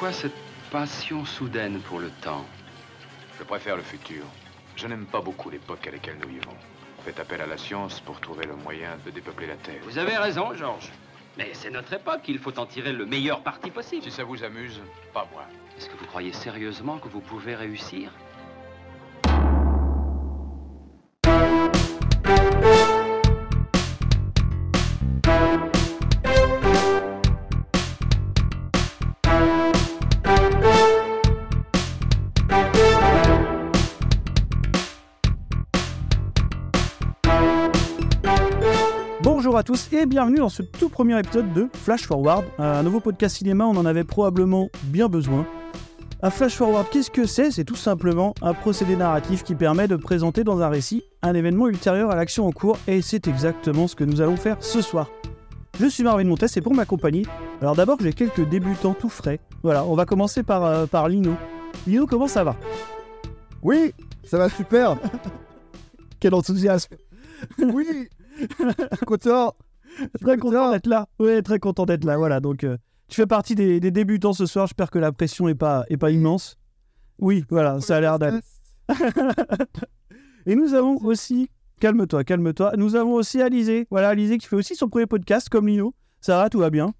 Pourquoi cette passion soudaine pour le temps Je préfère le futur. Je n'aime pas beaucoup l'époque à laquelle nous vivons. Faites appel à la science pour trouver le moyen de dépeupler la Terre. Vous avez raison, Georges. Mais c'est notre époque, il faut en tirer le meilleur parti possible. Si ça vous amuse, pas moi. Est-ce que vous croyez sérieusement que vous pouvez réussir? Tous et bienvenue dans ce tout premier épisode de Flash Forward, un nouveau podcast cinéma, on en avait probablement bien besoin. Un Flash Forward, qu'est-ce que c'est? C'est tout simplement un procédé narratif qui permet de présenter dans un récit un événement ultérieur à l'action en cours et c'est exactement ce que nous allons faire ce soir. Je suis Marvin Montes et pour m'accompagner, alors d'abord j'ai quelques débutants tout frais. Voilà, on va commencer par, euh, par Lino. Lino, comment ça va? Oui, ça va super. Quel enthousiasme Oui, content. Très content d'être là. Ouais, très content d'être là. Voilà, donc euh, tu fais partie des, des débutants ce soir. J'espère que la pression est pas, est pas immense. Oui, voilà, ça a l'air d'être. Et nous avons aussi, calme-toi, calme-toi. Nous avons aussi Alizé. Voilà, Alizé qui fait aussi son premier podcast comme Lino. Ça va, tout va bien?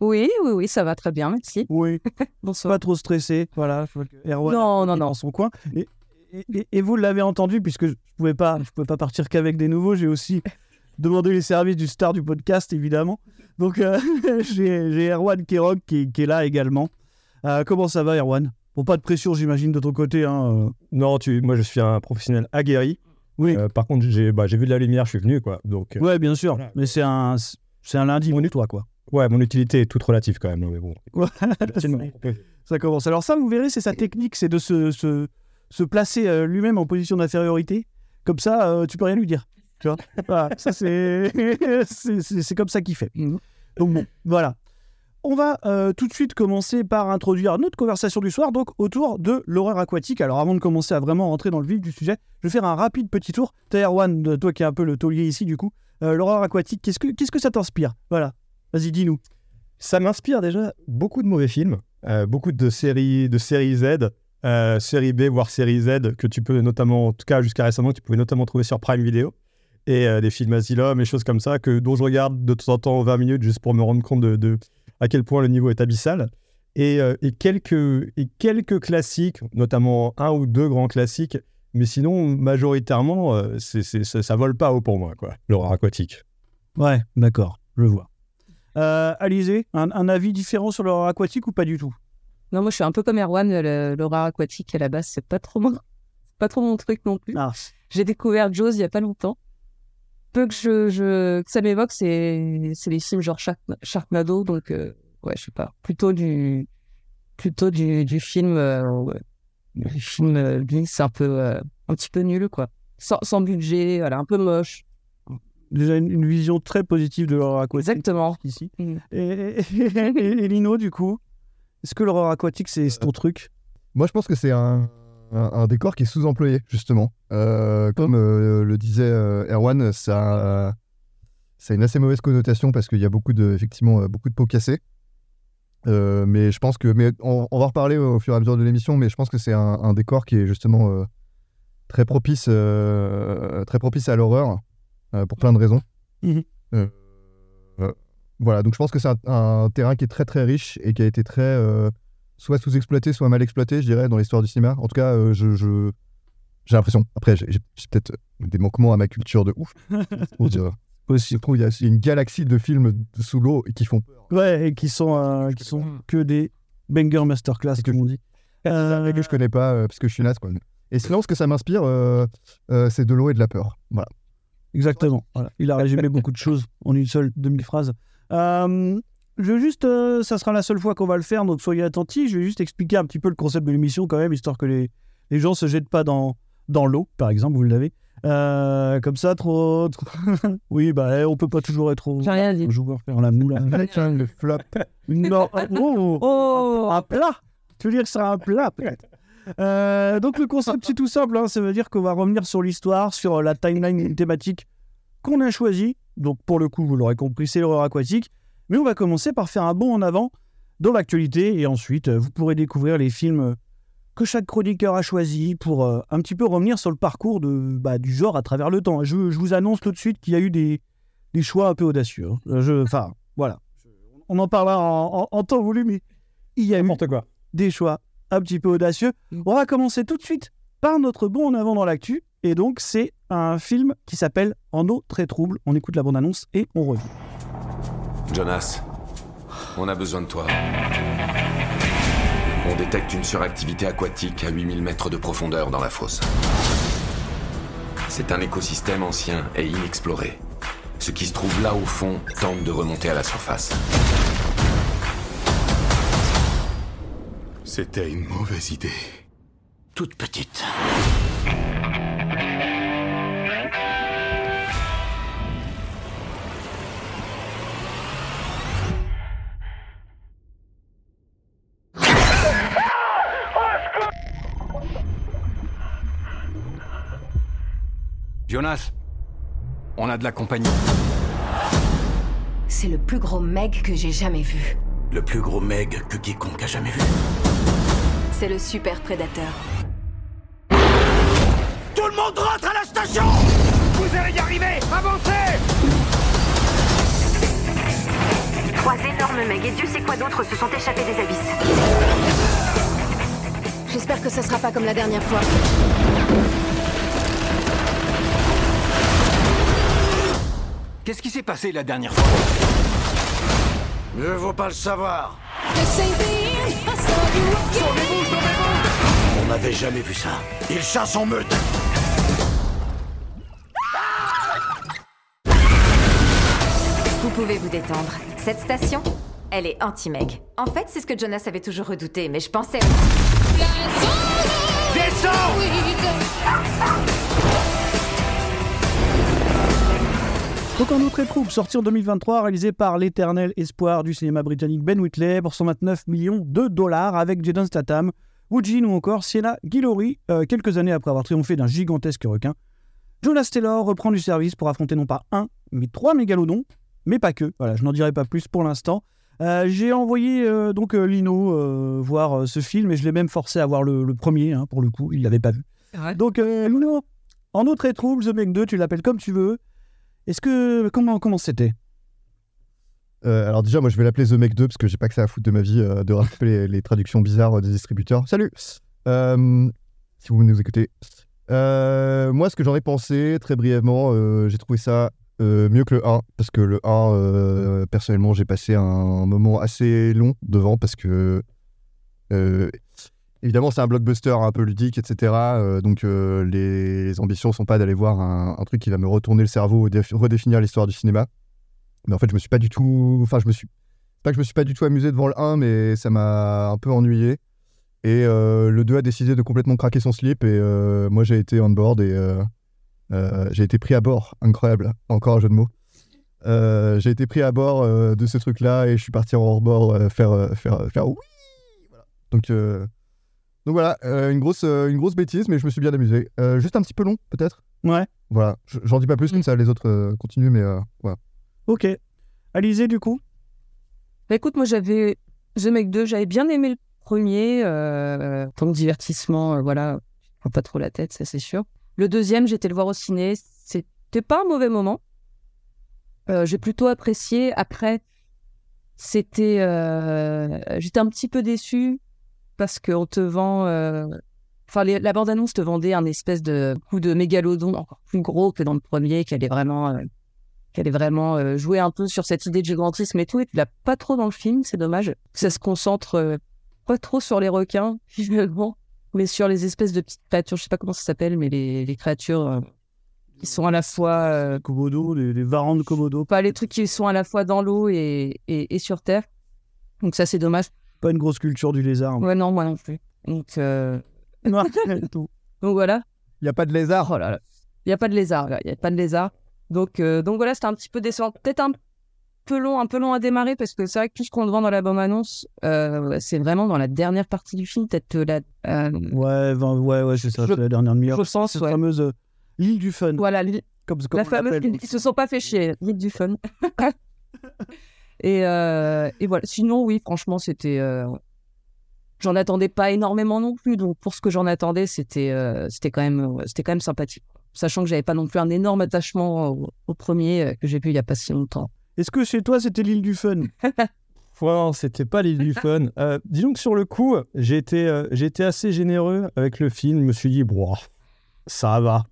Oui, oui, oui, ça va très bien, merci. Oui. Bonsoir. Pas trop stressé. Voilà. je vois que Erwan Non, non, est non. Dans son coin. Et, et- et- et vous l'avez entendu, puisque je pouvais pas, je pouvais pas partir qu'avec des nouveaux. J'ai aussi demandé les services du star du podcast, évidemment. Donc euh, j'ai Erwan Kerok qui, qui est là également. Euh, comment ça va, Erwan? Bon, pas de pression, j'imagine, de ton côté. Hein. euh. Non, tu, moi je suis un professionnel aguerri. Oui. Par contre, j'ai bah, j'ai vu de la lumière, je suis venu, quoi. Donc, Ouais, bien sûr. voilà. Mais c'est un, lundi pour toi, quoi. ouais, mon utilité est toute relative quand même. non, mais bon. Ça commence. Alors ça, vous verrez, c'est sa technique, c'est de se, se, se placer lui-même en position d'infériorité. Comme ça, tu peux rien lui dire. Tu vois ça c'est c'est- comme ça qu'il fait. Donc bon, voilà. On va euh, tout de suite commencer par introduire notre conversation du soir, donc autour de l'horreur aquatique. Alors avant de commencer à vraiment rentrer dans le vif du sujet, je vais faire un rapide petit tour. Erwan, de- toi qui es un peu le taulier ici du coup, euh, l'horreur aquatique, qu'est-ce que qu'est-ce que ça t'inspire? Voilà, vas-y, dis-nous. Ça m'inspire déjà beaucoup de mauvais films, euh, beaucoup de séries, de séries Z, euh, série B, voire série Z, que tu peux notamment, en tout cas jusqu'à récemment, tu pouvais notamment trouver sur Prime Video. Et euh, des films Asylum et choses comme ça, que, dont je regarde de temps en temps 20 minutes juste pour me rendre compte de, de à quel point le niveau est abyssal. Et, euh, et, quelques, et quelques classiques, notamment un ou deux grands classiques, mais sinon, majoritairement, euh, c'est, c'est- ça, ça vole pas haut pour moi, quoi, l'horreur aquatique. Ouais, d'accord, je vois. Euh, Alizé, un, un avis différent sur l'horreur aquatique ou pas du tout? Non, moi, je suis un peu comme Erwan, le- l'horreur aquatique à la base, c'est pas trop mon, c'est pas trop mon truc non plus. Ah, J'ai découvert Jaws il y a pas longtemps. Peu que je, je que ça m'évoque, c'est c'est les films genre Shark, Sharknado, donc euh, ouais, je sais pas, plutôt du plutôt du, du film, euh, ouais, du film, euh, lui, c'est un peu euh, un petit peu nul quoi, sans, sans budget, voilà, un peu moche. déjà une, une vision très positive de l'horreur aquatique Exactement. ici. Mm. Et, et- et- et Lino, du coup, est-ce que l'horreur aquatique, c'est c'est ton truc? Moi, je pense que c'est un, un, un décor qui est sous-employé, justement. Euh, comme euh, le disait euh, Erwan, ça, a- ça a une assez mauvaise connotation parce qu'il y a beaucoup de, effectivement, beaucoup de pots cassés. Mais je pense que, mais on, on va reparler au fur et à mesure de l'émission, mais je pense que c'est un, un décor qui est justement très propice, très propice à l'horreur pour plein de raisons. Euh, voilà, donc je pense que c'est un, un terrain qui est très très riche et qui a été très soit sous-exploité, soit mal exploité, je dirais, dans l'histoire du cinéma. En tout cas, euh, je, je- j'ai l'impression. Après, j'ai peut-être des manquements à ma culture de ouf. Pour dire, je trouve qu'il y a il y a une galaxie de films sous l'eau qui font peur. Ouais, et qui sont, euh, qui sont que des banger masterclass, comme on dit. Euh, Et que je connais pas euh, parce que je suis naze. Quoi. Et sinon, ce que ça m'inspire, euh, euh, c'est de l'eau et de la peur. Voilà. Exactement. Voilà. Il a résumé beaucoup de choses en une seule demi-phrase. Je vais juste, euh, ça sera la seule fois qu'on va le faire, donc soyez attentifs. Je vais juste expliquer un petit peu le concept de l'émission quand même, histoire que les, les gens se jettent pas dans, dans l'eau, par exemple, vous l'avez. Euh, comme ça, trop. trop- oui, bah, eh, on peut pas toujours être au J'ai rien dit. joueur faire la moule. le flop. non, oh, Oh, un plat Tu veux dire que ce sera un plat, peut-être Euh, donc le concept c'est tout simple, hein. ça veut dire qu'on va revenir sur l'histoire, sur la timeline thématique qu'on a choisie. Donc pour le coup, vous l'aurez compris, c'est l'horreur aquatique. Mais on va commencer par faire un bond en avant dans l'actualité. Et ensuite, euh, vous pourrez découvrir les films que chaque chroniqueur a choisis pour euh, un petit peu revenir sur le parcours de, bah, du genre à travers le temps. Je, je vous annonce tout de suite qu'il y a eu des, des choix un peu audacieux. hein. Euh, Enfin, voilà. On en parlera en, en- en temps voulu, mais il y a eu quoi. des choix un petit peu audacieux. On va commencer tout de suite par notre bond en avant dans l'actu. Et donc, c'est un film qui s'appelle En eau très trouble. On écoute la bande-annonce et on revient. Jonas, on a besoin de toi. On détecte une suractivité aquatique à 8000 mètres de profondeur dans la fosse. C'est un écosystème ancien et inexploré. Ce qui se trouve là au fond tente de remonter à la surface. C'était une mauvaise idée. toute petite. Jonas, on a de la compagnie. C'est le plus gros meg que j'ai jamais vu. Le plus gros meg que quiconque a jamais vu. C'est le super prédateur. Tout le monde rentre à la station Vous allez y arriver Avancez Trois énormes megs et Dieu sait quoi d'autre se sont échappés des abysses. J'espère que ça sera pas comme la dernière fois. Qu'est-ce qui s'est passé la dernière fois Mieux vaut pas le savoir. On n'avait jamais vu ça. Ils chassent en meute. Vous pouvez vous détendre. Cette station, elle est anti-meg. En fait, c'est ce que Jonas avait toujours redouté, mais je pensais. Donc, En eau très trouble, sorti en 2023, réalisé par l'éternel espoir du cinéma britannique Ben Whitley pour 129 millions de dollars avec Jaden Statham, Wu Jin ou encore Sienna Guillory, euh, quelques années après avoir triomphé d'un gigantesque requin. Jonas Taylor reprend du service pour affronter non pas un, mais trois mégalodons, mais pas que. Voilà, je n'en dirai pas plus pour l'instant. Euh, J'ai envoyé euh, donc Lino voir ce film et je l'ai même forcé à voir le, le premier, hein, pour le coup, il l'avait pas vu. Ouais. Donc Lino, en eau très trouble, The Meg 2, tu l'appelles comme tu veux. Est-ce que comment comment c'était? Euh, alors déjà, moi, je vais l'appeler The Make 2 parce que j'ai pas que ça à foutre de ma vie euh, de rappeler les, traductions bizarres euh, des distributeurs. Salut Si vous nous écoutez. Moi, ce que j'en ai pensé, très brièvement, j'ai trouvé ça mieux que le 1 parce que le 1, euh, personnellement, j'ai passé un moment assez long devant parce que Évidemment, c'est un blockbuster un peu ludique, etc. euh, donc, euh, les, ambitions sont pas d'aller voir un, truc qui va me retourner le cerveau ou déf- redéfinir l'histoire du cinéma. Mais en fait, je me suis pas du tout. Enfin, je me suis. Pas je me suis pas du tout amusé devant le 1, mais ça m'a un peu ennuyé. Et euh, le 2 a décidé de complètement craquer son slip. Et moi, j'ai été on board et j'ai été pris à bord. Incroyable. Encore un jeu de mots. J'ai été pris à bord de ce truc-là et je suis parti en hors-bord faire, euh, faire, faire oui. Donc, donc voilà, euh, une, grosse, euh, une grosse bêtise, mais je me suis bien amusé. Euh, juste un petit peu long, peut-être? Ouais. Voilà, j'en dis pas plus, comme ça les autres euh, continuent, mais euh, voilà. Ok. Alizé, du coup? Bah écoute, moi j'avais The Meg 2, j'avais bien aimé le premier, euh, en tant que divertissement, euh, voilà, je prends pas trop la tête, ça c'est sûr. Le deuxième, j'étais le voir au ciné, c'était pas un mauvais moment. Euh, J'ai plutôt apprécié. Après, c'était, euh, j'étais un petit peu déçue parce qu'on te vend, euh, enfin les- la bande-annonce te vendait un espèce de coup de mégalodon encore plus gros que dans le premier, qui allait vraiment euh, qu'elle est vraiment euh, joué un peu sur cette idée de gigantisme et tout, et tu l'as pas trop dans le film, c'est dommage. Ça se concentre pas trop sur les requins, finalement, mais sur les espèces de petites créatures, je sais pas comment ça s'appelle, mais les, les créatures qui sont à la fois... euh, Komodo, les, les varans de Komodo. pas les trucs qui sont à la fois dans l'eau et, et, et sur Terre. Donc ça, c'est dommage. Pas une grosse culture du lézard. Ouais, non, moi non plus. Donc, euh, Non, tout. donc voilà. Il n'y a pas de lézard Oh là là. Il n'y a pas de lézard, il n'y a pas de lézard. Donc, euh, donc voilà, c'était un petit peu décevant. Peut-être un peu long, un peu long à démarrer parce que c'est vrai que tout ce qu'on vend dans la bande-annonce, euh, c'est vraiment dans la dernière partie du film, peut-être euh, la, Ouais, ben, ouais, ouais, c'est ça, Je- la dernière demi-heure. je pense, Cette ouais. fameuse l'île du fun. Voilà, l'île- Comme, comme la fameuse Ils se sont pas fait chier, l'île du fun. Et, euh, et voilà. Sinon, oui, franchement, c'était. euh, J'en attendais pas énormément non plus, donc pour ce que j'en attendais, c'était euh, c'était quand même c'était quand même sympathique. Sachant que j'avais pas non plus un énorme attachement au, au premier que j'ai vu il y a pas si longtemps. Est-ce que chez toi, c'était l'île du fun? Non, c'était pas l'île du fun. Disons que sur le coup, j'ai été, j'ai été assez généreux avec le film. Je me suis dit, bon, ça va.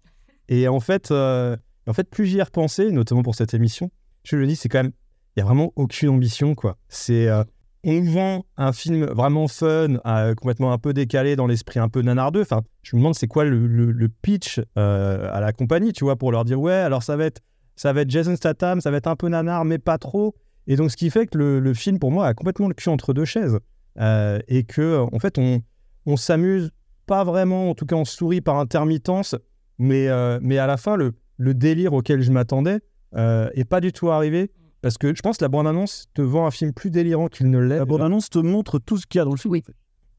Et en fait, en fait plus j'y ai repensé, notamment pour cette émission, je me dis, c'est quand même, il y a vraiment aucune ambition, quoi. C'est, euh, on vend un film vraiment fun, euh, complètement un peu décalé dans l'esprit un peu nanardeux. Enfin, je me demande c'est quoi le, pitch euh, à la compagnie, tu vois, pour leur dire, ouais, alors ça va être, ça va être Jason Statham, ça va être un peu nanar, mais pas trop. Et donc, ce qui fait que le, film, pour moi, a complètement le cul entre deux chaises. Et que, en fait, on, on s'amuse pas vraiment, en tout cas, on sourit par intermittence, mais, mais à la fin, le, le délire auquel je m'attendais est pas du tout arrivé. Parce que je pense que la bande-annonce te vend un film plus délirant qu'il ne l'est. La bande-annonce te montre tout ce qu'il y a dans le film. Oui.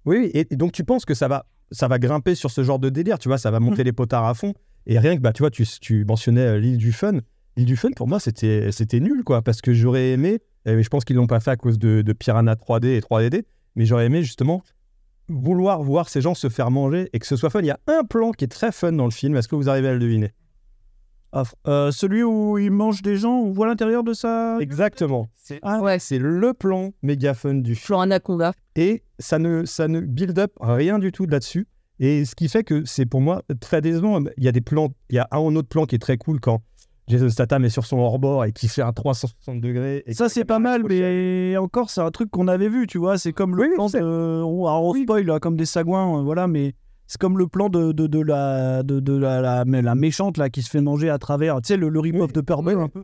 Oui, et, et donc tu penses que ça va, ça va grimper sur ce genre de délire, tu vois, ça va monter les potards à fond. Et rien que, bah, tu vois, tu, tu mentionnais euh, l'île du fun. L'île du fun, pour moi, c'était c'était nul, quoi, parce que j'aurais aimé, et je pense qu'ils l'ont pas fait à cause de, de Piranha 3D et 3DD, mais j'aurais aimé justement vouloir voir ces gens se faire manger et que ce soit fun. Il y a un plan qui est très fun dans le film, est-ce que vous arrivez à le deviner? Ah, euh, celui où il mange des gens, on voit l'intérieur de ça Exactement. C'est Ah, Ouais, c'est le plan méga fun du film. Florent Anaconda. et ça ne, ça ne build up rien du tout là-dessus. Et ce qui fait que c'est pour moi très décevant. Il y a des plans, il y a un autre plan qui est très cool quand Jason Statham est sur son hors-bord et qui fait un 360 degrés. Et Ça, c'est pas mal, mais encore, c'est un truc qu'on avait vu, tu vois. C'est comme le Oui, oui, plan de. On spoil, là, comme des sagouins, euh, voilà, mais c'est comme le plan de, de, de la, de, de la, la, méchante, là, qui se fait manger à travers. Tu sais, le, le rip-off Oui, de Purple, oui, un peu.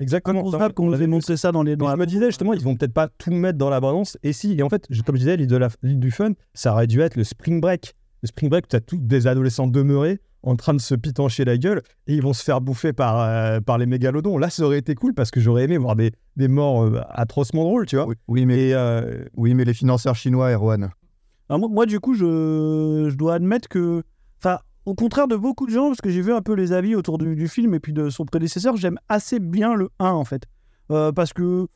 Exactement. Inconcevable qu'on nous ait montré ça dans les. Dans je me disais justement, ils vont peut-être pas tout mettre dans la balance. Et si, et en fait, comme je disais, l'île de la- l'île du fun, ça aurait dû être le spring break. Le spring break, tu as tous des adolescents demeurés en train de se pitancher la gueule et ils vont se faire bouffer par, euh, par les mégalodons. Là, ça aurait été cool parce que j'aurais aimé voir des, des morts euh, atrocement drôles, tu vois. Oui, oui, mais, Et euh, oui, mais les financeurs chinois, Erwan. Moi, du coup, je, dois admettre que. Enfin, au contraire de beaucoup de gens, parce que j'ai vu un peu les avis autour du, du film et puis de son prédécesseur, j'aime assez bien le 1, en fait. Euh, parce que.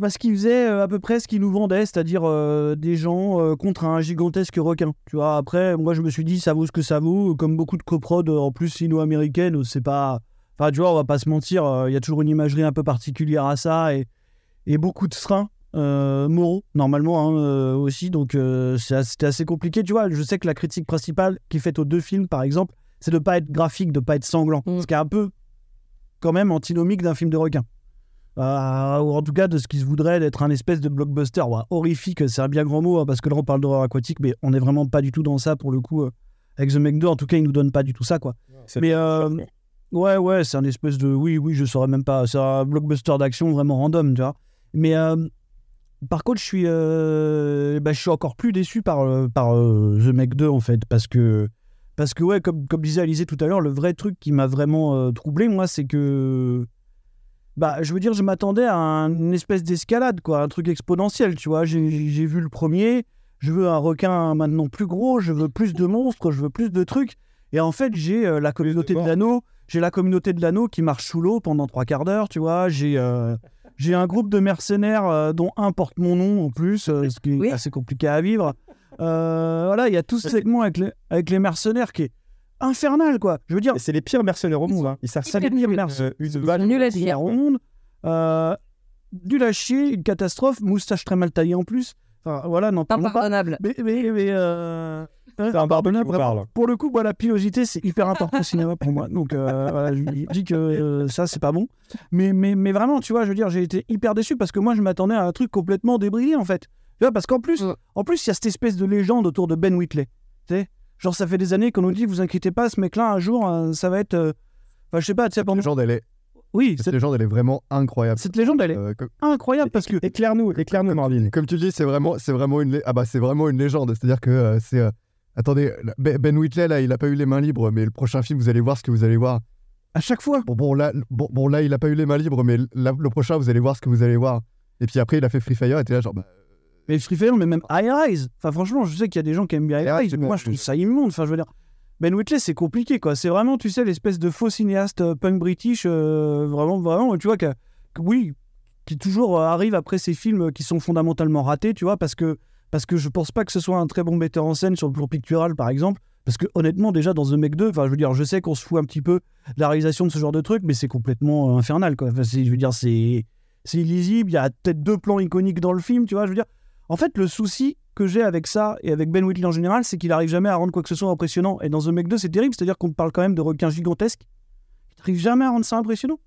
Parce qu'il faisait euh, à peu près ce qu'il nous vendait, c'est-à-dire euh, des gens contre un gigantesque requin. Tu vois, après, moi, je me suis dit, ça vaut ce que ça vaut. Comme beaucoup de coprods, euh, en plus sino-américaines, c'est pas. Enfin, tu vois, on va pas se mentir, il y a toujours une imagerie un peu particulière à ça et, et beaucoup de freins euh, moraux, normalement hein, euh, aussi. Donc, euh, c'était assez compliqué. Tu vois, je sais que la critique principale qui est faite aux deux films, par exemple, c'est de pas être graphique, de pas être sanglant. Mm. Ce qui est un peu, quand même, antinomique d'un film de requin. Euh, ou en tout cas, de ce qui se voudrait d'être un espèce de blockbuster. Ouais, horrifique, c'est un bien grand mot, hein, parce que là, on parle d'horreur aquatique, mais on n'est vraiment pas du tout dans ça pour le coup. euh, avec The Meg 2, en tout cas, il nous donne pas du tout ça, quoi. c'est- Mais euh, ouais, ouais, c'est un espèce de. Oui, oui, je saurais même pas. C'est un blockbuster d'action vraiment random, tu vois. Mais euh, par contre, je suis, euh, bah, je suis encore plus déçu par, euh, par euh, The Meg 2, en fait, parce que. Parce que, ouais, comme, comme disait Alizé tout à l'heure, le vrai truc qui m'a vraiment euh, troublé, moi, c'est que. Bah, je veux dire, je m'attendais à un- une espèce d'escalade, quoi, un truc exponentiel, tu vois. J'ai vu le premier, je veux un requin maintenant plus gros, je veux plus de monstres, je veux plus de trucs. Et en fait, j'ai la communauté de l'anneau, j'ai la communauté de l'anneau qui marche sous l'eau pendant trois quarts d'heure, tu vois. J'ai j'ai un groupe de mercenaires euh, dont un porte mon nom en plus, euh, ce qui est Oui. assez compliqué à vivre. Euh, voilà, il y a tout ce segment avec les, avec les mercenaires qui est infernal, quoi. Je veux dire, c'est les pires mercenaires au monde. Hein. Ils savent c'est les pires mercenaires. euh, une balle. nuls à au monde. Euh, du lâcher, une catastrophe, moustache très mal taillée en plus. Enfin, voilà, pas. Impardonnable. Mais, mais, mais euh, C'est vraiment, parle. Pour le coup, moi, la pilosité, c'est hyper important au cinéma pour moi. Donc, euh, voilà, je me dis que euh, ça, c'est pas bon. Mais, mais, mais vraiment, tu vois, je veux dire, j'ai été hyper déçu parce que moi, je m'attendais à un truc complètement débridé, en fait. Tu vois, parce qu'en plus, Mm. en plus, il y a cette espèce de légende autour de Ben Whitley. Tu sais Genre, ça fait des années qu'on nous dit, vous inquiétez pas, ce mec-là, un jour, euh, ça va être. euh, Enfin, je sais pas, tu sais, pendant. légende, elle est, Oui, cette cette, légende, elle est vraiment incroyable. cette légende, elle est Euh, incroyable parce que. Éclaire-nous, éclaire-nous, Marvin. Comme tu dis, c'est vraiment, c'est vraiment une, ah bah c'est vraiment une légende. C'est-à-dire que euh, c'est, euh, attendez, là, Ben Ben Whitley là, il a pas eu les mains libres, mais le prochain film, vous allez voir ce que vous allez voir. À chaque fois. Bon, bon là, bon, bon, là, il a pas eu les mains libres, mais la- le prochain, vous allez voir ce que vous allez voir. Et puis après, il a fait Free Fire, et t'es là genre, bah, Mais Free Fire, mais même High Rise. Enfin, franchement, je sais qu'il y a des gens qui aiment bien High Rise, moi, je trouve ça immonde. Enfin, je veux dire, Ben Whitley, c'est compliqué, quoi. C'est vraiment, tu sais, l'espèce de faux cinéaste euh, punk british, euh, vraiment, vraiment, tu vois, que, oui, qui toujours euh, arrive après ces films qui sont fondamentalement ratés, tu vois, parce que, parce que je pense pas que ce soit un très bon metteur en scène sur le plan pictural, par exemple. Parce que honnêtement, déjà dans The Meg 2, enfin, je veux dire, je sais qu'on se fout un petit peu de la réalisation de ce genre de truc, mais c'est complètement infernal, quoi. Je veux dire, c'est c'est illisible. Il y a peut-être deux plans iconiques dans le film, tu vois. Je veux dire, en fait, le souci que j'ai avec ça et avec Ben Whitley en général, c'est qu'il arrive jamais à rendre quoi que ce soit impressionnant. Et dans The Meg 2, c'est terrible, c'est-à-dire qu'on parle quand même de requins gigantesques. Il n'arrive jamais à rendre ça impressionnant.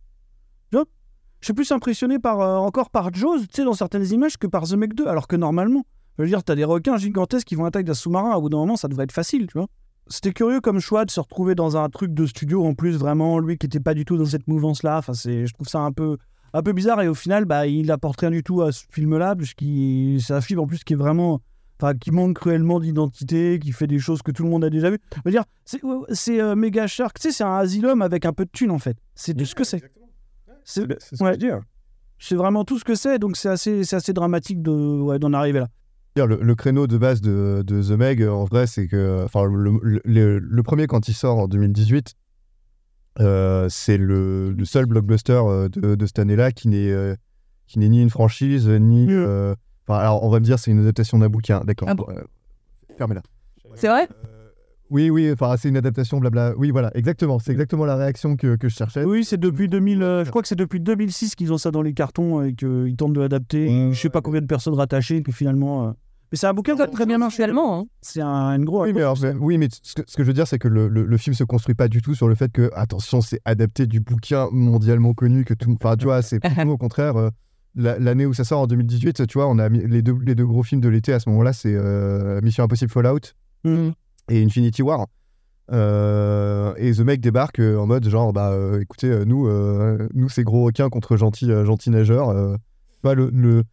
Je suis plus impressionné par, euh, encore par Jaws, tu sais, dans certaines images, que par The Meg 2, alors que normalement, je veux dire, t'as des requins gigantesques qui vont taille d'un sous-marin, à bout d'un moment, ça devrait être facile, tu vois. C'était curieux comme choix de se retrouver dans un truc de studio, en plus, vraiment, lui qui était pas du tout dans cette mouvance-là. Enfin, c'est, je trouve ça un peu, un peu bizarre, et au final, bah, il apporte rien du tout à ce film-là, puisqu'il, c'est un film, en plus, qui est vraiment, enfin, qui manque cruellement d'identité, qui fait des choses que tout le monde a déjà vues. Je veux dire, c'est, c'est euh, Mega Shark, tu sais, c'est un asylum avec un peu de thunes, en fait. C'est tout ce que c'est. C'est, C'est ce que je dis. hein. c'est vraiment tout ce que c'est, donc c'est assez, c'est assez dramatique de, ouais, d'en arriver là. Dire, Le, le créneau de base de, de The Meg, euh, en vrai, c'est que. Enfin, le, le- le- le premier, quand il sort en 2018, euh, c'est le, le seul blockbuster euh, de, de cette année-là qui n'est euh, qui n'est ni une franchise, ni. euh, Enfin, alors, on va me dire, c'est une adaptation d'un bouquin. D'accord. Ah bon Euh, Fermez-la. C'est vrai Oui, oui, enfin, c'est une adaptation, blabla. Oui, voilà, exactement. C'est exactement la réaction que, que je cherchais. Oui, c'est depuis 2000, euh, je crois que c'est depuis 2006 qu'ils ont ça dans les cartons et qu'ils tentent de l'adapter. Je sais pas combien de personnes rattachées, puis finalement. euh, Mais c'est un bouquin qui a très bien marché. Finalement, hein. C'est un une gros. Oui, mais, alors, mais- oui, mais ce que, ce que je veux dire, c'est que le, le- le film se construit pas du tout sur le fait que, attention, c'est adapté du bouquin mondialement connu, que tout. Enfin, tu vois, c'est au contraire. euh, L'année où ça sort en 2018, tu vois, on a mis les deux, les deux gros films de l'été à ce moment-là, c'est euh, Mission Impossible Fallout Mhm. et Infinity War. Euh, et The Meg débarque euh, en mode genre, bah euh, écoutez, nous, euh, nous c'est gros requin contre gentil, gentil nageur. vois, le, le,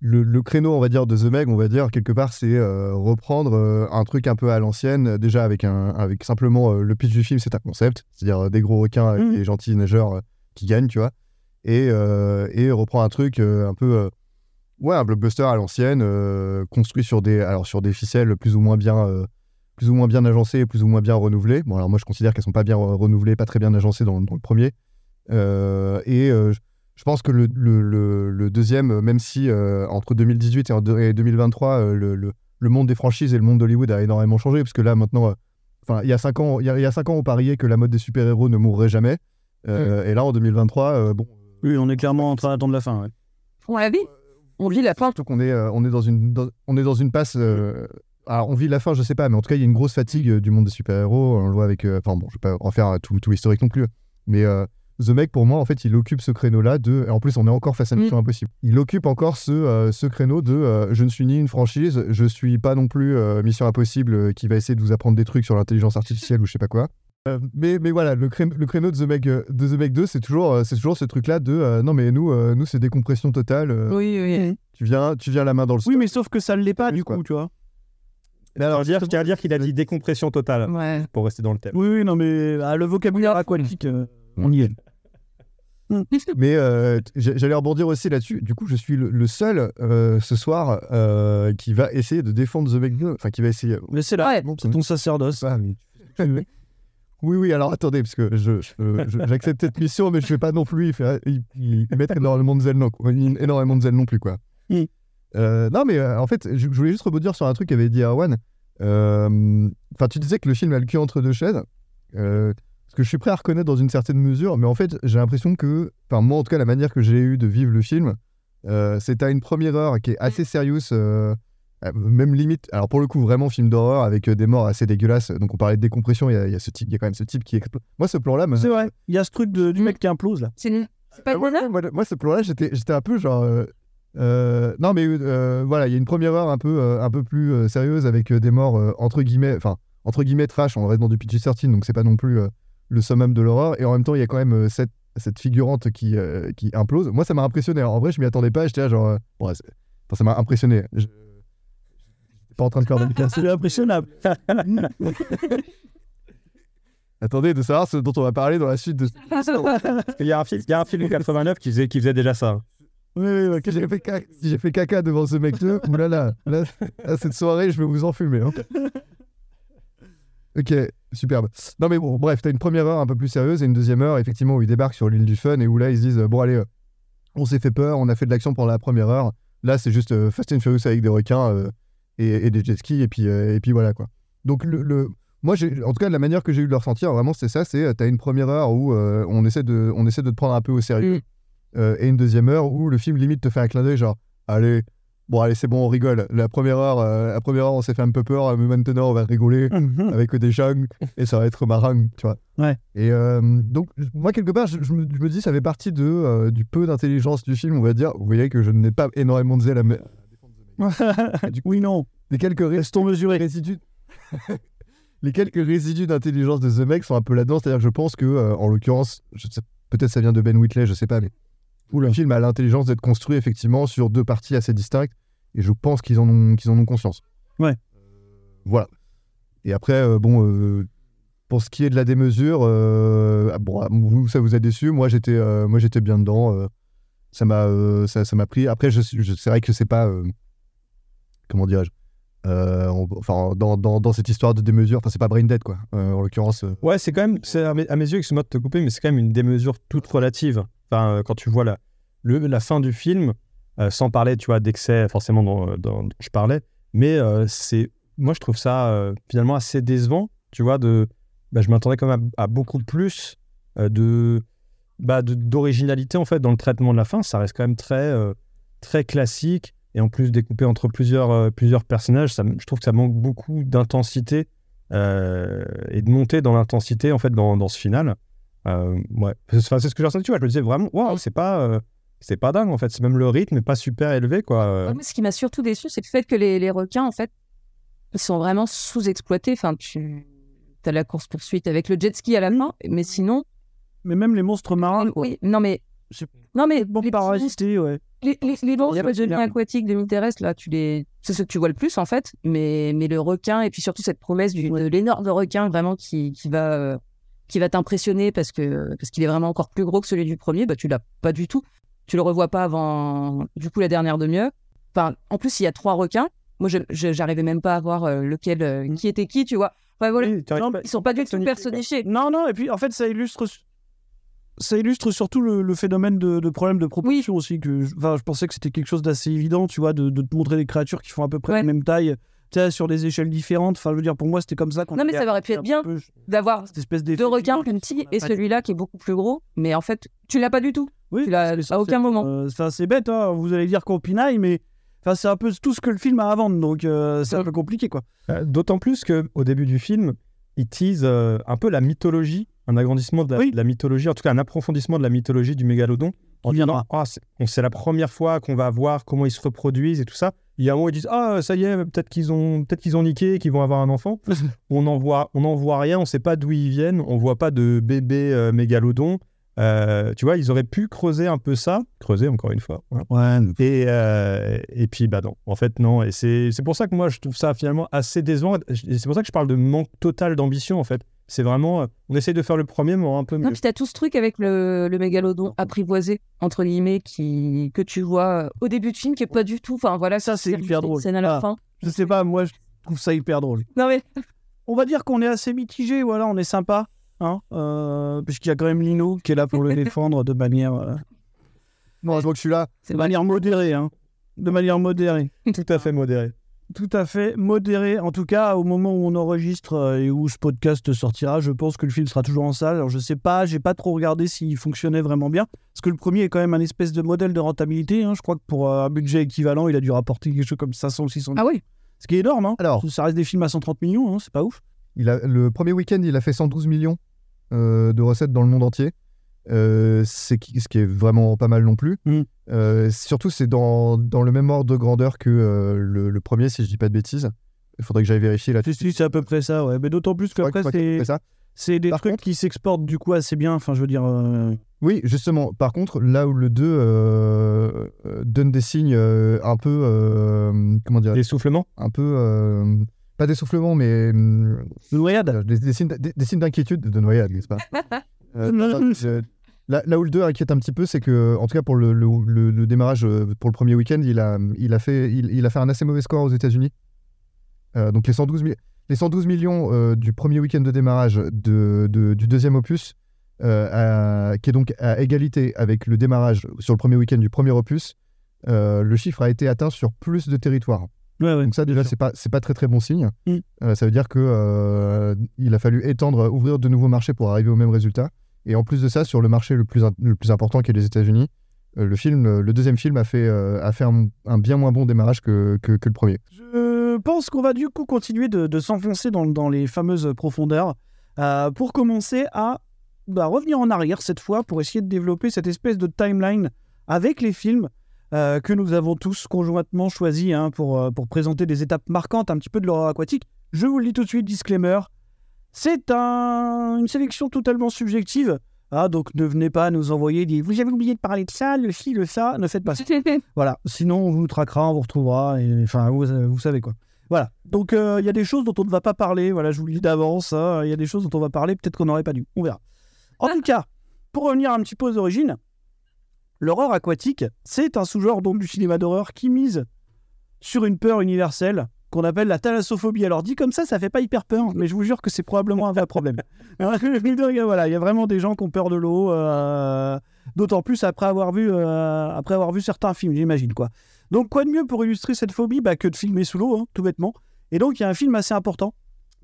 le, le créneau, on va dire, de The Meg, on va dire, quelque part, c'est reprendre un truc un peu à l'ancienne, déjà avec, un, avec simplement le pitch du film, c'est un concept, c'est-à-dire des gros requins avec Mhm. des gentils nageurs qui gagnent, tu vois, et, euh, et reprend un truc euh, un peu. euh, ouais, un blockbuster à l'ancienne, construit sur des, alors, sur des ficelles plus ou moins bien. plus ou moins bien agencées, plus ou moins bien renouvelées. Bon, alors moi, je considère qu'elles sont pas bien renouvelées, pas très bien agencées dans, dans le premier. Euh, et euh, je- pense que le, le- le- deuxième, même si euh, entre 2018 et, en deux- et 2023, euh, le, le- le monde des franchises et le monde d'Hollywood a énormément changé, parce que là, maintenant, enfin, il y a cinq ans, il y a, il y a cinq ans, on pariait que la mode des super-héros ne mourrait jamais. Euh, Et là, en 2023, euh, bon, Oui, on est clairement en train d'attendre la fin. ouais. On la vit. On vit la fin. surtout qu'on est, euh, on est dans une, dans- on est dans une passe. euh, alors, on vit la fin, je sais pas, mais en tout cas, il y a une grosse fatigue euh, du monde des super-héros. On le voit avec. euh, Enfin, bon, je vais pas refaire euh, tout, tout l'historique non plus. Mais euh, The Meg, pour moi, en fait, il occupe ce créneau-là de. et En plus, on est encore face à Mission Impossible. Il occupe encore ce, euh, ce créneau de. euh, je ne suis ni une franchise, je suis pas non plus euh, Mission Impossible euh, qui va essayer de vous apprendre des trucs sur l'intelligence artificielle ou je sais pas quoi. Euh, mais, mais voilà, le, cré- le créneau de The Meg, euh, de The Meg 2, c'est toujours, euh, c'est toujours ce truc-là de. euh, non, mais nous, euh, nous c'est décompression totale. euh, Oui, oui. tu viens, tu viens la main dans le Oui, mais sauf que ça ne l'est pas du quoi. coup, tu vois. Mais alors, je tiens à dire, qu'il a dit décompression totale, Ouais. pour rester dans le thème. Oui, oui, non, mais ah, le vocabulaire aquatique, euh, on y est. Mais euh, j'allais rebondir aussi là-dessus. Du coup, je suis le, le seul euh, ce soir euh, qui va essayer de défendre The Meg 2. Enfin, qui va essayer. Mais c'est là, Ouais. c'est ton sacerdoce. Ah, mais tu- tu- Oui, oui, alors attendez, parce que je, je- je- j'accepte cette mission, mais je vais pas non plus y, faire, y- y mettre énormément de zèle non, énormément de zèle non plus, quoi. Mm. Euh, non, mais euh, en fait, je, voulais juste rebondir sur un truc qu'avait dit Erwan. Euh, Enfin, tu disais que le film a le cul entre deux chaises. Ce que je suis prêt à reconnaître dans une certaine mesure, mais en fait, j'ai l'impression que, enfin, moi, en tout cas, la manière que j'ai eu de vivre le film, c'est à une première heure qui est assez sérieuse, euh, euh, même limite. Alors, pour le coup, vraiment film d'horreur avec euh, des morts assez dégueulasses. Donc, on parlait de décompression, il y a, il y a ce type, il y a quand même ce type qui explose. Moi, ce plan-là, me- C'est vrai, il y a ce truc de- du mec qui implose là. C'est pas ah, ouais, moi, moi, ce plan-là, j'étais, j'étais un peu genre. euh, euh, non, mais euh, voilà, il y a une première heure un peu, euh, un peu plus euh, sérieuse avec euh, des morts euh, entre guillemets, enfin entre guillemets trash. On reste dans du PG-13, donc c'est pas non plus euh, le summum de l'horreur. Et en même temps, il y a quand même euh, cette, cette figurante qui, euh, qui implose. Moi, ça m'a impressionné. En vrai, je m'y attendais pas. J'étais là genre, euh, bon, ouais, c'est- enfin, ça m'a impressionné. Je... pas en train de faire de C'est impressionnable. Attendez de savoir ce dont on va parler dans la suite de. Il y a un film, il y a un film de 89 qui faisait, qui faisait déjà ça. Oui, oui, oui, j'ai fait, caca, si j'ai fait caca devant ce mec 2, oulala, là, là, cette soirée, je vais vous enfumer. Hein. Ok, superbe. Non, mais bon, bref, t'as une première heure un peu plus sérieuse et une deuxième heure, effectivement, où ils débarquent sur l'île du fun et où là, ils se disent, bon, allez, euh, on s'est fait peur, on a fait de l'action pendant la première heure. Là, c'est juste euh, Fast and Furious avec des requins euh, et, et des jet skis, et puis, euh, et puis voilà quoi. Donc, le, le- moi, en tout cas, la manière que j'ai eu de le ressentir, vraiment, c'est ça c'est tu as une première heure où euh, on, essaie de, on essaie de te prendre un peu au sérieux, euh, et une deuxième heure où le film limite te fait un clin d'œil, genre, allez, bon, allez, c'est bon, on rigole. La première heure, euh, la première heure on s'est fait un peu peur, mais maintenant, on va rigoler avec des gens, et ça va être marrant, tu vois. Ouais. Et euh, donc, moi, quelque part, je, je me, je me dis, ça fait partie de, euh, du peu d'intelligence du film, on va dire. Vous voyez que je n'ai pas énormément de zèle à me... oui, non. Les quelques Restons mesurés. résidus... les quelques résidus d'intelligence de The Meg sont un peu là-dedans. C'est-à-dire que je pense que, euh, en l'occurrence, peut-être ça vient de Ben Whitley, je sais pas, mais le film a l'intelligence d'être construit effectivement sur deux parties assez distinctes. Et je pense qu'ils en ont, qu'ils en ont conscience. Ouais. Voilà. Et après, euh, bon, euh, pour ce qui est de la démesure, euh, ah, bon, ah, vous, ça vous a déçu. Moi, j'étais, euh, moi, j'étais bien dedans. euh, ça m'a, euh, ça, m'a pris. Après, je, je- c'est vrai que c'est pas, euh, comment dirais-je, euh, enfin, dans, dans, cette histoire de démesure, enfin, c'est pas brain dead quoi. Euh, en l'occurrence. euh, Ouais, c'est quand même, à mes, à mes yeux, excuse-moi de te couper, mais c'est quand même une démesure toute relative. Enfin, quand tu vois la, la fin du film, sans parler, tu vois, d'excès forcément dont, je parlais, mais c'est, moi je trouve ça finalement assez décevant, tu vois, de, bah, je m'attendais quand même à, à beaucoup plus de, bah, d'originalité en fait dans le traitement de la fin. Ça reste quand même très, très classique et en plus découpé entre plusieurs, euh, plusieurs personnages, ça, je trouve que ça manque beaucoup d'intensité euh, et de monter dans l'intensité en fait dans, dans ce final. Euh, ouais, Enfin, c'est ce que j'ai ressenti. Tu vois, je me disais vraiment, waouh, c'est pas, euh, c'est pas dingue en fait. C'est même le rythme n'est pas super élevé quoi. Ouais, ce qui m'a surtout déçu, c'est le fait que les, les requins, en fait, ils sont vraiment sous-exploités. Enfin, tu as la course-poursuite avec le jet ski à la main, mais sinon. Mais même les monstres marins. quoi. Oui, non, mais. Non, mais. Bon, les parasité, ouais. Les, les, les monstres Il y a- de il y a- aquatiques, demi-terrestres, là, tu les... c'est ce que tu vois le plus, en fait. Mais, mais le requin, et puis surtout cette promesse du, de l'énorme requin, vraiment, qui, qui va, euh, qui va t'impressionner parce que parce qu'il est vraiment encore plus gros que celui du premier, bah, tu l'as pas du tout. Tu le revois pas avant, du coup, la dernière demi-heure. Enfin, en plus, il y a trois requins. Moi, je j'arrivais même pas à voir euh, lequel, euh, qui était qui, tu vois. Enfin, voilà. Non, Ils sont pas du tout personnifiés. Non, non, et puis en fait, ça illustre, ça illustre surtout le, le phénomène de, de problème de proportion aussi. Que, je- enfin, je pensais que c'était quelque chose d'assez évident, tu vois, de, de te montrer des créatures qui font à peu près la même taille, sur des échelles différentes. Enfin, je veux dire, pour moi, c'était comme ça qu'on Non, mais ça aurait pu être bien peu d'avoir cette espèce deux requins plus petits et celui-là qui est beaucoup plus gros. Mais en fait, tu l'as pas du tout. Oui, tu l'as à aucun moment. Euh, c'est bête, hein, vous allez dire qu'on pinaille, mais enfin, c'est un peu tout ce que le film a à vendre, donc euh, c'est un peu compliqué, quoi. Euh, D'autant plus que au début du film, il tease euh, un peu la mythologie, un agrandissement de la, de la mythologie, en tout cas un approfondissement de la mythologie du mégalodon. En disant, Ah, c'est la première fois qu'on va voir comment ils se reproduisent et tout ça. Il y a un moment où ils disent ah ça y est peut-être qu'ils ont peut-être qu'ils ont niqué, qu'ils vont avoir un enfant. on n'en voit on n'en voit rien, on sait pas d'où ils viennent, on voit pas de bébé euh, mégalodon. Euh, tu vois, ils auraient pu creuser un peu ça, creuser encore une fois. voilà. Et, euh, et puis, bah non, en fait, non. Et c'est c'est pour ça que moi, je trouve ça finalement assez décevant. C'est pour ça que je parle de manque total d'ambition, en fait. C'est vraiment, euh, on essaye de faire le premier, mais un peu mieux. Non, puis t'as tout ce truc avec le, le mégalodon apprivoisé, entre guillemets, qui, que tu vois euh, au début de film, qui est pas du tout. Enfin voilà, ça c'est hyper drôle. Scène à la Ah, fin. Je sais pas, moi, je trouve ça hyper drôle. Non mais. On va dire qu'on est assez mitigé, voilà, on est sympa, hein, euh, puisqu'il y a quand même Lino qui est là pour le défendre de manière. euh, Non, je vois que je suis là. de manière modérée, hein. De manière modérée. Tout à fait modéré. Tout à fait modéré. En tout cas, au moment où on enregistre euh, et où ce podcast sortira, je pense que le film sera toujours en salle. Alors, je sais pas, j'ai pas trop regardé s'il fonctionnait vraiment bien. Parce que le premier est quand même un espèce de modèle de rentabilité. hein. Je crois que pour euh, un budget équivalent, il a dû rapporter quelque chose comme 500 ou 600 Ah oui Ce qui est énorme. Hein. Alors, ça reste des films à 130 millions, hein, c'est pas ouf. Il a, le premier week-end, il a fait 112 millions euh, de recettes dans le monde entier. Euh, c'est ce qui est vraiment pas mal non plus. Euh, surtout, c'est dans, dans le même ordre de grandeur que euh, le, le premier, si je dis pas de bêtises. Il faudrait que j'aille vérifier là. Si, si, c'est à peu près ça, ouais. Mais d'autant plus qu'après, c'est des trucs qui s'exportent du coup assez bien. Enfin, je veux dire. euh, Oui, justement. Par contre, là où le 2 euh, euh, donne des signes euh, un peu. euh, comment dire D'essoufflement Un peu. euh, pas d'essoufflement, mais. De noyade Des, des signes, des- des d'inquiétude de noyade, n'est-ce pas? Euh, non, je- là, là où le 2 inquiète un petit peu, c'est que, en tout cas pour le, le- le- le démarrage euh, pour le premier week-end, il a, il, a fait, il, il a fait un assez mauvais score aux États-Unis. Euh, donc les 112, mi- les 112 millions euh, du premier week-end de démarrage de, de- du deuxième opus euh, à- qui est donc à égalité avec le démarrage sur le premier week-end du premier opus, le chiffre a été atteint sur plus de territoires. Ouais, ouais. Donc ça déjà c'est pas c'est pas très très bon signe. Mm. Ça veut dire que euh, il a fallu étendre, ouvrir de nouveaux marchés pour arriver au même résultat. Et en plus de ça, sur le marché le plus, important qui est les États-Unis, euh, le film, le deuxième film a fait, euh, un, bien moins bon démarrage que, que, le premier. Je pense qu'on va du coup continuer de, s'enfoncer dans, les fameuses profondeurs euh, pour commencer à bah, revenir en arrière cette fois pour essayer de développer cette espèce de timeline avec les films que nous avons tous conjointement choisis hein, pour, pour présenter des étapes marquantes un petit peu de l'horreur aquatique. Je vous le dis tout de suite, disclaimer, c'est un- une sélection totalement subjective. Ah, donc ne venez pas nous envoyer des vous avez oublié de parler de ça, le ci, le ça, ne faites pas ça. Voilà, sinon on vous traquera, on vous retrouvera, et, enfin vous, vous savez quoi. Voilà, donc euh, il y a des choses dont on ne va pas parler, voilà, je vous le dis d'avance, hein, il y a des choses dont on va parler, peut-être qu'on n'aurait pas dû, on verra. En tout cas, pour revenir un petit peu aux origines, l'horreur aquatique, c'est un sous-genre donc du cinéma d'horreur qui mise sur une peur universelle qu'on appelle la thalassophobie. Alors dit comme ça, ça fait pas hyper peur, mais je vous jure que c'est probablement un vrai problème. voilà, il y a vraiment des gens qui ont peur de l'eau, euh, d'autant plus après avoir vu, euh, après avoir vu certains films, j'imagine quoi. Donc quoi de mieux pour illustrer cette phobie bah, que de filmer sous l'eau, hein, tout bêtement. Et donc il y a un film assez important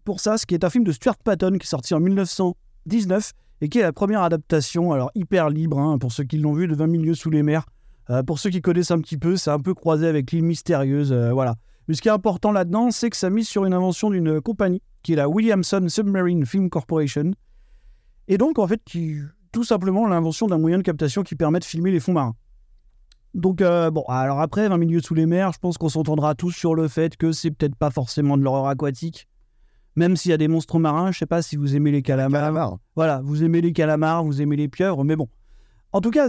pour ça, ce qui est un film de Stuart Patton qui est sorti en 1919 et qui est la première adaptation, alors hyper libre hein, pour ceux qui l'ont vu, de 20 milieux sous les mers. Euh, pour ceux qui connaissent un petit peu, c'est un peu croisé avec l'île mystérieuse, voilà. Mais ce qui est important là-dedans, c'est que ça mise sur une invention d'une compagnie qui est la Williamson Submarine Film Corporation. Et donc, en fait, qui, tout simplement l'invention d'un moyen de captation qui permet de filmer les fonds marins. Donc, euh, bon, alors après, 20 milieux sous les mers, je pense qu'on s'entendra tous sur le fait que c'est peut-être pas forcément de l'horreur aquatique. Même s'il y a des monstres marins, je sais pas si vous aimez les calamars. Voilà, vous aimez les calamars, vous aimez les pieuvres, mais bon. En tout cas,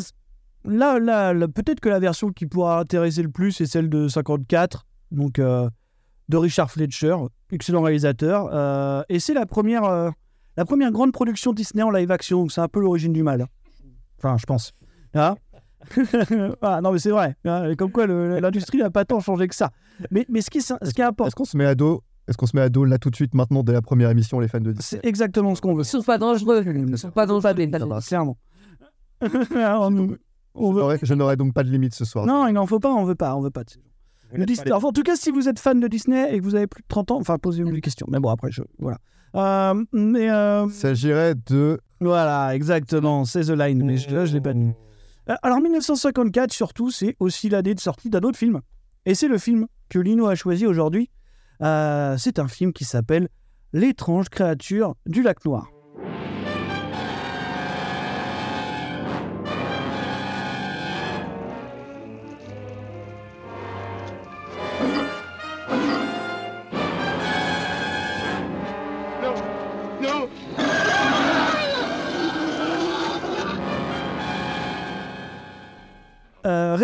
là, là, là, peut-être que la version qui pourra intéresser le plus est celle de 54, donc euh, de Richard Fletcher, excellent réalisateur. euh, et c'est la première, euh, la première grande production Disney en live action, donc c'est un peu l'origine du mal. Enfin, je pense. Hein ah, non, mais c'est vrai. hein, Comme quoi, l'industrie n'a pas tant changé que ça. Mais, mais ce qui est, ce qui est important, Est-ce qu'on se met à dos Est-ce qu'on se met à dos là tout de suite maintenant dès la première émission les fans de Disney c'est exactement ce qu'on veut. Ils sont pas dangereux. Ils sont pas dangereux. les Ah ballons. clairement. Alors, nous, on Je veut- n'aurai- Je n'aurai donc pas de limite ce soir. Non, il n'en faut pas, on veut pas, on veut pas de. Le Disney- Enfin, en tout cas, si vous êtes fan de Disney et que vous avez plus de 30 ans, enfin, posez-vous des questions. Mais bon, après, je... voilà. Euh, mais euh, Il s'agirait de. voilà, exactement, c'est The Line, mais je, là, je l'ai pas dit. Euh, Alors, 1954, surtout, c'est aussi l'année de sortie d'un autre film. Et c'est le film que Lino a choisi aujourd'hui. Euh, c'est un film qui s'appelle L'étrange créature du lac noir.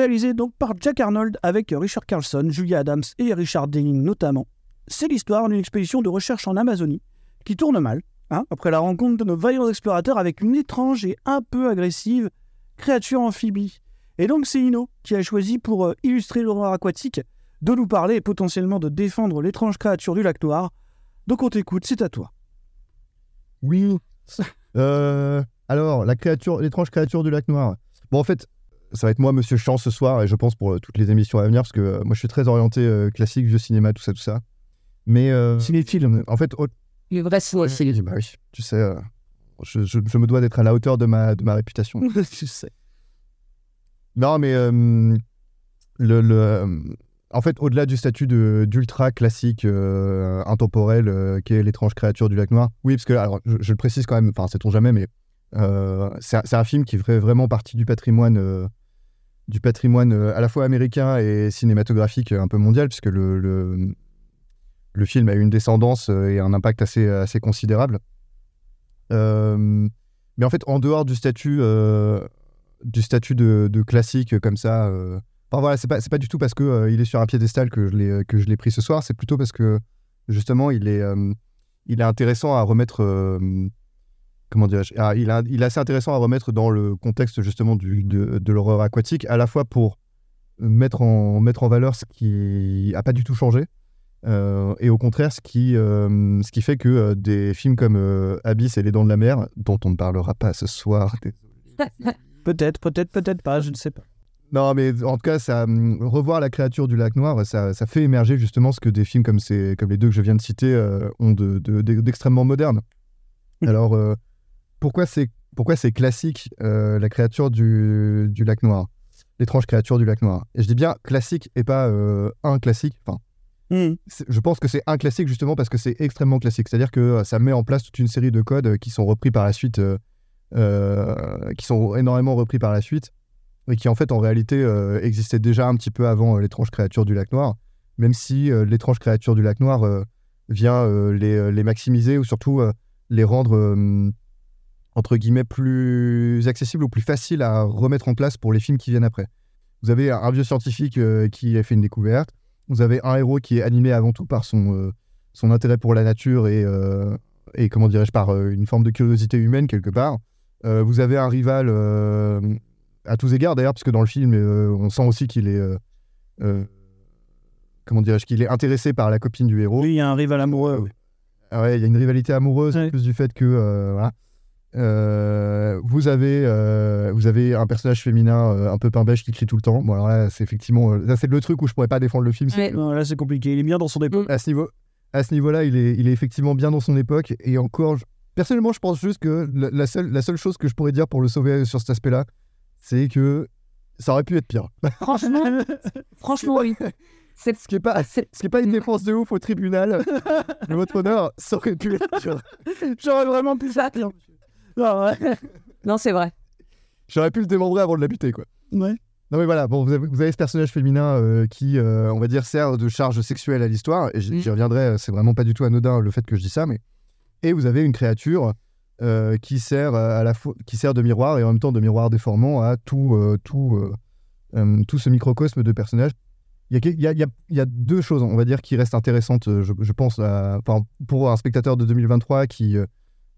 Réalisé donc par Jack Arnold avec Richard Carlson, Julia Adams et Richard Denning notamment. C'est l'histoire d'une expédition de recherche en Amazonie qui tourne mal, hein, après la rencontre de nos vaillants explorateurs avec une étrange et un peu agressive créature amphibie. Et donc c'est Ino qui a choisi pour euh, illustrer l'horreur aquatique de nous parler et potentiellement de défendre l'étrange créature du lac noir. Donc on t'écoute, c'est à toi. Oui. Euh, alors, la créature, l'étrange créature du lac noir. Bon, en fait, ça va être moi, Monsieur Champ, ce soir, et je pense pour euh, toutes les émissions à venir, parce que euh, moi, je suis très orienté euh, classique, vieux cinéma, tout ça, tout ça. Mais euh, Cinéphile. en fait, au- Le vrai cinéphile. bah oui, tu sais, euh, je, je- je me dois d'être à la hauteur de ma, de ma réputation. tu sais. Non, mais euh, le, le, en fait, au-delà du statut d'ultra classique euh, intemporel euh, qui est l'étrange créature du lac noir, oui, parce que, alors, je, je le précise quand même, enfin, sait-on jamais, mais c'est un- c'est un film qui fait vraiment partie du patrimoine, euh, du patrimoine euh, à la fois américain et cinématographique euh, un peu mondial, puisque le, le, le film a eu une descendance euh, et un impact assez, assez considérable. Euh, mais en fait, en dehors du statut, euh, du statut de, classique comme ça, euh, enfin voilà, c'est pas, pas du tout parce que euh, il est sur un piédestal que je l'ai pris ce soir. C'est plutôt parce que justement, il est, euh, il est intéressant à remettre. Comment dirais-je ah, il, a- il est assez intéressant à remettre dans le contexte justement du, de, de l'horreur aquatique, à la fois pour mettre en, mettre en valeur ce qui a pas du tout changé, Euh, et au contraire, ce qui, euh, ce qui fait que euh, des films comme Abyss et Les Dents de la Mer, dont on ne parlera pas ce soir, Peut-être, peut-être, peut-être pas, je ne sais pas. Non, mais en tout cas, ça, hum, revoir la créature du lac noir, ça, ça fait émerger justement ce que des films comme, ces, comme les deux que je viens de citer ont de- de- de- d'extrêmement moderne. Alors, pourquoi c'est pourquoi c'est classique, euh, la créature du, du lac noir? L'étrange créature du lac noir. Et je dis bien classique et pas euh, un classique. Enfin, Hmm. je pense que c'est un classique justement parce que c'est extrêmement classique. C'est-à-dire que euh, ça met en place toute une série de codes qui sont repris par la suite, euh, qui sont énormément repris par la suite, et qui en fait en réalité existaient déjà un petit peu avant l'étrange créature du lac noir, même si l'étrange créature du lac noir vient les, les maximiser ou surtout les rendre entre guillemets plus accessibles ou plus faciles à remettre en place pour les films qui viennent après. Vous avez un vieux scientifique euh, qui a fait une découverte, vous avez un héros qui est animé avant tout par son, euh, son intérêt pour la nature et, euh, et comment dirais-je, par une forme de curiosité humaine quelque part. Vous avez un rival à tous égards d'ailleurs, parce que dans le film, on sent aussi qu'il est, comment dirais-je, qu'il est intéressé par la copine du héros. Oui, il y a un rival amoureux. oui. Ah ouais, il y a une rivalité amoureuse, en plus du fait que euh, voilà. Euh, vous avez euh, vous avez un personnage féminin euh, un peu pain beige qui crie tout le temps. Bon alors là, c'est effectivement euh, ça c'est le truc où je pourrais pas défendre le film. Non, là, c'est compliqué. Il est bien dans son époque. à ce niveau à ce niveau-là, il est il est effectivement bien dans son époque et encore je- personnellement, je pense juste que la, la seule la seule chose que je pourrais dire pour le sauver sur cet aspect-là, c'est que ça aurait pu être pire. Franchement, franchement, oui. Ce qui est pas ce qui est pas une défense de ouf au tribunal de votre honneur, ça aurait pu être pire. J'aurais vraiment pu pire. Non, ouais. Non, c'est vrai. J'aurais pu le démembrer avant de la buter, quoi. Ouais. Non mais voilà, bon, vous avez, vous avez ce personnage féminin euh, qui, euh, on va dire, sert de charge sexuelle à l'histoire, et j'y j'y reviendrai, c'est vraiment pas du tout anodin le fait que je dis ça, mais... Et vous avez une créature euh, qui, sert à la qui sert de miroir, et en même temps de miroir déformant à tout, euh, tout, euh, euh, tout ce microcosme de personnages. Il y, a, que- il, y a, il y a- il y a deux choses, on va dire, qui restent intéressantes, je, je pense, à- enfin, pour un spectateur de 2023 qui,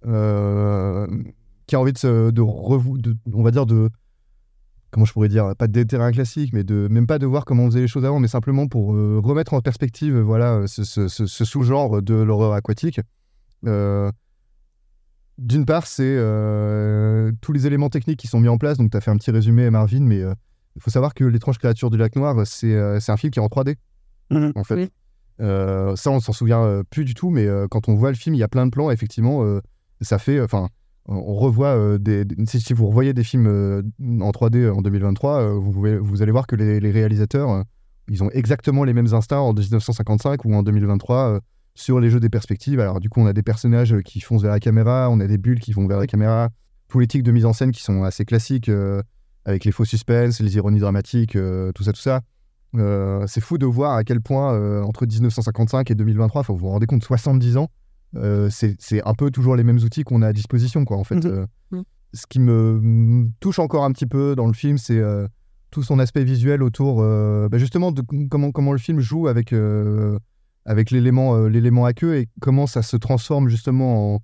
qui a envie de, se, de, revou- de- on va dire, de comment je pourrais dire, pas de déterrer un classique, mais de même pas de voir comment on faisait les choses avant, mais simplement pour euh, remettre en perspective, euh, voilà, euh, ce, ce- ce- ce sous-genre de l'horreur aquatique. Euh, D'une part, c'est euh, tous les éléments techniques qui sont mis en place. Donc, tu as fait un petit résumé, Marvin, mais euh, il faut savoir que L'étrange créature du lac noir, c'est euh, c'est un film qui est en 3D, en fait. Euh, ça, on s'en souvient euh, plus du tout, mais euh, quand on voit le film, il y a plein de plans, effectivement, euh, ça fait. Enfin, on revoit euh, des. Si, vous revoyez des films euh, en 3D en 2023, euh, vous, pouvez- vous allez voir que les, les réalisateurs, euh, ils ont exactement les mêmes instincts en 1955 ou en 2023 euh, sur les jeux des perspectives. Alors, du coup, on a des personnages euh, qui foncent vers la caméra, on a des bulles qui vont vers la caméra, tics de mise en scène qui sont assez classiques, euh, avec les faux suspens, les ironies dramatiques, euh, tout ça, tout ça. Euh, c'est fou de voir à quel point, euh, entre 1955 et 2023, enfin, vous vous rendez compte, 70 ans, euh, c'est un peu toujours les mêmes outils qu'on a à disposition, quoi, en fait. Mhm. Euh, Mhm. ce qui me me touche encore un petit peu dans le film, c'est euh, tout son aspect visuel autour, euh, bah, justement, de comment, comment le film joue avec, avec l'élément l'élément à queue et comment ça se transforme justement en,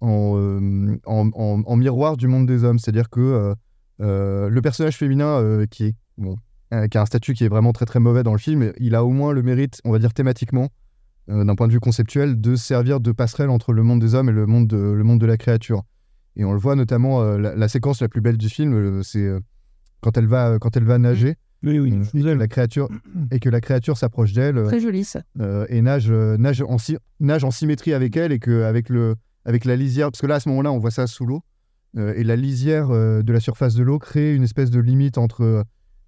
en, en- en- en miroir du monde des hommes. C'est-à-dire que le personnage féminin qui, est, bon, qui a un statut qui est vraiment très très mauvais dans le film, il a au moins le mérite, on va dire thématiquement, d'un point de vue conceptuel, de servir de passerelle entre le monde des hommes et le monde de, le monde de la créature. Et on le voit notamment, euh, la, la séquence la plus belle du film, euh, c'est euh, quand elle va quand elle va nager. Oui, oui. et que la créature et que la créature s'approche d'elle. euh, Très joli, ça. euh, et nage, euh, nage, en nage en symétrie avec elle et que avec, le, avec la lisière, parce que là à ce moment-là on voit ça sous l'eau, euh, et la lisière euh, de la surface de l'eau crée une espèce de limite entre euh,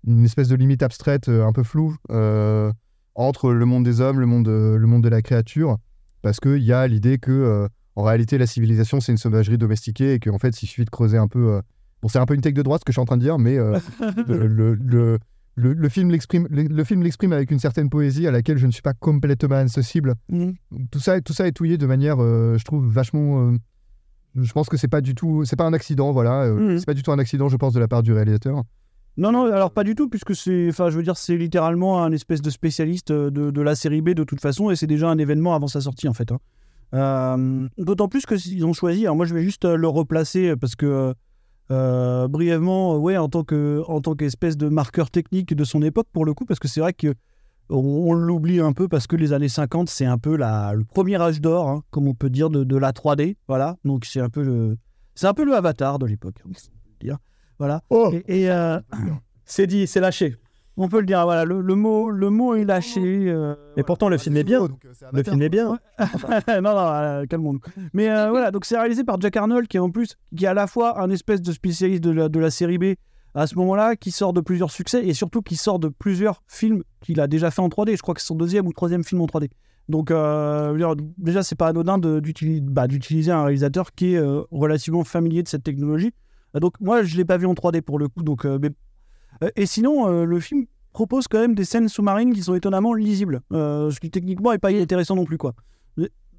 une espèce de limite abstraite euh, un peu floue euh, entre le monde des hommes, le monde, euh, le monde de la créature, parce qu'il y a l'idée que euh, en réalité la civilisation c'est une sauvagerie domestiquée et qu'en fait il suffit de creuser un peu. euh, Bon, c'est un peu une tech de droite ce que je suis en train de dire, mais euh, le, le- le- film l'exprime le, film l'exprime avec une certaine poésie à laquelle je ne suis pas complètement insensible. Tout ça, tout ça est touillé de manière, je trouve, vachement. je pense que c'est pas du tout, c'est pas un accident, voilà. Mhm. C'est pas du tout un accident, je pense, de la part du réalisateur. Non, non, alors pas du tout, puisque c'est, enfin, je veux dire, c'est littéralement un espèce de spécialiste euh, de, la série B de toute façon, et c'est déjà un événement avant sa sortie en fait. hein. Euh, D'autant plus que s'ils ont choisi. Alors moi, je vais juste euh, le replacer parce que brièvement, ouais, en tant que, qu'espèce de marqueur technique de son époque pour le coup, parce que c'est vrai que on, l'oublie un peu parce que les années 50, c'est un peu le premier âge d'or, hein, comme on peut dire, de, la 3D. Voilà. Donc c'est un peu le, c'est un peu le avatar de l'époque. dire. Voilà. Et, et, euh, C'est dit, c'est lâché. on peut le dire. Voilà. Le, le mot, le mot est lâché. euh, Et pourtant, le film est bien. Le film est bien. non, non, euh, calmons-nous. Mais euh, voilà, donc c'est réalisé par Jack Arnold, qui est en plus, qui est à la fois un espèce de spécialiste de la, de la série B à ce moment-là, qui sort de plusieurs succès et surtout qui sort de plusieurs films qu'il a déjà fait en 3D. Je crois que c'est son deuxième ou troisième film en 3D. Donc euh, déjà, c'est pas anodin bah, d'utiliser un réalisateur qui est euh, relativement familier de cette technologie. Euh, Donc moi, je l'ai pas vu en 3D pour le coup. Donc, euh, mais- euh, et sinon, euh, le film propose quand même des scènes sous-marines qui sont étonnamment lisibles, ce qui techniquement est pas intéressant non plus quoi.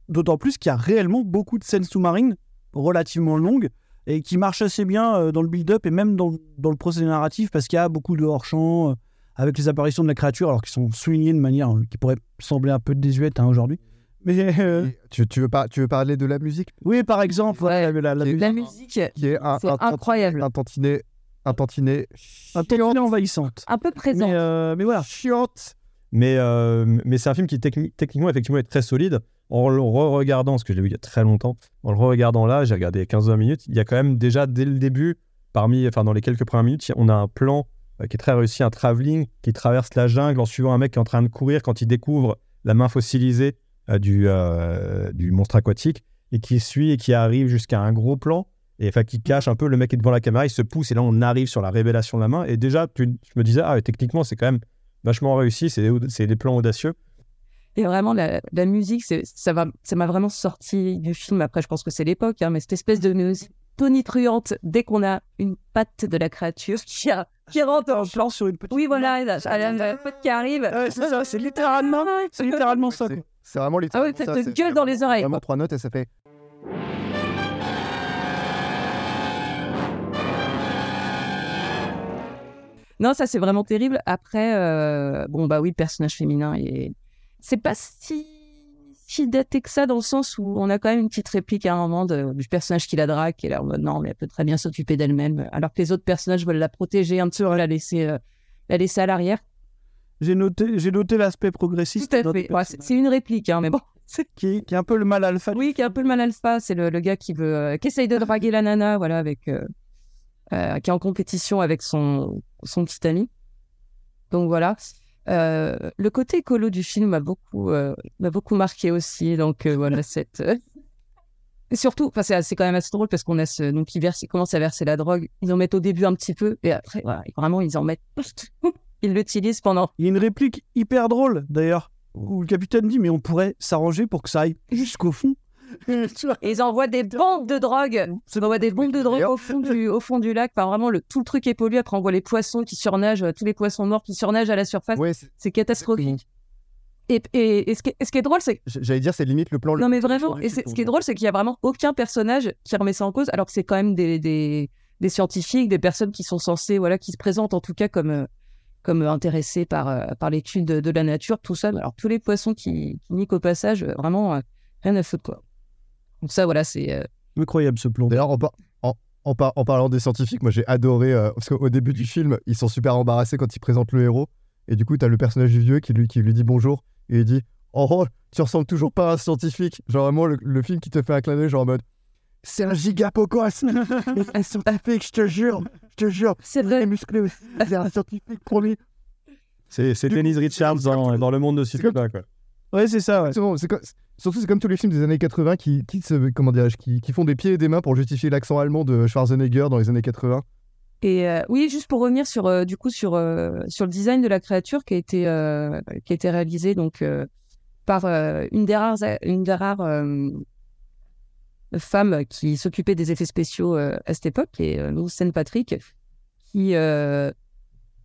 D'autant plus qu'il y a réellement beaucoup de scènes sous-marines relativement longues et qui marchent assez bien dans le build-up et même dans, dans le procédé narratif parce qu'il y a beaucoup de hors-champ avec les apparitions de la créature alors qu'ils sont soulignés de manière qui pourrait sembler un peu désuète hein, aujourd'hui. Mais euh, Tu, tu veux pas, tu veux parler de la musique? Oui, par exemple, voilà, la, la- la musique La musique, qui est un, c'est un, incroyable. un tantinet, un tantinet un tantinet envahissante. Un peu présent. Mais, euh, mais voilà. chiante. Mais, euh, mais c'est un film qui techni- techniquement effectivement est très solide. En le re-regardant, parce que je l'ai vu il y a très longtemps, en le re-regardant là, j'ai regardé 15-20 minutes, il y a quand même déjà dès le début, parmi, enfin dans les quelques premières minutes, on a un plan qui est très réussi, un travelling qui traverse la jungle en suivant un mec qui est en train de courir quand il découvre la main fossilisée du, euh, du monstre aquatique et qui suit et qui arrive jusqu'à un gros plan et enfin qui cache un peu le mec qui est devant la caméra, il se pousse et là on arrive sur la révélation de la main et déjà tu- je me disais ah techniquement c'est quand même vachement réussi, c'est des, c'est des plans audacieux. Et vraiment, la, la musique, ça va- ça m'a vraiment sorti du film. Après, je pense que c'est l'époque, hein, mais cette espèce de musique tonitruante dès qu'on a une patte de la créature qui, a- qui rentre en plan sur une petite. Oui, voilà, elle a- elle a la patte qui arrive. C'est ça, c'est littéralement, c'est littéralement ça. C'est vraiment les. Ah ouais, ça te gueule dans les oreilles. Vraiment trois notes et ça fait. Non, ça c'est vraiment terrible. Après, euh, bon bah oui, le personnage féminin, est... c'est pas si si daté que ça dans le sens où on a quand même une petite réplique à un moment de- du personnage qui la drague, qui est là en mode non, mais elle peut très bien s'occuper d'elle-même, alors que les autres personnages veulent la protéger un petit peu, la laisser euh, la laisser à l'arrière. J'ai noté, j'ai noté l'aspect progressiste. Tout à fait. Ouais, c'est une réplique, hein, mais bon. Qui qui est un peu le mal alpha. Oui, qui est un peu le mal alpha. C'est le, le gars qui veut, euh, qui essaye de draguer la nana, voilà, avec, euh, euh, qui est en compétition avec son, son petit ami. Donc voilà. Le côté écolo du film m'a beaucoup, m'a beaucoup marqué aussi. Donc voilà, cette. Et surtout, c'est c'est quand même assez drôle parce qu'on a ce. Donc, ils, versent, ils commencent à verser la drogue. Ils en mettent au début un petit peu. Et après, voilà, vraiment, ils en mettent. Ils l'utilisent pendant. Il y a une réplique hyper drôle d'ailleurs où le capitaine dit mais on pourrait s'arranger pour que ça aille jusqu'au fond. Et ils envoient des bombes de drogue. Ils envoient des bombes de drogue au fond du, au fond du lac. Enfin, vraiment, le, tout le truc est pollué. Après, on voit les poissons qui surnagent, euh, tous les poissons morts qui surnagent à la surface. Ouais, c'est- catastrophique. Et, et, et ce, qui est, et ce qui est drôle, c'est J'allais dire, c'est limite le plan. non, mais vraiment, et ce qui est drôle, c'est qu'il y a vraiment aucun personnage qui remet ça en cause, alors que c'est quand même des, des, des scientifiques, des personnes qui sont censées, voilà, qui se présentent en tout cas comme, euh, comme intéressés par, euh, par l'étude de, de la nature, tout ça. Alors, tous les poissons qui, qui niquent au passage, euh, vraiment, euh, rien à foutre, quoi. Donc, ça, voilà, c'est. euh, Incroyable ce plan. D'ailleurs, en, par- en, en par- en parlant des scientifiques, moi j'ai adoré, euh, parce qu'au début du film, ils sont super embarrassés quand ils présentent le héros. Et du coup, t'as le personnage du vieux qui lui, qui lui dit bonjour, et il dit Oh, oh, tu ressembles toujours pas à un scientifique. Genre vraiment le, le film qui te fait un clin d'œil, genre en mode C'est un gigapocos Un scientifique, je te jure, je te jure. C'est vrai. musclé aussi. C'est un scientifique, promis. C'est c'est Denise Richards dans, dans le monde de film-là. quoi. Ouais, c'est ça. Ouais. Bon, surtout, c'est comme tous les films des années 80 qui, qui, se, comment qui, qui font des pieds et des mains pour justifier l'accent allemand de Schwarzenegger dans les années 80. Et euh, oui, juste pour revenir sur euh, du coup sur euh, sur le design de la créature qui a été euh, qui a été réalisé donc euh, par euh, une des rares une des rares euh, femmes qui s'occupait des effets spéciaux euh, à cette époque, euh, Lucène Patrick, qui euh,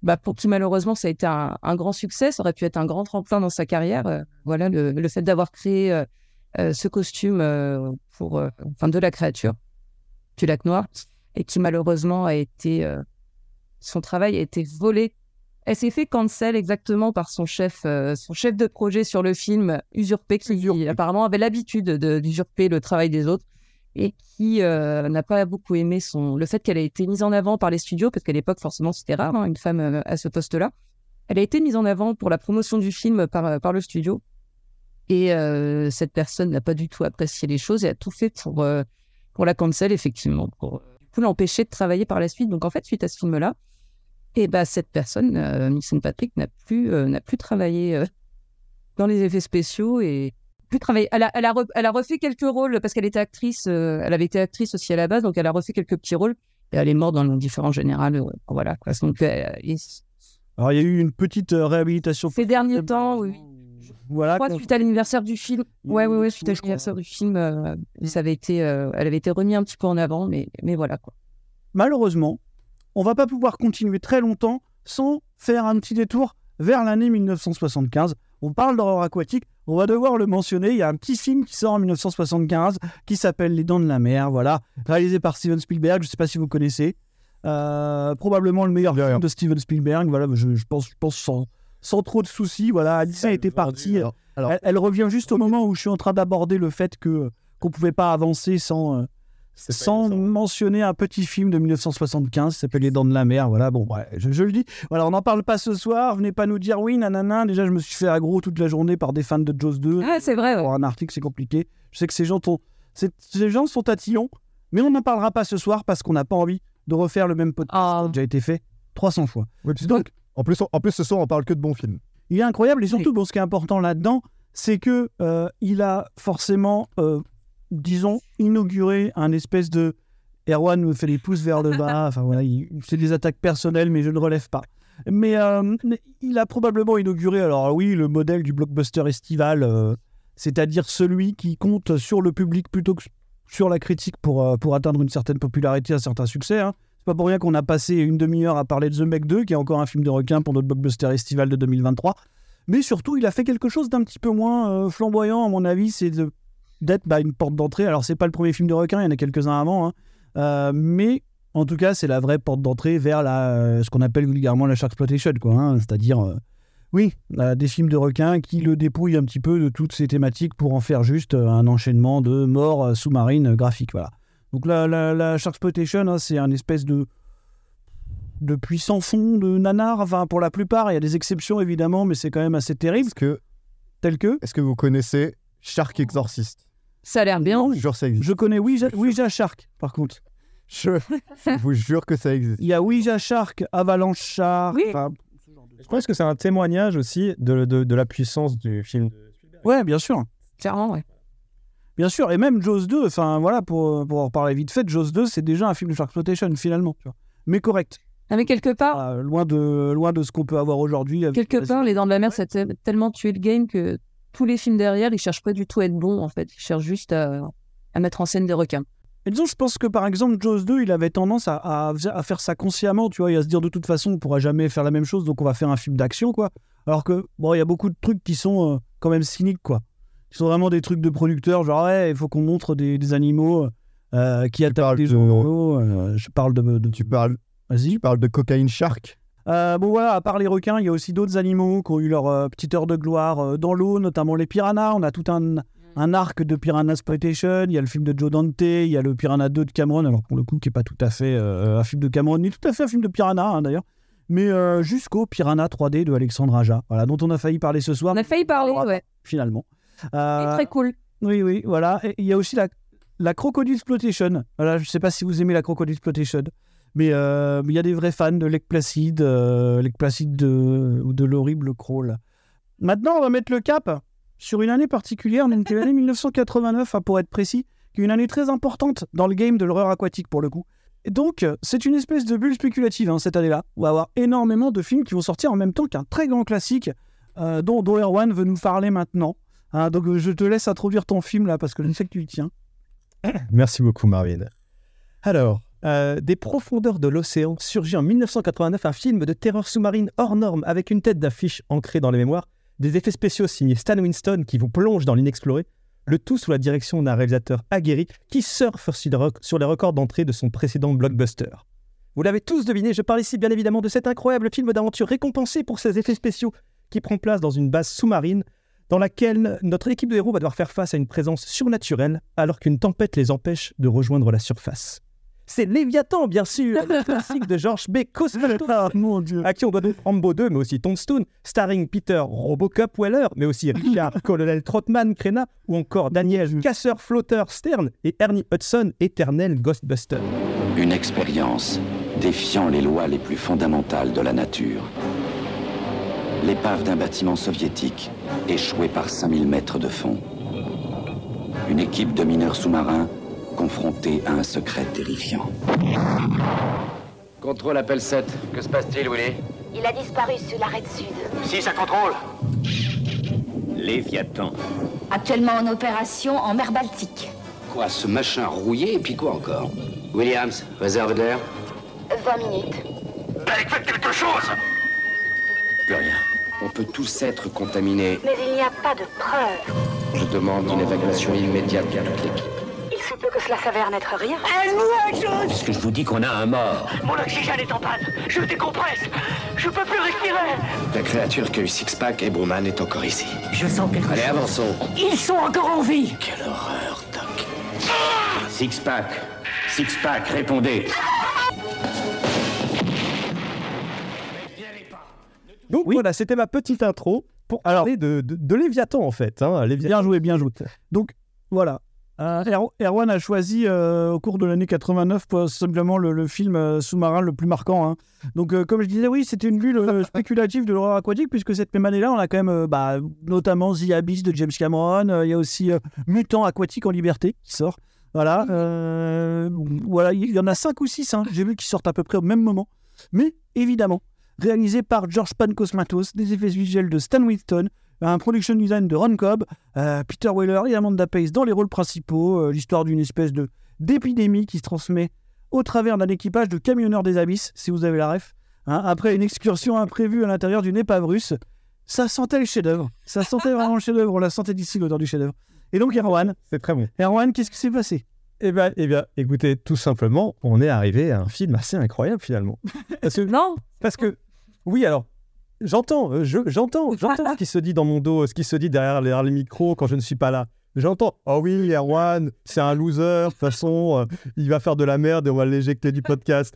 bah, pour qui malheureusement ça a été un, grand succès, ça aurait pu être un grand tremplin dans sa carrière. Euh, voilà le, le fait d'avoir créé euh, euh, ce costume euh, pour euh, enfin de la créature du lac noir et qui malheureusement a été euh, son travail a été volé. Elle s'est fait cancel exactement par son chef, euh, son chef de projet sur le film usurpé, qui apparemment avait l'habitude de- d'usurper le travail des autres et qui euh, n'a pas beaucoup aimé son le fait qu'elle ait été mise en avant par les studios parce qu'à l'époque forcément c'était rare hein, une femme euh, à ce poste-là Elle a été mise en avant pour la promotion du film par, par le studio. Et euh, cette personne n'a pas du tout apprécié les choses et a tout fait pour, euh, pour la cancel, effectivement, pour euh, coup, l'empêcher de travailler par la suite. Donc, en fait, suite à ce film-là, et bah, cette personne, euh, Nixon Patrick, n'a plus, euh, n'a plus travaillé euh, dans les effets spéciaux et plus travaillé. Elle a, elle, a re- elle a refait quelques rôles parce qu'elle était actrice, euh, elle avait été actrice aussi à la base, donc elle a refait quelques petits rôles et elle est morte dans l'indifférence générale. voilà. quoi. Donc, et Alors, il y a eu une petite réhabilitation. ces derniers temps, oui. Voilà. Je crois suite à l'anniversaire du film. Ouais, ouais, ouais, suite à l'anniversaire du film, euh, ça avait été, elle avait été remise un petit peu en avant, mais, mais voilà quoi. malheureusement, on va pas pouvoir continuer très longtemps sans faire un petit détour vers l'année 1975. On parle d'horreur aquatique, on va devoir le mentionner. Il y a un petit film qui sort en 1975 qui s'appelle Les Dents de la Mer, voilà, réalisé par Steven Spielberg. Je sais pas si vous connaissez. Euh, probablement le meilleur film de Steven Spielberg. Voilà, je, je pense, je pense sans, sans trop de soucis. Voilà, Alicia était partie. Alors- alors- elle, elle revient juste au moment où je suis en train d'aborder le fait que qu'on pouvait pas avancer sans. Sans mentionner un petit film de 1975 qui s'appelle Les Dents de la Mer. Voilà, bon, ouais, je, je le dis. Voilà, on n'en parle pas ce soir. Venez pas nous dire oui, nanana. Déjà, je me suis fait aggro toute la journée par des fans de Jaws 2. Ah, c'est vrai. Pour un article, c'est compliqué. Je sais que ces gens, sont- c'est- ces gens sont tatillons, mais on n'en parlera pas ce soir parce qu'on n'a pas envie de refaire le même podcast qui a déjà été fait 300 fois. Donc, en plus, en plus, ce soir, on parle que de bons films. Il est incroyable et surtout, bon, ce qui est important là-dedans, c'est que euh, il a forcément, euh, disons, inauguré un espèce de. Erwan me fait les pouces vers le bas. Enfin voilà, il- c'est des attaques personnelles, mais je ne relève pas. Mais euh, il a probablement inauguré, alors oui, le modèle du blockbuster estival, euh, c'est-à-dire celui qui compte sur le public plutôt que sur la critique pour, euh, pour atteindre une certaine popularité, un certain succès. Hein. C'est pas pour rien qu'on a passé une demi-heure à parler de The Meg 2, qui est encore un film de requin pour notre blockbuster estival de 2023. Mais surtout, il a fait quelque chose d'un petit peu moins flamboyant, à mon avis, c'est de- d'être bah, une porte d'entrée. Alors, c'est pas le premier film de requin, il y en a quelques-uns avant, hein. Euh, mais en tout cas, c'est la vraie porte d'entrée vers la, euh, ce qu'on appelle vulgairement la sharkploitation, quoi. hein. C'est-à-dire, euh, oui, des films de requins qui le dépouillent un petit peu de toutes ces thématiques pour en faire juste un enchaînement de morts sous-marines graphiques, voilà. Donc la, la, la sharkploitation, hein, c'est un espèce de de puissant fond, de nanar, enfin pour la plupart, il y a des exceptions évidemment, mais c'est quand même assez terrible. Est-ce que, tel que Est-ce que vous connaissez Shark Exorcist? Ça a l'air bien. Je jure, ça existe. Je connais Ouija, Ouija Shark, par contre. Je vous jure que ça existe. Il y a Ouija Shark, Avalanche Shark. Oui. enfin, Je pense que c'est un témoignage aussi de, de, de la puissance du film. ouais, bien sûr. Clairement, ouais. Bien sûr, et même Jaws 2, enfin voilà, pour, pour en parler vite fait, Jaws 2, c'est déjà un film de Sharkploitation, finalement. tu vois. Mais correct. Ah, mais quelque part, Ah, loin, de, loin de ce qu'on peut avoir aujourd'hui. avec- quelque part, Les Dents de la Mer, ça a te- tellement tué le game que tous les films derrière, ils cherchent pas du tout à être bons, en fait. Ils cherchent juste à, à mettre en scène des requins. Et disons, je pense que par exemple, Jaws 2, il avait tendance à, à, à faire ça consciemment, tu vois, et à se dire de toute façon, on pourra jamais faire la même chose, donc on va faire un film d'action, quoi. Alors que, bon, il y a beaucoup de trucs qui sont euh, quand même cyniques, quoi. Qui sont vraiment des trucs de producteurs, genre, ouais, il faut qu'on montre des, des animaux euh, qui attaquent des l'eau. euh, je parle de. de- Tu parles, Vas-y. tu parles de Cocaine Shark. Euh, bon voilà, à part les requins, il y a aussi d'autres animaux qui ont eu leur euh, petite heure de gloire euh, dans l'eau, notamment les piranhas. On a tout un, un arc de Piranha Exploitation. Il y a le film de Joe Dante, il y a le Piranha 2 de Cameron, alors pour le coup qui n'est pas tout à fait un film de Cameron, ni tout à fait un film de Piranha hein, d'ailleurs, mais jusqu'au Piranha 3D de Alexandre Aja, voilà, dont on a failli parler ce soir. On a failli parler, ouais. Finalement. Très cool. oui, oui, voilà. Et il y a aussi la, la Crocodile Exploitation. Voilà, je ne sais pas si vous aimez la Crocodile Exploitation, mais euh, il y a des vrais fans de Lake Placid, euh, Lake Placid de, ou de l'horrible Crawl. Maintenant, on va mettre le cap sur une année particulière, l'année 1989, hein, pour être précis, qui est une année très importante dans le game de l'horreur aquatique, pour le coup. Et donc, c'est une espèce de bulle spéculative hein, cette année-là. On va avoir énormément de films qui vont sortir en même temps qu'un très grand classique euh, dont, Erwan veut nous parler maintenant. Hein, donc, euh, je te laisse introduire ton film là, parce que je sais que tu y tiens. Merci beaucoup, Marvin. Alors, euh, des profondeurs de l'océan surgit en 1989 un film de terreur sous-marine hors norme avec une tête d'affiche ancrée dans les mémoires, des effets spéciaux signés Stan Winston qui vous plonge dans l'inexploré, le tout sous la direction d'un réalisateur aguerri qui surfe sur les rec- sur les records d'entrée de son précédent blockbuster. Vous l'avez tous deviné, je parle ici bien évidemment de cet incroyable film d'aventure récompensé pour ses effets spéciaux qui prend place dans une base sous-marine dans laquelle notre équipe de héros va devoir faire face à une présence surnaturelle alors qu'une tempête les empêche de rejoindre la surface. C'est Léviathan, bien sûr, le classique de George B. Cosmatos, à qui on doit donc Rambo 2, mais aussi Tombstone, starring Peter Robocop Weller, mais aussi Richard Colonel Trotman Crena, ou encore Daniel Casseur Flotter Stern et Ernie Hudson, éternel Ghostbuster. Une expérience défiant les lois les plus fondamentales de la nature. L'épave d'un bâtiment soviétique échoué par 5000 mètres de fond. Une équipe de mineurs sous-marins confrontée à un secret terrifiant. Contrôle appel 7. Que se passe-t-il, Willy? Il a disparu sur l'arrêt sud. Si, ça contrôle. Léviathan. Actuellement en opération en mer Baltique. Quoi, ce machin rouillé et puis quoi encore? Williams, réserve d'air 20 minutes. Ben, faites quelque chose Plus rien. On peut tous être contaminés. Mais il n'y a pas de preuves. Je demande une évacuation immédiate de toute l'équipe. Il se peut que cela s'avère n'être rien. Puisque je vous dis qu'on a un mort. Mon oxygène est en panne. Je décompresse. Je peux plus respirer. La créature qui a eu Sixpack et Brewman est encore ici. Je sens quelque Allez, chose. avançons. Ils sont encore en vie. Quelle horreur, Doc. Six-pack. Six-pack, répondez. Donc voilà, c'était ma petite intro pour parler de, de, de Léviathan, en fait. Hein, Léviathan. Bien joué, bien joué. Donc voilà. Euh, Er- Erwan a choisi euh, au cours de l'année 89 pour simplement le, le film euh, sous-marin le plus marquant. hein. Donc comme je disais, oui, c'était une bulle spéculative de l'horreur aquatique puisque cette même année-là, on a quand même bah, notamment The Abyss de James Cameron. Il y a aussi Mutant aquatique en liberté qui sort. Voilà, voilà, il y en a cinq ou six. hein, J'ai vu qui sortent à peu près au même moment. Mais évidemment, réalisé par George Pancosmatos, des effets visuels de Stan Winston, un production design de Ron Cobb, euh, Peter Weller et Amanda Pace dans les rôles principaux, euh, l'histoire d'une espèce de d'épidémie qui se transmet au travers d'un équipage de camionneurs des abysses, si vous avez la ref, hein, après une excursion imprévue à l'intérieur d'une épave russe. Ça sentait le chef-d'œuvre. Ça sentait vraiment le chef-d'œuvre. On la sentait d'ici l'odeur du chef-d'œuvre. Et donc, Erwan, C'est très bon. Erwan, qu'est-ce qui s'est passé? Eh bien, eh bien, écoutez, tout simplement, on est arrivé à un film assez incroyable finalement. Parce que, Non, parce que oui, alors, j'entends, euh, je- j'entends, j'entends ce qui se dit dans mon dos, ce qui se dit derrière, derrière les micros quand je ne suis pas là. J'entends, oh oui, Erwan, c'est un loser, de toute façon, euh, il va faire de la merde et on va l'éjecter du podcast.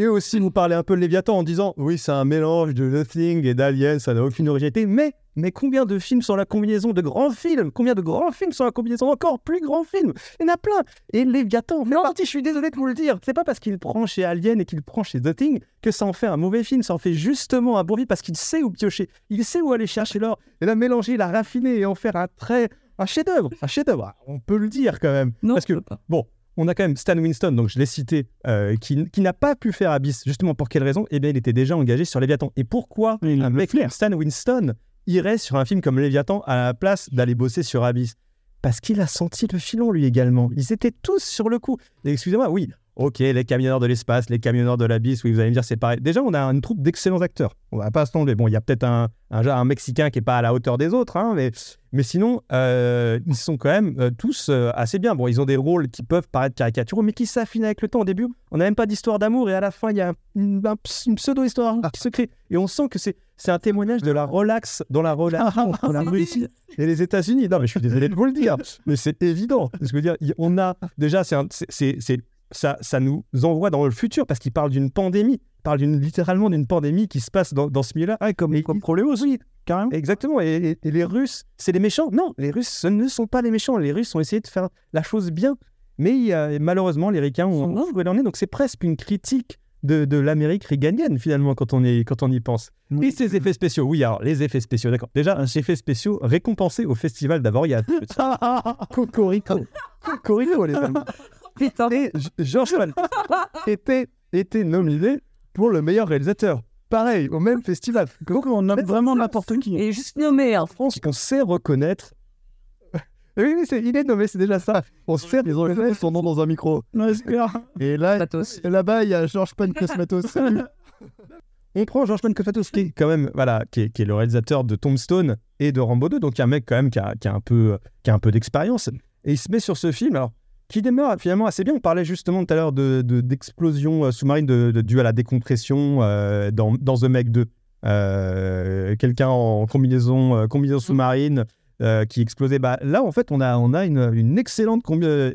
Et aussi nous parler un peu de Léviathan en disant, oui, c'est un mélange de The Thing et d'Alien, ça n'a aucune originalité. Mais, mais combien de films sont la combinaison de grands films? Combien de grands films sont la combinaison? D'encore plus grands films Il y en a plein. Et Léviathan en fait partie, je suis désolé de vous le dire. C'est pas parce qu'il prend chez Alien et qu'il prend chez The Thing que ça en fait un mauvais film. Ça en fait justement un bon film parce qu'il sait où piocher. Il sait où aller chercher l'or. Et la mélanger, la raffiner et en faire un très. Un chef-d'œuvre. Un chef-d'œuvre. On peut le dire quand même. non, parce que, pas. bon, on a quand même Stan Winston, donc je l'ai cité, euh, qui, qui n'a pas pu faire Abyss. Justement, pour quelle raison? Eh bien, il était déjà engagé sur Léviathan. Et pourquoi Il. Stan Winston, irait sur un film comme Léviathan à la place d'aller bosser sur Abyss? Parce qu'il a senti le filon, lui également. Ils étaient tous sur le coup. Excusez-moi, oui, ok, les camionneurs de l'espace, les camionneurs de l'Abyss, oui, vous allez me dire, c'est pareil. Déjà, on a une troupe d'excellents acteurs. On va pas se tomber. Bon, il y a peut-être un, un, un Mexicain qui est pas à la hauteur des autres, hein, mais, mais sinon, euh, ils sont quand même euh, tous euh, assez bien. Bon, ils ont des rôles qui peuvent paraître caricaturaux, mais qui s'affinent avec le temps. Au début, on n'a même pas d'histoire d'amour, et à la fin, il y a une, un ps- une pseudo-histoire qui se crée. Et on sent que c'est c'est un témoignage de la relax dans la relation entre la Russie et les États-Unis. Non, mais je suis désolé de vous le dire, mais c'est évident. Je veux dire, on a déjà, c'est un- ça, ça nous envoie dans le futur parce qu'il parle d'une pandémie, il parle littéralement d'une pandémie qui se passe dans, dans ce milieu-là. comme, comme problème aussi, carrément. Exactement. Et, et- et les Russes, c'est les méchants Non, les Russes, ce ne sont pas les méchants. Les Russes ont essayé de faire la chose bien. Mais il y a- malheureusement, les Ricains ont joué dans. Donc c'est presque une critique de, de l'Amérique réganienne, finalement, quand on, est, quand on y pense. Et ces effets spéciaux, oui, alors les effets spéciaux, d'accord. Déjà, ces effets spéciaux récompensés au festival d'Avoria. Cocorico. Cocorico, les amis. Et G- George Clooney était, était nominé pour le meilleur réalisateur. Pareil, au même festival. Donc on nomme vraiment n'importe qui. Et juste nommé en France. On sait reconnaître. Oui, il est nommé, c'est déjà ça. On sait Ils ont fait son nom dans un micro. Et là, là-bas, il y a Georges Pancosmatos. On prend George Pancosmatos, qui est quand même, voilà, qui est, qui est le réalisateur de Tombstone et de Rambo 2, donc il y a un mec quand même qui a, qui a un peu, qui a un peu d'expérience. Et il se met sur ce film, alors, qui démarre finalement assez bien. On parlait justement tout à l'heure de, de- d'explosion euh, sous-marine de, de- due à la décompression euh, dans, dans The Meg 2. Euh, quelqu'un en combinaison, euh, combinaison sous-marine qui explosait. Bah, là, en fait, on a, on a une, une excellente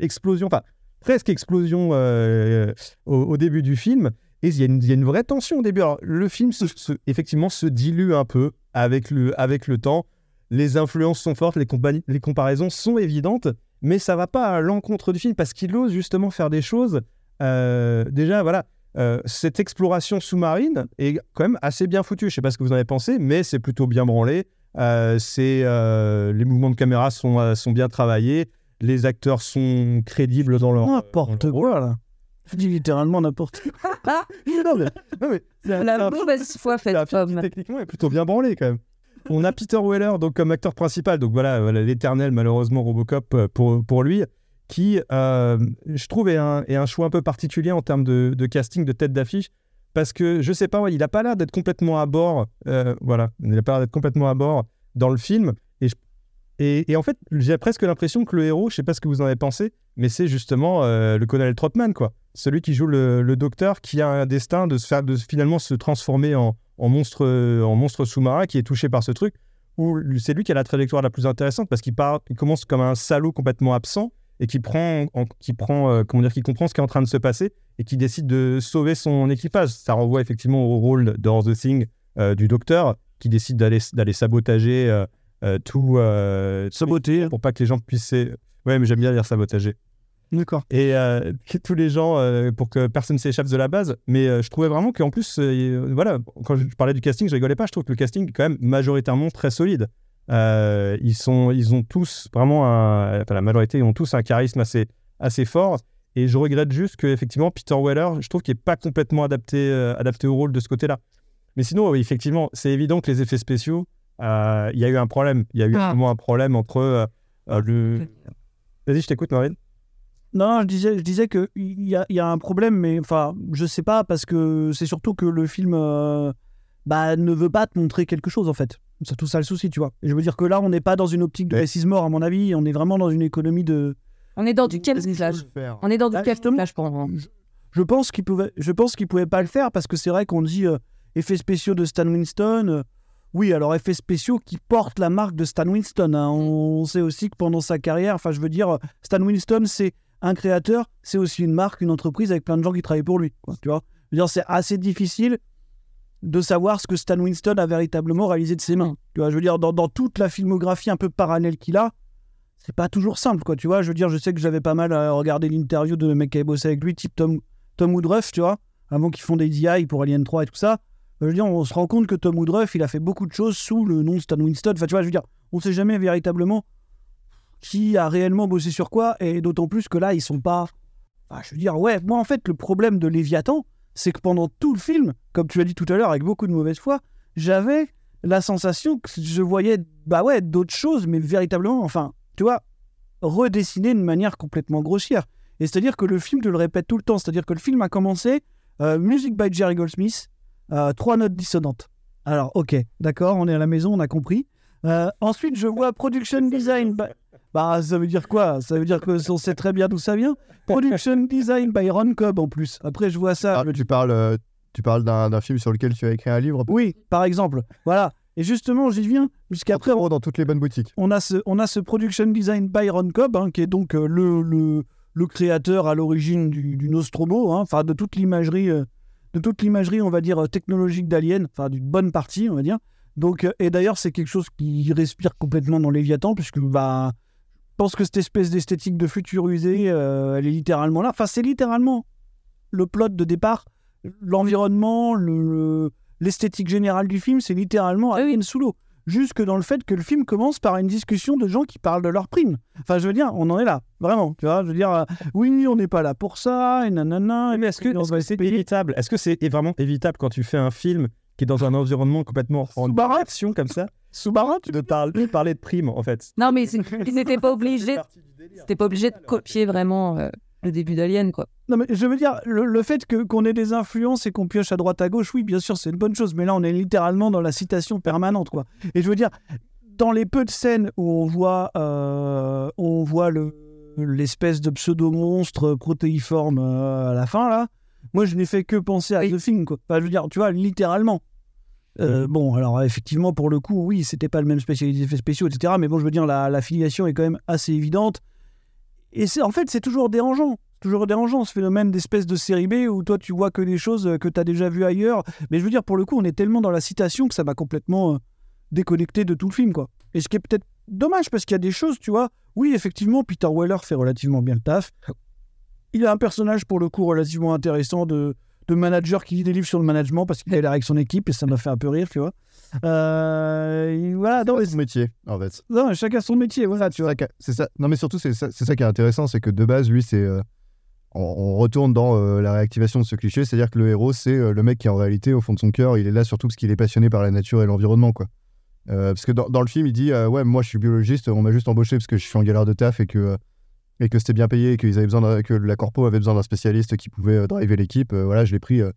explosion. Enfin, presque explosion au, au début du film. Et il y, a une- il y a une vraie tension au début. Alors, le film, se- se- effectivement, se dilue un peu avec le, avec le temps. Les influences sont fortes, les comparaisons sont évidentes, mais ça va pas à l'encontre du film parce qu'il ose justement faire des choses. euh, déjà, voilà, euh, cette exploration sous-marine est quand même assez bien foutue. Je sais pas ce que vous en avez pensé, mais c'est plutôt bien branlé. Euh, c'est euh, les mouvements de caméra sont, euh, sont bien travaillés. Les acteurs sont crédibles dans leur. N'importe quoi, là. Je dis littéralement n'importe quoi. non, mais, non, mais La mauvaise foi faite techniquement est plutôt bien branlé quand même. On a Peter Weller donc comme acteur principal, donc voilà, l'éternel malheureusement Robocop euh, pour, pour lui, qui euh, je trouve est un, est un choix un peu particulier en termes de, casting, de tête d'affiche, parce que je sais pas, il a pas l'air d'être complètement à bord, euh, voilà, il a pas l'air d'être complètement à bord dans le film, et, et, en fait j'ai presque l'impression que le héros, je sais pas ce que vous en avez pensé, mais c'est justement le colonel Trotman quoi, celui qui joue le, le docteur qui a un destin de se faire, de finalement se transformer en, en monstre, en monstre sous-marin qui est touché par ce truc, où c'est lui qui a la trajectoire la plus intéressante parce qu'il part, il commence comme un salaud complètement absent et qui prend, en- qui prend, euh, comment dire, qui comprend ce qui est en train de se passer et qui décide de sauver son équipage. Ça renvoie effectivement au rôle de The Thing euh, du docteur qui décide d'aller d'aller sabotager euh, euh, tout, euh, saboter pour pas que les gens puissent. Ouais, mais j'aime bien dire sabotager. D'accord. Et euh, tous les gens, euh, pour que personne s'échappe de la base. Mais euh, je trouvais vraiment qu'en plus, voilà, quand je parlais du casting, je rigolais pas. Je trouve que le casting est quand même majoritairement très solide. Ils, sont, ils ont tous vraiment un, enfin, la majorité ont tous un charisme assez, assez fort. Et je regrette juste que effectivement Peter Weller, je trouve qu'il n'est pas complètement adapté, adapté au rôle de ce côté-là. Mais sinon, oui, effectivement, c'est évident que les effets spéciaux, il y a eu un problème. Il y a eu vraiment un problème entre le. Vas-y, je t'écoute, Marine. Non, non, je disais, je disais qu'il y a, il y a un problème, mais enfin, je sais pas, parce que c'est surtout que le film euh, bah, ne veut pas te montrer quelque chose, en fait. C'est tout ça le souci, tu vois. Et je veux dire que là, on n'est pas dans une optique de précise mort, à mon avis, on est vraiment dans une économie de. On est dans du camouflage. On est dans du camouflage pour moi. Je pense qu'il pouvait, je pense qu'il pouvait pas le faire parce que c'est vrai qu'on dit euh, effets spéciaux de Stan Winston. euh, oui, alors effets spéciaux qui portent la marque de Stan Winston. hein. On, on sait aussi que pendant sa carrière, enfin, je veux dire, Stan Winston, c'est un créateur, c'est aussi une marque, une entreprise avec plein de gens qui travaillent pour lui. tu vois, c'est assez difficile de savoir ce que Stan Winston a véritablement réalisé de ses mains. Tu vois, je veux dire, dans, toute la filmographie un peu parallèle qu'il a, c'est pas toujours simple, quoi. Tu vois, je veux dire, je sais que j'avais pas mal à regarder l'interview de mec qui avait bossé avec lui, type Tom, Tom Woodruff, tu vois, avant qu'ils font des DI pour Alien 3 et tout ça. Je veux dire, on se rend compte que Tom Woodruff, il a fait beaucoup de choses sous le nom de Stan Winston. Enfin, tu vois, je veux dire, on sait jamais véritablement qui a réellement bossé sur quoi, et d'autant plus que là, ils sont pas. Enfin, je veux dire, ouais, moi, en fait, le problème de Léviathan, c'est que pendant tout le film, comme tu l'as dit tout à l'heure, avec beaucoup de mauvaise foi, j'avais la sensation que je voyais, bah ouais, d'autres choses, mais véritablement, enfin, tu vois, redessinées de manière complètement grossière. Et c'est-à-dire que le film, je le répète tout le temps, c'est-à-dire que le film a commencé, euh, music by Jerry Goldsmith, euh, trois notes dissonantes. Alors, ok, d'accord, on est à la maison, on a compris. Euh, ensuite, je vois production design. by- Bah, ça veut dire quoi? Ça veut dire que on sait très bien d'où ça vient? Production design by Ron Cobb en plus. Après, je vois ça. Ah, tu parles, euh, tu parles d'un film sur lequel tu as écrit un livre? Oui, par exemple. Voilà. Et justement, j'y viens, puisqu'après. On dans toutes les bonnes boutiques. On a ce, on a ce production design by Ron Cobb, hein, qui est donc euh, le, le, le créateur à l'origine du, du Nostromo, hein, enfin de toute l'imagerie, euh, de toute l'imagerie, on va dire technologique d'Alien, enfin d'une bonne partie, on va dire. Donc, euh, et d'ailleurs, c'est quelque chose qui respire complètement dans Léviathan, puisque bah, pense que cette espèce d'esthétique de futur usé, euh, elle est littéralement là. Enfin, c'est littéralement le plot de départ, l'environnement, le- le- l'esthétique générale du film, c'est littéralement Alien sous l'eau. Jusque dans le fait que le film commence par une discussion de gens qui parlent de leurs primes. Enfin, je veux dire, on en est là, vraiment. Tu vois, je veux dire, euh, oui, on n'est pas là pour ça, et nanana. Mais est-ce que c'est évitable? Est-ce que c'est vraiment évitable quand tu fais un film qui est dans un environnement complètement en action comme ça? Sous-marin, tu parler de primes en fait. Non, mais ils n'étaient pas obligés. C'était pas obligé de copier vraiment euh, le début d'Alien, quoi. Non, mais je veux dire, le, le fait que, qu'on ait des influences et qu'on pioche à droite à gauche, oui, bien sûr, c'est une bonne chose. Mais là, on est littéralement dans la citation permanente, quoi. Et je veux dire, dans les peu de scènes où on voit, euh, on voit le, l'espèce de pseudo-monstre protéiforme euh, à la fin, là, moi, je n'ai fait que penser à The Thing, quoi. Enfin, je veux dire, tu vois, littéralement. Euh, bon, alors effectivement, pour le coup, oui, c'était pas le même spécialiste effets spéciaux, etc. Mais bon, je veux dire, la, filiation est quand même assez évidente. Et en fait, c'est toujours dérangeant. Toujours dérangeant ce phénomène d'espèce de série B où toi tu vois que des choses euh, que tu as déjà vues ailleurs. Mais je veux dire, pour le coup, on est tellement dans la citation que ça m'a complètement euh, déconnecté de tout le film, quoi. Et ce qui est peut-être dommage parce qu'il y a des choses, tu vois. Oui, effectivement, Peter Weller fait relativement bien le taf. Il a un personnage pour le coup relativement intéressant de, de manager qui lit des livres sur le management parce qu'il est là avec son équipe et ça m'a fait un peu rire, tu vois. Euh, voilà, non, mais- son métier, en fait. non, chacun son métier, voilà, tu vois. C'est ça. Non, mais surtout, c'est ça, ça qui est intéressant, c'est que de base, lui, c'est. euh, on, on retourne dans euh, la réactivation de ce cliché, c'est-à-dire que le héros, c'est euh, le mec qui, en réalité, au fond de son cœur, il est là surtout parce qu'il est passionné par la nature et l'environnement, quoi. Parce que dans, dans le film, il dit Ouais, moi, je suis biologiste, on m'a juste embauché parce que je suis en galère de taf et que. Et que c'était bien payé, et que la corpo avait besoin d'un spécialiste qui pouvait euh, driver l'équipe. euh, voilà, je l'ai pris. euh.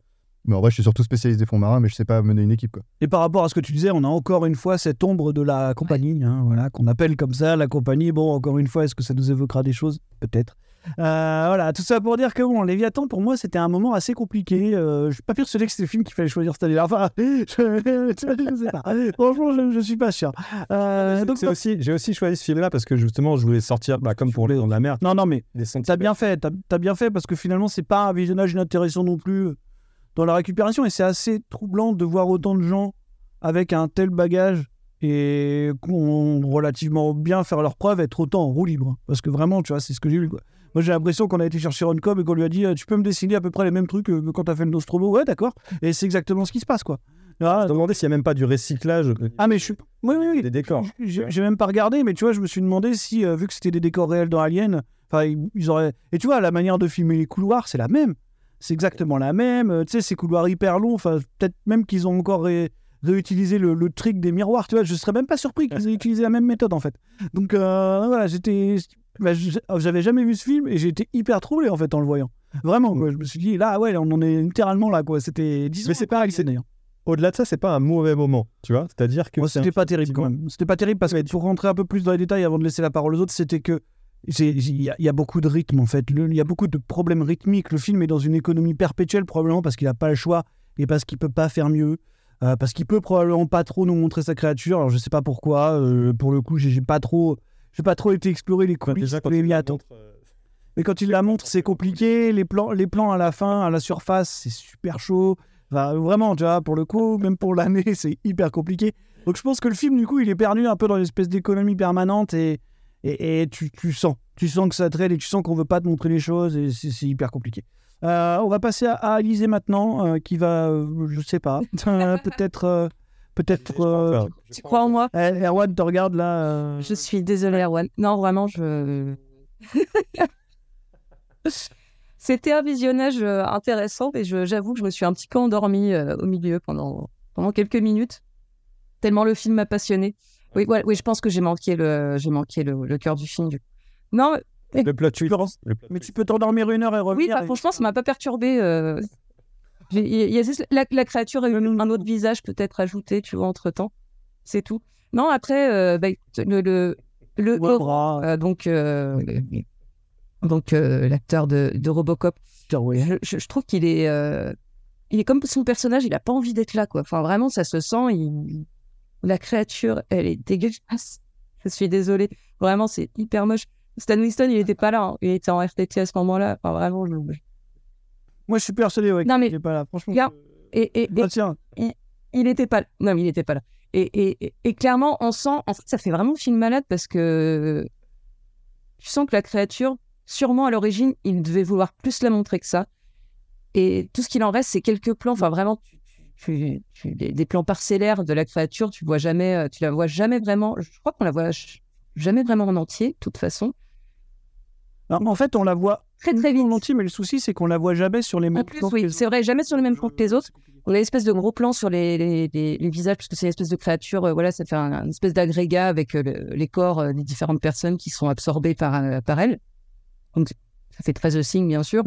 mais en vrai, je suis surtout spécialiste des fonds marins, mais je sais pas mener une équipe. Quoi. Et par rapport à ce que tu disais, on a encore une fois cette ombre de la compagnie, hein, voilà, qu'on appelle comme ça la compagnie. Bon, encore une fois, est-ce que ça nous évoquera des choses? Peut-être. Euh, voilà, tout ça pour dire que bon, Léviathan, pour moi, c'était un moment assez compliqué. Euh, je suis pas persuadé que c'était le film qu'il fallait choisir cette année-là. Enfin, je, je sais pas. Franchement, je, je suis pas sûr. Euh, donc, C'est aussi, j'ai aussi choisi ce film-là parce que justement, je voulais sortir, bah, comme pour les dans la mer. Non, non, mais t'as bien fait, t'as as bien fait parce que finalement, c'est pas un visionnage inintéressant non plus dans la récupération et c'est assez troublant de voir autant de gens avec un tel bagage et qui ont relativement bien faire leurs preuves, être autant en roue libre. Parce que vraiment, tu vois, c'est ce que j'ai vu. Quoi. Moi, j'ai l'impression qu'on a été chercher Ron Cobb et qu'on lui a dit euh, Tu peux me dessiner à peu près les mêmes trucs que, que quand t'as fait le Nostromo Ouais, d'accord. Et c'est exactement ce qui se passe, quoi. Ah, Je me demandais s'il n'y a même pas du recyclage ah, mais je suis. Oui, oui, oui. des décors. J'ai même pas regardé, mais tu vois, je me suis demandé si, euh, vu que c'était des décors réels dans Alien, enfin, ils, ils auraient. Et tu vois, la manière de filmer les couloirs, c'est la même. C'est exactement la même. Euh, tu sais, ces couloirs hyper longs, enfin, peut-être même qu'ils ont encore ré- réutilisé le, le trick des miroirs. Tu vois, je serais même pas surpris qu'ils aient utilisé la même méthode, en fait. Donc, euh, voilà, j'étais. Bah, je- J'avais jamais vu ce film et j'ai été hyper troublé, en fait, en le voyant. Vraiment, quoi. Je me suis dit, là, ouais, on en est littéralement là, quoi. C'était 10 Mais c'est pareil, c'est. Au-delà de ça, c'est pas un mauvais moment, tu vois. C'est-à-dire que c'était pas terrible quand même. C'était pas terrible parce que pour rentrer un peu plus dans les détails avant de laisser la parole aux autres, c'était que il y, a- il y a beaucoup de rythme en fait. Il y a beaucoup de problèmes rythmiques. Le film est dans une économie perpétuelle probablement parce qu'il n'a pas le choix et parce qu'il peut pas faire mieux. euh, parce qu'il peut probablement pas trop nous montrer sa créature. Alors je sais pas pourquoi. euh, pour le coup, j'ai j'ai pas trop, j'ai pas trop été explorer les coulisses. déjà, quand Léviathans. Mais quand il la montre, c'est compliqué. Les plans, les plans à la fin, à la surface, c'est super chaud. Enfin, vraiment, tu vois, pour le coup, même pour l'année, c'est hyper compliqué. Donc je pense que le film, du coup, il est perdu un peu dans une espèce d'économie permanente et, et, et tu, tu sens. Tu sens que ça traîne et tu sens qu'on veut pas te montrer les choses et c'est hyper compliqué. Euh, on va passer à, à Alizé maintenant, euh, qui va, euh, je sais pas, euh, peut-être... Peut-être. euh, Tu crois en moi Eh, Erwan te regarde là. euh, Je suis désolée, Erwan. Non, vraiment, je. C'était un visionnage euh, intéressant, mais je- j'avoue que je me suis un petit peu endormie euh, au milieu pendant, pendant quelques minutes, tellement le film m'a passionné. Oui, ouais, oui, je pense que j'ai manqué le, j'ai manqué le, le cœur du film. du. Non, mais- Le plot twist. Mais tu peux t'endormir une heure et oui, revenir. bah, et- franchement, ça m'a pas perturbé. euh. Il y a juste la, la créature eu un autre visage peut-être ajouté, tu vois, entre temps. C'est tout. Non, après, euh, bah, le, le, le Ouais, euh, donc, euh, donc euh, l'acteur de, de Robocop, je, trouve qu'il est, euh, il est comme son personnage, il a pas envie d'être là, quoi. Enfin, vraiment, ça se sent. il- La créature, elle est dégueulasse. Je suis désolée. Vraiment, c'est hyper moche. Stan Winston, il était pas là. hein. Il était en RTT à ce moment-là. Enfin, vraiment, je... Moi, je suis persuadé, ouais, qu'il est pas là. Franchement. Et, et, et- Ah, tiens. il, il était pas là. Non, mais il était pas là. Et, clairement, on sent, en fait, ça fait vraiment film malade parce que tu sens que la créature, sûrement à l'origine, il devait vouloir plus la montrer que ça. Et tout ce qu'il en reste, c'est quelques plans. Enfin, vraiment, tu, tu- tu- des, plans parcellaires de la créature, tu vois jamais, euh, tu la vois jamais vraiment. Je crois qu'on la voit jamais vraiment en entier, de toute façon. Alors, en fait, on la voit très très vite mais le souci, c'est qu'on la voit jamais sur les mêmes plus, oui, c'est vrai, jamais sur le même plan que les autres. On a une espèce de gros plan sur les, les, les- les visages, parce que c'est une espèce de créature, euh, voilà, ça fait un, une espèce d'agrégat avec euh, le- les corps euh, des différentes personnes qui sont absorbées par, par elle. Donc, ça fait très The Thing, bien sûr.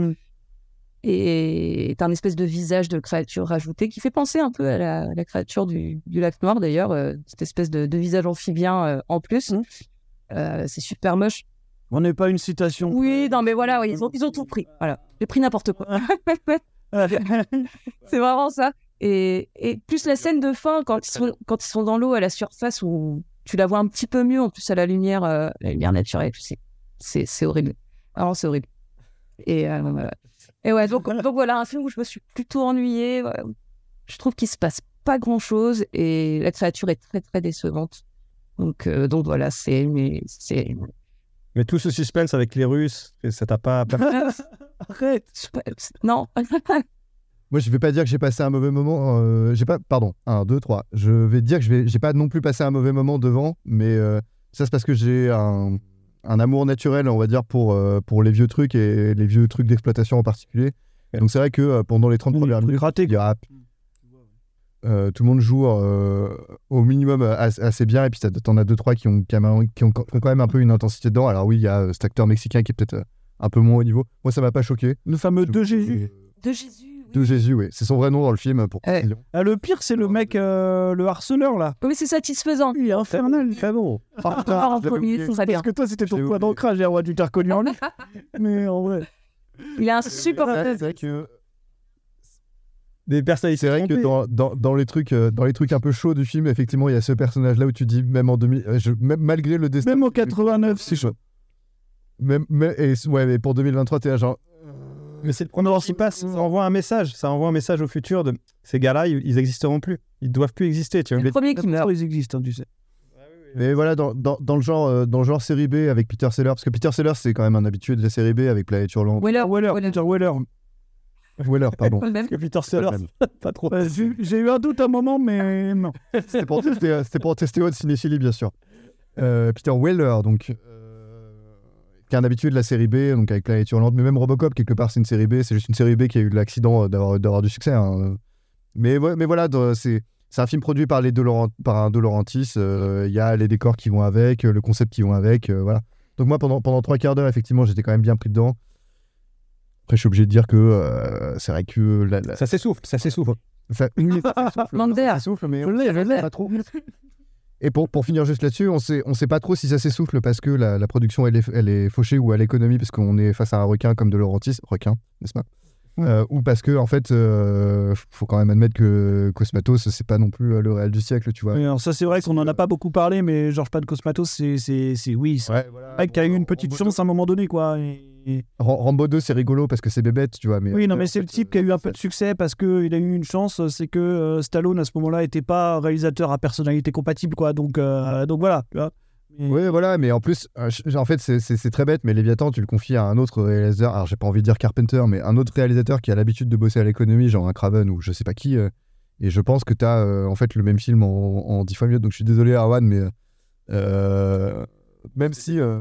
Et t'as un espèce de visage de créature rajouté qui fait penser un peu à la, la créature du, du lac noir, d'ailleurs, cette espèce de, de visage amphibien en plus. Euh, c'est super moche. On n'est pas une citation. Oui, non, mais voilà, oui, ils, ont, ils ont tout pris. Voilà, j'ai pris n'importe quoi. c'est vraiment ça. Et, et plus la scène de fin, quand ils sont, quand ils sont dans l'eau à la surface, où tu la vois un petit peu mieux, en plus à la lumière, euh, la lumière naturelle, c'est, c'est, c'est horrible. Vraiment, c'est horrible. Et, euh, et ouais, donc, donc voilà, un film où je me suis plutôt ennuyée. Je trouve qu'il se passe pas grand chose et la créature est très très décevante. Donc, euh, donc voilà, c'est. mais c'est- Mais tout ce suspense avec les Russes, ça t'a pas. Arrête Non. Moi, je vais pas dire que j'ai passé un mauvais moment. euh, j'ai pas, pardon, 1, 2, 3. Je vais dire que je j'ai pas non plus passé un mauvais moment devant, mais euh, ça, c'est parce que j'ai un, un amour naturel, on va dire, pour, euh, pour les vieux trucs et les vieux trucs d'exploitation en particulier. Donc, c'est vrai que euh, pendant les 30 premières minutes, il y a- euh, tout le monde joue euh, au minimum euh, as- assez bien, et puis t'en as deux, trois qui ont, quand même- qui ont quand même un peu une intensité dedans. Alors, oui, il y a cet acteur mexicain qui est peut-être un peu moins haut niveau. Moi, ça m'a pas choqué. Le fameux De Jésus. De Jésus. De Jésus, oui. C'est son vrai nom dans le film. Pour précision. Ah, le pire, c'est le mec, euh, le harceleur, là. Oui, c'est satisfaisant. Il est infernal. Très bon. Ah, bien. Parce que toi, c'était ton point d'ancrage, Erwan, tu t'es reconnu en lui. Mais en vrai. Il est insupportable. C'est vrai que Des personnalités. C'est vrai que dans, dans, dans les trucs, euh, dans les trucs un peu chauds du film, effectivement, il y a ce personnage-là où tu dis, même en 2000, euh, je- même malgré le destin. Même en 89, c'est chaud. Même, mais, et, ouais, mais pour 2023, t'es genre. Mais c'est le premier qui passe. Ça envoie un message. Ça envoie un message au futur de ces gars-là, ils, ils existeront plus. Ils doivent plus exister. Tu vois. Le premier qui meurt. Ils existent, hein, tu sais. Mais voilà, dans, dans, dans le genre, euh, dans le genre série B avec Peter Sellers, parce que Peter Sellers, c'est quand même un habitué de la série B avec Planète Hurlante. Weller. Weller, Peter Weller. Weller, pardon. Même. Que Peter Sellers, pas trop. Ouais, J'ai eu un doute un moment, mais non. C'était pour tester, euh, c'était pour tester votre cinéphilie, bien sûr. Euh, Peter Weller, donc, euh, qui est un habitué de la série B, donc avec Planète Hurlante, mais même Robocop, quelque part, c'est une série B. C'est juste une série B qui a eu l'accident euh, d'avoir, d'avoir du succès. hein. Mais, ouais, mais voilà, de- c'est, c'est un film produit par, les De Laurent- par un De Laurentiis. euh, Il y a les décors qui vont avec, euh, le concept qui vont avec, euh, voilà. Donc moi, pendant, pendant trois quarts d'heure, effectivement, j'étais quand même bien pris dedans. Après, je suis obligé de dire que euh, c'est vrai que... la- la- Ça s'essouffle, ça s'essouffle. ça- oui, ça s'essouffle. Mais Je l'ai, je l'ai. pas trop. Et pour, pour finir juste là-dessus, on sait, on sait pas trop si ça s'essouffle parce que la, la production elle est, elle est fauchée ou à l'économie parce qu'on est face à un requin comme de Laurentis, requin, n'est-ce pas? Euh, Ou parce que en fait, euh, faut quand même admettre que Cosmatos c'est pas non plus euh, le réel du siècle, tu vois. Oui, alors ça, c'est vrai qu'on en a pas beaucoup parlé, mais Georges Pan Cosmatos, c'est, oui. C'est Ouais, un mec qui a eu une petite chance à un moment donné, quoi. Et- Rambo 2 c'est rigolo parce que c'est bébête, tu vois. Mais Oui, non, euh, mais c'est le type qui a eu un peu de succès parce qu'il a eu une chance, c'est que euh, Stallone, à ce moment-là, était pas réalisateur à personnalité compatible, quoi. Donc, euh, donc voilà, tu vois. Mais- Oui, voilà, mais en plus, euh, en fait, c'est- très bête, mais Léviathan, tu le confies à un autre réalisateur, alors j'ai pas envie de dire Carpenter, mais un autre réalisateur qui a l'habitude de bosser à l'économie, genre un Craven ou je sais pas qui, euh, et je pense que tu as en fait le même film en, en 10 fois mieux, donc je suis désolé, Arwan, mais euh, même si. euh,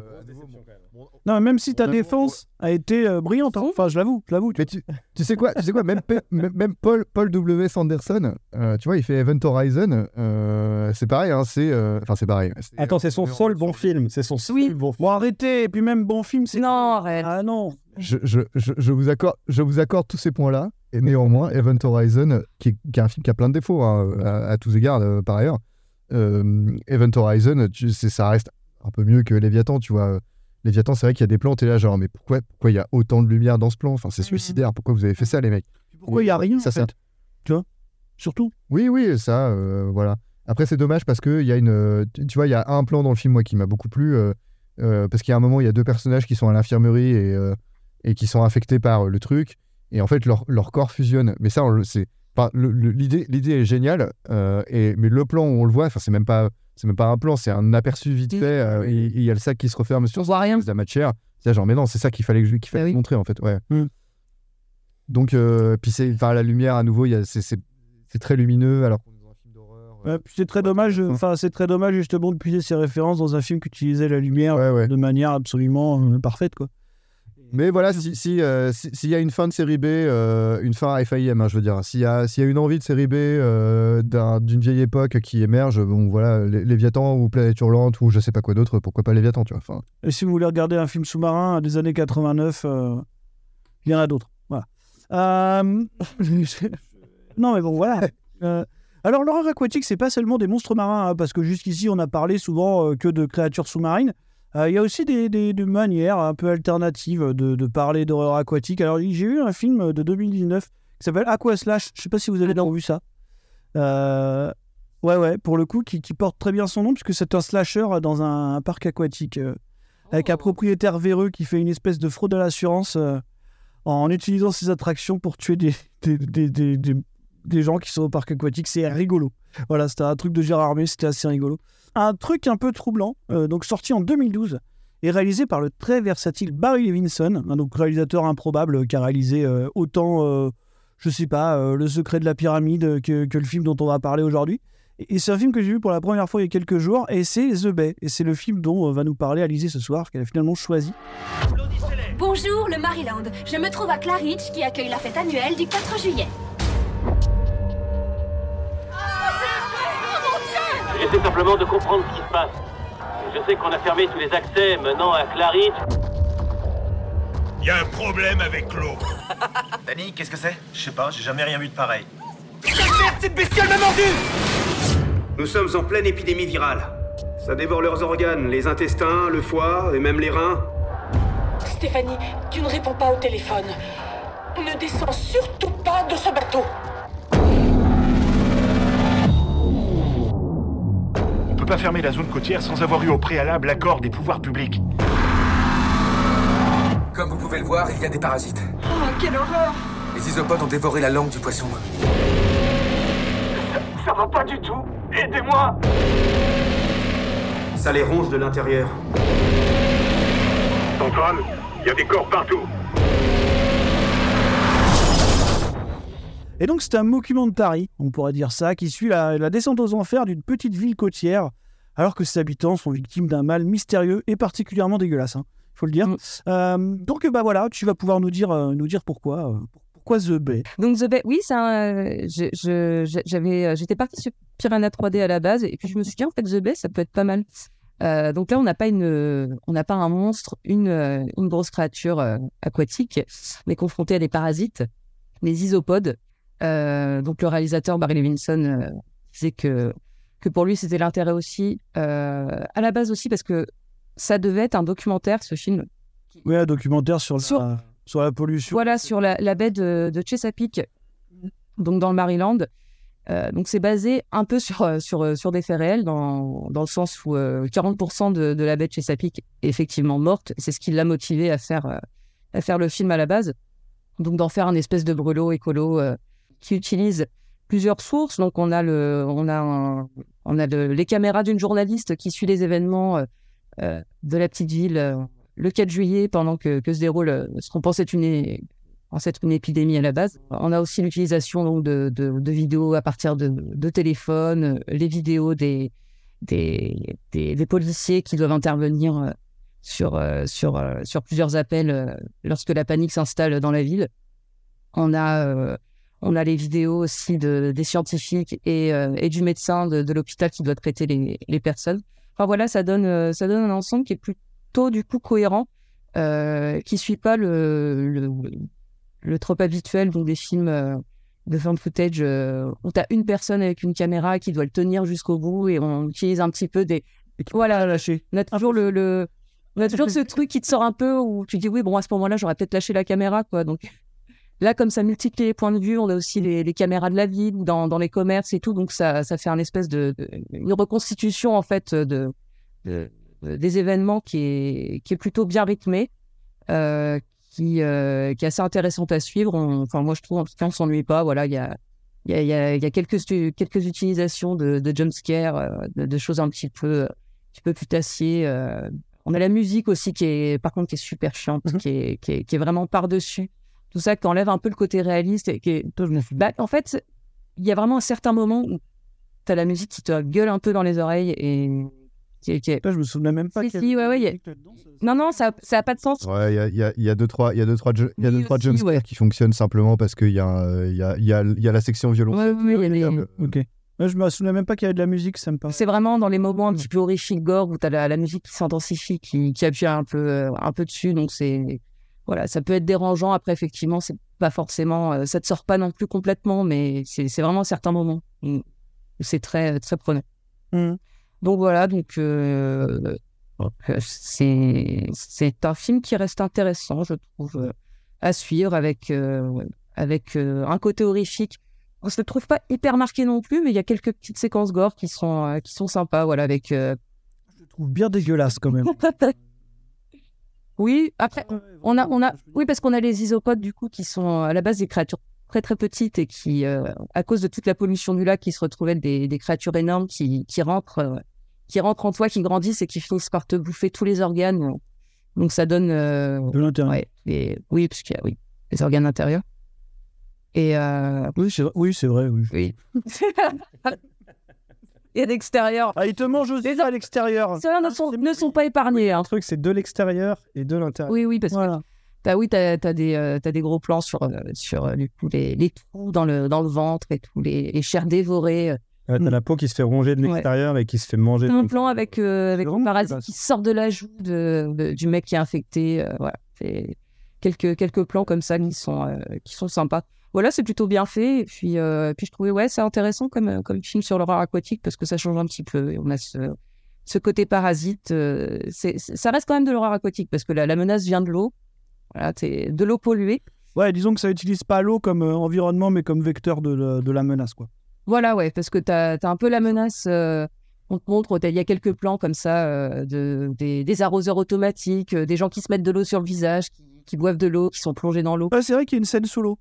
Non, même si ta défense a été euh, brillante, hein. enfin, je l'avoue, je l'avoue. tu mais tu, tu sais quoi, tu sais quoi même, même Paul, Paul W. Sanderson, euh, tu vois, il fait Event Horizon, euh, c'est pareil, hein, c'est. euh, Enfin, c'est pareil. Attends, c'est son seul bon film. C'est son seul bon film. Bon, arrêtez, et puis même bon film, c'est. Non, arrête. Ah non. je, je, je, je vous accorde, je vous accorde tous ces points-là. Et néanmoins, Event Horizon, qui est, qui est un film qui a plein de défauts, hein, à, à tous égards, euh, par ailleurs. euh, Event Horizon, tu sais, ça reste un peu mieux que Léviathan, tu vois. Léviathan, c'est vrai qu'il y a des plans, t'es là, genre, mais pourquoi pourquoi il y a autant de lumière dans ce plan? Enfin, c'est suicidaire. Pourquoi vous avez fait ça, les mecs? Pourquoi il y a rien, Ça, en c'est- Tu vois? Surtout. Oui, oui, ça, euh, voilà. Après, c'est dommage parce qu'il y a une. euh, Tu vois, il y a un plan dans le film, moi, qui m'a beaucoup plu. euh, euh, parce qu'il y a un moment, il y a deux personnages qui sont à l'infirmerie et, et qui sont infectés par le truc. Et en fait, leur, leur corps fusionne. Mais ça, on le sait. Enfin, le- le- l'idée, l'idée est géniale. et, mais le plan où on le voit, enfin, c'est même pas. C'est même pas un plan, c'est un aperçu vite fait. euh, et il y a le sac qui se referme sur. Voit rien. La matière. C'est genre, mais non, c'est ça qu'il fallait, que je- qu'il fallait Bah oui. montrer, en fait. Ouais. Mm. Donc, euh, puis c'est, la lumière, à nouveau, c'est, très lumineux. Alors puis c'est très dommage, enfin, c'est très dommage, justement, de puiser ces références dans un film qui utilisait la lumière Ouais, ouais. de manière absolument euh, parfaite, quoi. Mais voilà, si- si, euh, si- s'il y a une fin de série B, euh, une fin FAIM, hein, je veux dire, s'il y a, s'il y a une envie de série B euh, d'un- d'une vieille époque qui émerge, bon voilà, Lé- Léviathan ou Planète Hurlante ou je sais pas quoi d'autre, pourquoi pas Léviathan, tu vois. Et si vous voulez regarder un film sous-marin des années 89, euh, il y en a d'autres. Voilà. Non, mais bon, voilà. Alors, l'horreur aquatique, c'est pas seulement des monstres marins, hein, parce que jusqu'ici, on a parlé souvent que de créatures sous-marines. Euh, Il y a aussi des, des- des manières un peu alternatives de, de parler d'horreur aquatique. Alors, j'ai vu un film de 2019 qui s'appelle Aqua Slash. Je sais pas si vous avez déjà vu ça. Euh, ouais, ouais, pour le coup, qui, qui porte très bien son nom, puisque c'est un slasher dans un, un parc aquatique. euh, avec un propriétaire véreux qui fait une espèce de fraude à l'assurance. en utilisant ces attractions pour tuer des, des, des, gens qui sont au parc aquatique. C'est rigolo. Voilà, c'était un truc de Gérard Armé, c'était assez rigolo. Un truc un peu troublant, euh, donc sorti en 2012 et réalisé par le très versatile Barry Levinson, un donc réalisateur improbable qui a réalisé euh, autant, euh, je sais pas, Le secret de la pyramide que, le film dont on va parler aujourd'hui. Et, c'est un film que j'ai vu pour la première fois il y a quelques jours, et c'est The Bay. Et c'est le film dont va nous parler Alizé ce soir, qu'elle a finalement choisi. Bonjour, le Maryland. Je me trouve à Claridge qui accueille la fête annuelle du 4 juillet. J'essaie simplement de comprendre ce qui se passe. Je sais qu'on a fermé tous les accès menant à Claridge. Il y a un problème avec l'eau. Danny, qu'est-ce que c'est? Je sais pas, j'ai jamais rien vu de pareil. Merde, cette bestiole m'a mordu Nous sommes en pleine épidémie virale. Ça dévore leurs organes, les intestins, le foie et même les reins. Stéphanie, tu ne réponds pas au téléphone. Ne descends surtout pas de ce bateau. Pas fermer la zone côtière sans avoir eu au préalable l'accord des pouvoirs publics. Comme vous pouvez le voir, il y a des parasites. Oh, quelle horreur Les isopodes ont dévoré la langue du poisson. Ça va pas du tout. Aidez-moi Ça les ronge de l'intérieur. Antoine, il y a des corps partout. Et donc, c'est un mockumentary, on pourrait dire ça, qui suit la, la descente aux enfers d'une petite ville côtière, alors que ses habitants sont victimes d'un mal mystérieux et particulièrement dégueulasse, il faut le dire. Euh, donc, bah voilà, tu vas pouvoir nous dire, euh, nous dire pourquoi, euh, pourquoi The Bay. Donc The Bay, oui, je- je- euh, j'étais partie sur Piranha 3D à la base et puis je me suis dit en fait The Bay, ça peut être pas mal. Euh, donc là, on n'a pas une, on n'a pas un monstre, une, une grosse créature euh, aquatique, mais confronté à des parasites, les isopodes. Euh, donc le réalisateur Barry Levinson euh, disait que que pour lui c'était l'intérêt aussi, euh, à la base aussi parce que ça devait être un documentaire, ce film, Oui, un documentaire sur la, sur... la pollution. voilà, sur la, la baie de, de Chesapeake, donc dans le Maryland. Euh, donc c'est basé un peu sur, sur, sur des faits réels, dans, dans le sens où euh, 40% de, de la baie de Chesapeake est effectivement morte. C'est ce qui l'a motivé à faire, à faire le film à la base. Donc d'en faire un espèce de brûlot écolo euh, qui utilise plusieurs sources. Donc on a, le, on a, on a le- les caméras d'une journaliste qui suit les événements euh, euh, de la petite ville euh, le 4 juillet pendant que, se déroule ce qu'on pensait une, être une épidémie à la base. On a aussi l'utilisation donc, de, de, vidéos à partir de, de téléphones, les vidéos des, des, des, des policiers qui doivent intervenir sur, sur, sur plusieurs appels lorsque la panique s'installe dans la ville. On a, on a les vidéos aussi de, des scientifiques et, euh, du médecin de, l'hôpital qui doit traiter les, personnes. Enfin voilà, ça donne, euh, ça donne un ensemble qui est plutôt du coup cohérent, euh, qui suit pas le, trope habituel donc des films euh, de fan footage euh, où tu as une personne avec une caméra qui doit le tenir jusqu'au bout et on utilise un petit peu des. Voilà, lâché. On a toujours le. le... On a toujours ce truc qui te sort un peu où tu dis oui, bon, à ce moment-là, j'aurais peut-être lâché la caméra, quoi. Donc là, comme ça multiplie les points de vue, on a aussi les, les caméras de la ville ou dans, dans les commerces et tout. Donc ça, ça fait un espèce de, de- une reconstitution, en fait, de, de- de- des événements qui est, qui est plutôt bien rythmée, euh, qui, euh, qui est assez intéressante à suivre. On- enfin, moi, je trouve, en tout cas, on s'ennuie pas. Voilà, il y a. Il y y y a quelques, quelques utilisations de, de jumpscare, euh, de, de choses un petit peu, un petit peu putassier. euh. On a la musique aussi qui est, par contre, qui est super chiante, qui, est, qui, est, qui est vraiment par-dessus. Tout ça qui enlève un peu le côté réaliste et qui est... Bah, en fait, il y a vraiment un certain moment où tu as la musique qui te gueule un peu dans les oreilles et qui est... Qui est... je me souvenais même pas. Si, si, ouais, ouais, il y a- Non, non, ça n'a pas de sens. Ouais, il y a, il y a- il y a deux, trois, il y a deux, trois, ju- il y a deux, trois jumpscares ouais. qui fonctionnent simplement parce qu'il y, a y, a, il y, a, il y a la section violon. Ouais, les- Ok. Je me souvenais même pas qu'il y avait de la musique, ça me parle. C'est vraiment dans les moments un petit peu horrifiques, gore, où tu as la, la musique qui s'intensifie, qui, qui appuie un peu, euh, un peu dessus. Donc, c'est. Voilà, ça peut être dérangeant. Après, effectivement, c'est pas forcément. euh, ça te sort pas non plus complètement, mais c'est vraiment certains moments où c'est très, très prenant. Donc, voilà, donc. euh, euh, c'est un film qui reste intéressant, je trouve, euh, à suivre avec, euh, avec euh, un côté horrifique. On se le trouve pas hyper marqué non plus, mais il y a quelques petites séquences gore qui sont, euh, qui sont sympas, voilà, avec. euh, Je trouve bien dégueulasse quand même. Oui, après, on a, on a, oui, parce qu'on a les isopodes, du coup, qui sont à la base des créatures très très petites et qui, euh, à cause de toute la pollution du lac, qui se retrouvaient des, des créatures énormes qui, qui rentrent, euh, qui rentrent en toi, qui grandissent et qui finissent par te bouffer tous les organes. Donc ça donne euh, de l'intérieur. Ouais, et, oui, parce qu'il y a oui, les organes intérieurs. Et euh, oui, c'est oui, c'est vrai, oui. oui. et à l'extérieur. Ah, ils te mangent aussi à l'extérieur. Ceux-là ne sont, ne sont pas épargnés. Hein. Le truc, c'est de l'extérieur et de l'intérieur. Oui, oui, parce Voilà. que t'as, oui, t'as, t'as des, euh, des gros plans sur, euh, sur euh, du coup, les, les trous dans le, dans le ventre et tout, les, les chairs dévorées. Ouais, t'as la peau qui se fait ronger de Ouais. l'extérieur et qui se fait manger de un plan avec, euh, avec le parasite qui sort de la joue de, de- du mec qui est infecté. euh, voilà, c'est quelques, quelques plans comme ça qui sont, euh, qui sont sympas. Voilà, c'est plutôt bien fait. Et puis, euh, puis je trouvais, ouais, c'est intéressant comme, euh, comme film sur l'horreur aquatique parce que ça change un petit peu. Et on a ce, ce côté parasite. euh, c'est, ça reste quand même de l'horreur aquatique parce que la, la menace vient de l'eau. Voilà, c'est de l'eau polluée. Ouais, disons que ça utilise pas l'eau comme euh, environnement, mais comme vecteur de, la- de la menace, quoi. Voilà, ouais, parce que tu as, un peu la menace. on te montre, il y a quelques plans comme ça, de, des, des arroseurs automatiques, des gens qui se mettent de l'eau sur le visage, qui, qui boivent de l'eau, qui sont plongés dans l'eau. Ah, c'est vrai qu'il y a une scène sous l'eau.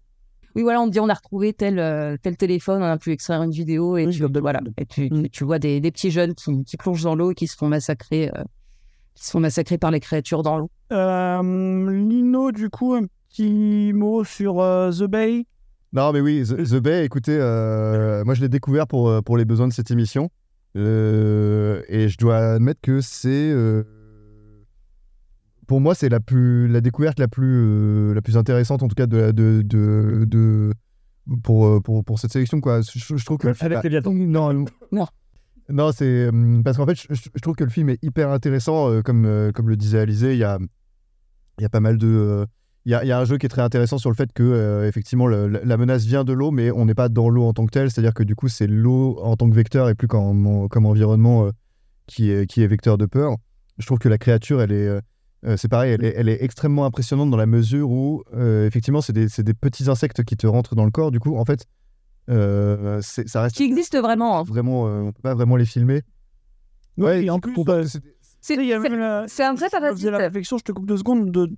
Oui, voilà, on te dit on a retrouvé tel, euh, tel téléphone, on a pu extraire une vidéo et, tu, voilà, et tu, tu- tu vois des, des petits jeunes qui, qui plongent dans l'eau et qui se font massacrer, euh, qui se font massacrer par les créatures dans l'eau. Euh, Lino, du coup, un petit mot sur euh, The Bay? Non, mais oui, The, The Bay, écoutez, euh, moi je l'ai découvert pour, pour les besoins de cette émission. Euh, et je dois admettre que c'est. Euh, pour moi, c'est la, plus, la découverte la plus, euh, la plus intéressante, en tout cas, de, de, de, de- pour, euh, pour, pour cette sélection. Quoi. Je, je trouve que. Avec les biatons. Non, Non. non, c'est hum, parce qu'en fait, je, trouve que le film est hyper intéressant, euh, comme, euh, comme le disait Alizé. Il y a, il y a pas mal de. euh, il y, a, il y a un jeu qui est très intéressant sur le fait que, euh, effectivement, le- la menace vient de l'eau, mais on n'est pas dans l'eau en tant que telle. C'est-à-dire que, du coup, c'est l'eau en tant que vecteur et plus qu'en- comme environnement euh, qui, est, qui est vecteur de peur. Je trouve que la créature, elle est. euh, c'est pareil, elle est, elle est extrêmement impressionnante dans la mesure où, euh, effectivement, c'est des, c'est des petits insectes qui te rentrent dans le corps. Du coup, en fait, euh, ça reste Qui existe vraiment. hein. vraiment, euh, on peut pas vraiment les filmer. Ouais, et en plus, bah, C'est il y avait la- c'est un vrai je me parasite. faisais la réflexion, je te coupe deux secondes, de...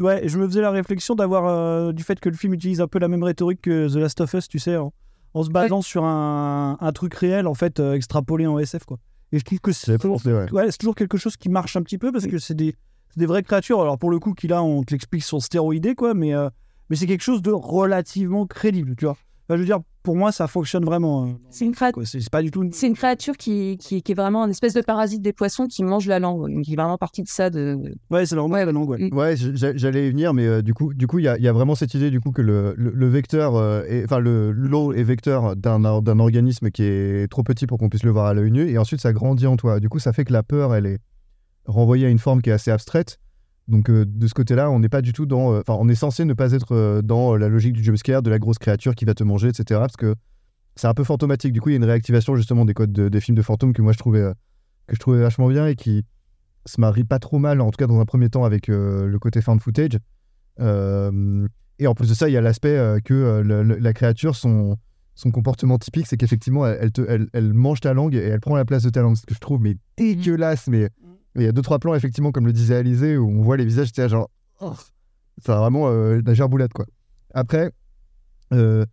Ouais, je me faisais la réflexion d'avoir euh, du fait que le film utilise un peu la même rhétorique que The Last of Us, tu sais, en, en se basant sur un, un truc réel, en fait, euh, extrapolé en SF, quoi. Et je trouve que c'est toujours, pensé, ouais. ouais, c'est toujours quelque chose qui marche un petit peu parce que c'est des, c'est des vraies créatures. Alors pour le coup, qui là, on te l'explique sur stéroïdés, quoi, mais, euh, mais c'est quelque chose de relativement crédible, tu vois. Enfin, je veux dire, pour moi, ça fonctionne vraiment. euh, C'est une, créature- quoi. C'est c'est pas du tout. une- c'est une créature qui, qui, qui est vraiment une espèce de parasite des poissons qui mange la langue. Donc, il est vraiment partie de ça. De... Ouais, c'est vraiment la langue, ouais. Ouais, j'a- j'allais y venir, mais euh, du coup, du coup, il y, a- y a vraiment cette idée du coup que le, le, le vecteur, euh, enfin le l'eau est vecteur d'un organisme qui est trop petit pour qu'on puisse le voir à l'œil nu, et ensuite ça grandit en toi. Du coup, ça fait que la peur, elle est renvoyée à une forme qui est assez abstraite. Donc euh, de ce côté-là, on n'est pas du tout dans, euh, enfin, on est censé ne pas être euh, dans la logique du jumpscare, de la grosse créature qui va te manger, etc. Parce que c'est un peu fantomatique. Du coup, il y a une réactivation justement des codes de- des films de fantômes que moi je trouvais que je trouvais vachement bien et qui se marie pas trop mal, en tout cas dans un premier temps, avec le côté found footage. Et en plus de ça, il y a l'aspect que le- le- la créature, son, son comportement typique, c'est qu'effectivement, elle, elle te- elle- elle mange ta langue et elle prend la place de ta langue. Ce que je trouve mais dégueulasse. Mais il y a deux, trois plans, effectivement, comme le disait Alizé, où on voit les visages, c'était genre. oh, ça a vraiment euh, la gerboulade, quoi. Après, euh,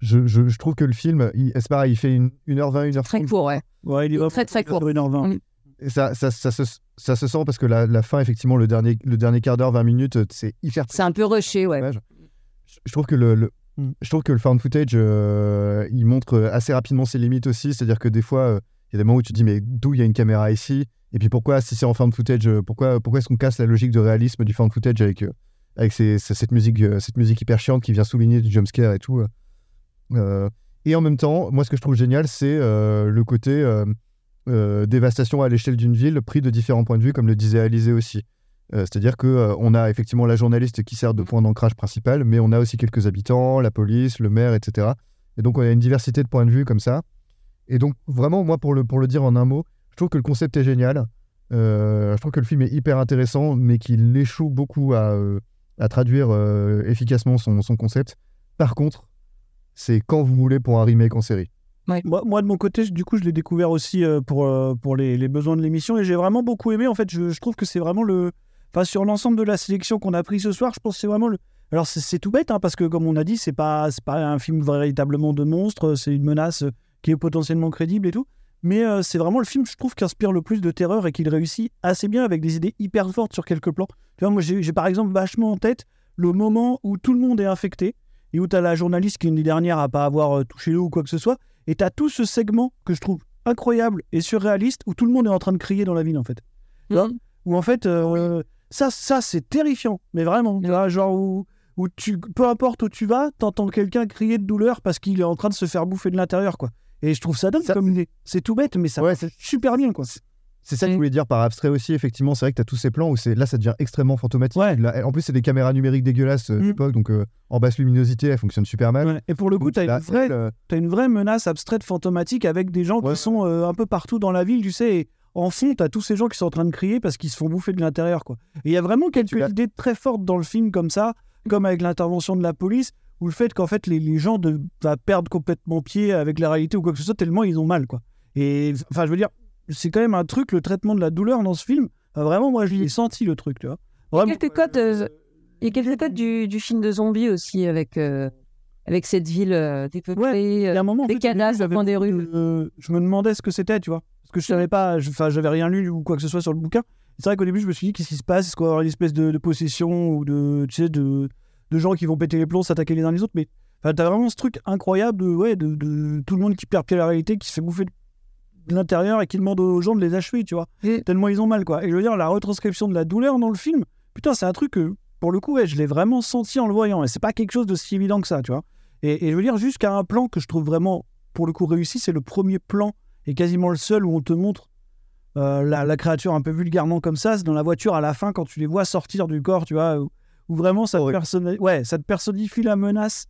je, je- je trouve que le film, il- c'est pareil, il fait une, 1h20, 1h30. Très court, ouais. Ouais, il est Très, très court. 1h20. Et ça, ça, ça, se, ça se sent parce que la, la fin, effectivement, le dernier, le dernier quart d'heure, 20 minutes, c'est hyper. C'est un peu rushé, ouais. Je, je trouve que le, le- je trouve que le found footage, euh, il montre euh, assez rapidement ses limites aussi. C'est-à-dire que des fois, euh, il y a des moments où tu te dis, mais d'où il y a une caméra ici? Et puis pourquoi, si c'est en found footage, euh, pourquoi, pourquoi est-ce qu'on casse la logique de réalisme du found footage avec, euh, avec ces- ces- cette, musique, euh, cette musique hyper chiante qui vient souligner du jumpscare et tout euh. Et en même temps, moi, ce que je trouve génial, c'est euh, le côté euh, dévastation à l'échelle d'une ville, pris de différents points de vue, comme le disait Alizé aussi. C'est-à-dire euh, on a effectivement la journaliste qui sert de point d'ancrage principal, mais on a aussi quelques habitants, la police, le maire, etc. Et donc on a une diversité de points de vue comme ça. Et donc vraiment, moi, pour le, pour le dire en un mot, trouve que le concept est génial. Euh, je trouve que le film est hyper intéressant, mais qu'il échoue beaucoup à, euh, à traduire euh, efficacement son, son concept. Par contre, c'est quand vous voulez pour un remake en série. Moi, moi, de mon côté, je- du coup, je l'ai découvert aussi euh, pour, euh, pour les, les besoins de l'émission et j'ai vraiment beaucoup aimé. En fait, je, je trouve que c'est vraiment le, enfin sur l'ensemble de la sélection qu'on a pris ce soir, je pense que c'est vraiment le. Alors c'est- tout bête, hein, parce que comme on a dit, c'est pas c'est pas un film véritablement de monstre, c'est une menace qui est potentiellement crédible et tout. Mais euh, c'est vraiment le film, je trouve, qui inspire le plus de terreur et qu'il réussit assez bien avec des idées hyper fortes sur quelques plans. Tu vois, moi j'ai par exemple vachement en tête le moment où tout le monde est infecté et où tu as la journaliste qui est une des dernières à pas avoir euh, touché l'eau ou quoi que ce soit. Et tu as tout ce segment que je trouve incroyable et surréaliste où tout le monde est en train de crier dans la ville en fait. Tu vois Où en fait, euh, ça, ça c'est terrifiant, mais vraiment. Vois, genre où, où tu, peu importe où tu vas, t'entends quelqu'un crier de douleur parce qu'il est en train de se faire bouffer de l'intérieur quoi. Et je trouve ça dingue comme idée. C'est tout bête, mais ça marche super bien quoi. C'est ça que je voulais dire par abstrait aussi, effectivement. C'est vrai que tu as tous ces plans où c'est là, ça devient extrêmement fantomatique. Là, en plus, c'est des caméras numériques dégueulasses euh, d'époque, donc euh, en basse luminosité, elles fonctionnent super mal. Ouais. Et pour le coup, tu as, là, une vraie- euh, une vraie menace abstraite fantomatique avec des gens qui sont euh, un peu partout dans la ville, tu sais. Et en fond, tu as tous ces gens qui sont en train de crier parce qu'ils se font bouffer de l'intérieur. quoi. Et il y a vraiment quelques idées très fortes dans le film comme ça, comme avec l'intervention de la police, ou le fait qu'en fait, les, les gens de, va perdre complètement pied avec la réalité ou quoi que ce soit, tellement ils ont mal. quoi. Et enfin, je veux dire, c'est quand même un truc, le traitement de la douleur dans ce film. euh, vraiment, moi, je l'ai senti le truc, tu vois. Il y a quelques codes, euh, il y a quelques codes du, du film de zombies aussi avec, euh, avec cette ville euh, dépeuplée, Il y a un moment, en des fait, cadavres au j'avais coin des rues. je me demandais ce que c'était, tu vois. Parce que je savais pas, enfin, j'avais rien lu ou quoi que ce soit sur le bouquin. C'est vrai qu'au début, je me suis dit, qu'est-ce qui se passe? Est-ce qu'on va avoir une espèce de, de possession ou de, tu sais, de, de gens qui vont péter les plombs, s'attaquer les uns les autres Mais enfin, t'as vraiment ce truc incroyable de, ouais, de, de tout le monde qui perd pied à la réalité, qui se fait bouffer de l'intérieur et qui demande aux gens de les achever, tu vois. Tellement ils ont mal, quoi. Et je veux dire, la retranscription de la douleur dans le film, putain, c'est un truc que, pour le coup, ouais, je l'ai vraiment senti en le voyant. Et c'est pas quelque chose de si évident que ça, tu vois. Et, et je veux dire, jusqu'à un plan que je trouve vraiment, pour le coup, réussi, c'est le premier plan et quasiment le seul où on te montre euh, la, la créature un peu vulgairement comme ça. C'est dans la voiture à la fin quand tu les vois sortir du corps, tu vois, où, où vraiment ça te, personnalise- ouais, ça te personnifie la menace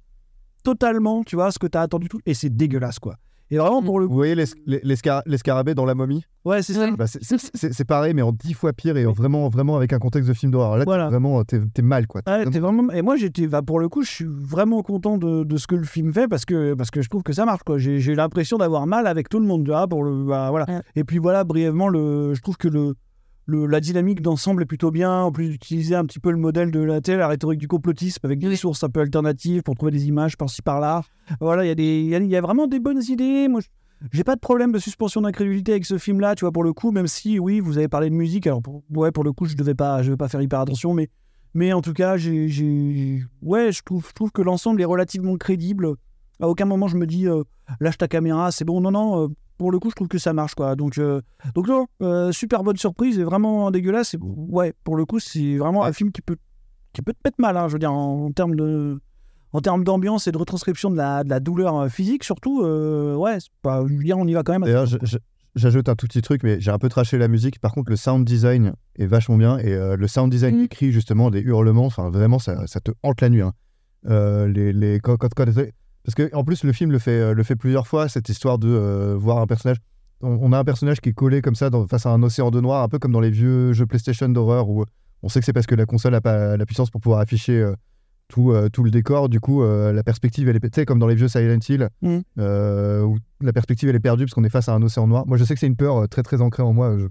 totalement, tu vois, ce que tu as attendu tout. Et c'est dégueulasse, quoi. Et vraiment, pour le Vous voyez les, les, les scar- les scarabées dans la momie? Ouais, c'est ça. Bah, c'est- c'est c'est- c'est pareil, mais en dix fois pire et en vraiment, vraiment avec un contexte de film d'horreur. Là, t'es vraiment, t'es t'es mal, quoi. Ouais, t'es vraiment... Et moi, j'étais, bah, pour le coup, je suis vraiment content de, de ce que le film fait parce que, parce que je trouve que ça marche. Quoi. J'ai, j'ai l'impression d'avoir mal avec tout le monde. tu vois, pour le, bah, voilà. Et puis voilà, brièvement, le, je trouve que le, le, la dynamique d'ensemble est plutôt bien. En plus d'utiliser un petit peu le modèle de la télé, la rhétorique du complotisme avec des sources un peu alternatives pour trouver des images par-ci par-là. Voilà, il y, a des- il y, a, il y a vraiment des bonnes idées. Moi, je- j'ai pas de problème de suspension d'incrédulité avec ce film-là, tu vois, pour le coup, même si, oui, vous avez parlé de musique, alors, pour, ouais, pour le coup, je devais pas, je vais pas faire hyper attention, mais, mais en tout cas, j'ai, j'ai- ouais, je trouve, je trouve que l'ensemble est relativement crédible. À aucun moment, je me dis, euh, lâche ta caméra, c'est bon, non, non, euh, pour le coup, je trouve que ça marche, quoi. Donc, euh, donc non, euh, super bonne surprise et vraiment dégueulasse. Et, ouais, pour le coup, c'est vraiment un film qui peut, qui peut te mettre mal, hein, je veux dire, en, en termes de, en termes d'ambiance et de retranscription de la, de la douleur euh, physique, surtout, euh, ouais, c'est pas, je veux dire, on y va quand même. D'ailleurs, j'ajoute un tout petit truc, mais j'ai un peu traché la musique. Par contre, le sound design est vachement bien. Et le sound design Mm. des cris, justement, des hurlements, enfin, vraiment, ça, ça te hante la nuit. hein. Les, les, quand, quand- quand- parce que, en plus, le film le fait, euh, le fait plusieurs fois, cette histoire de euh, voir un personnage. On, on a un personnage qui est collé comme ça dans- face à un océan de noir, un peu comme dans les vieux jeux PlayStation d'horreur où on sait que c'est parce que la console n'a pas la puissance pour pouvoir afficher euh, tout, euh, tout le décor. Du coup, euh, la perspective, elle est, sais, comme dans les vieux Silent Hill, Mm. euh, où la perspective, elle est perdue parce qu'on est face à un océan noir. Moi, je sais que c'est une peur euh, très, très ancrée en moi. Je suis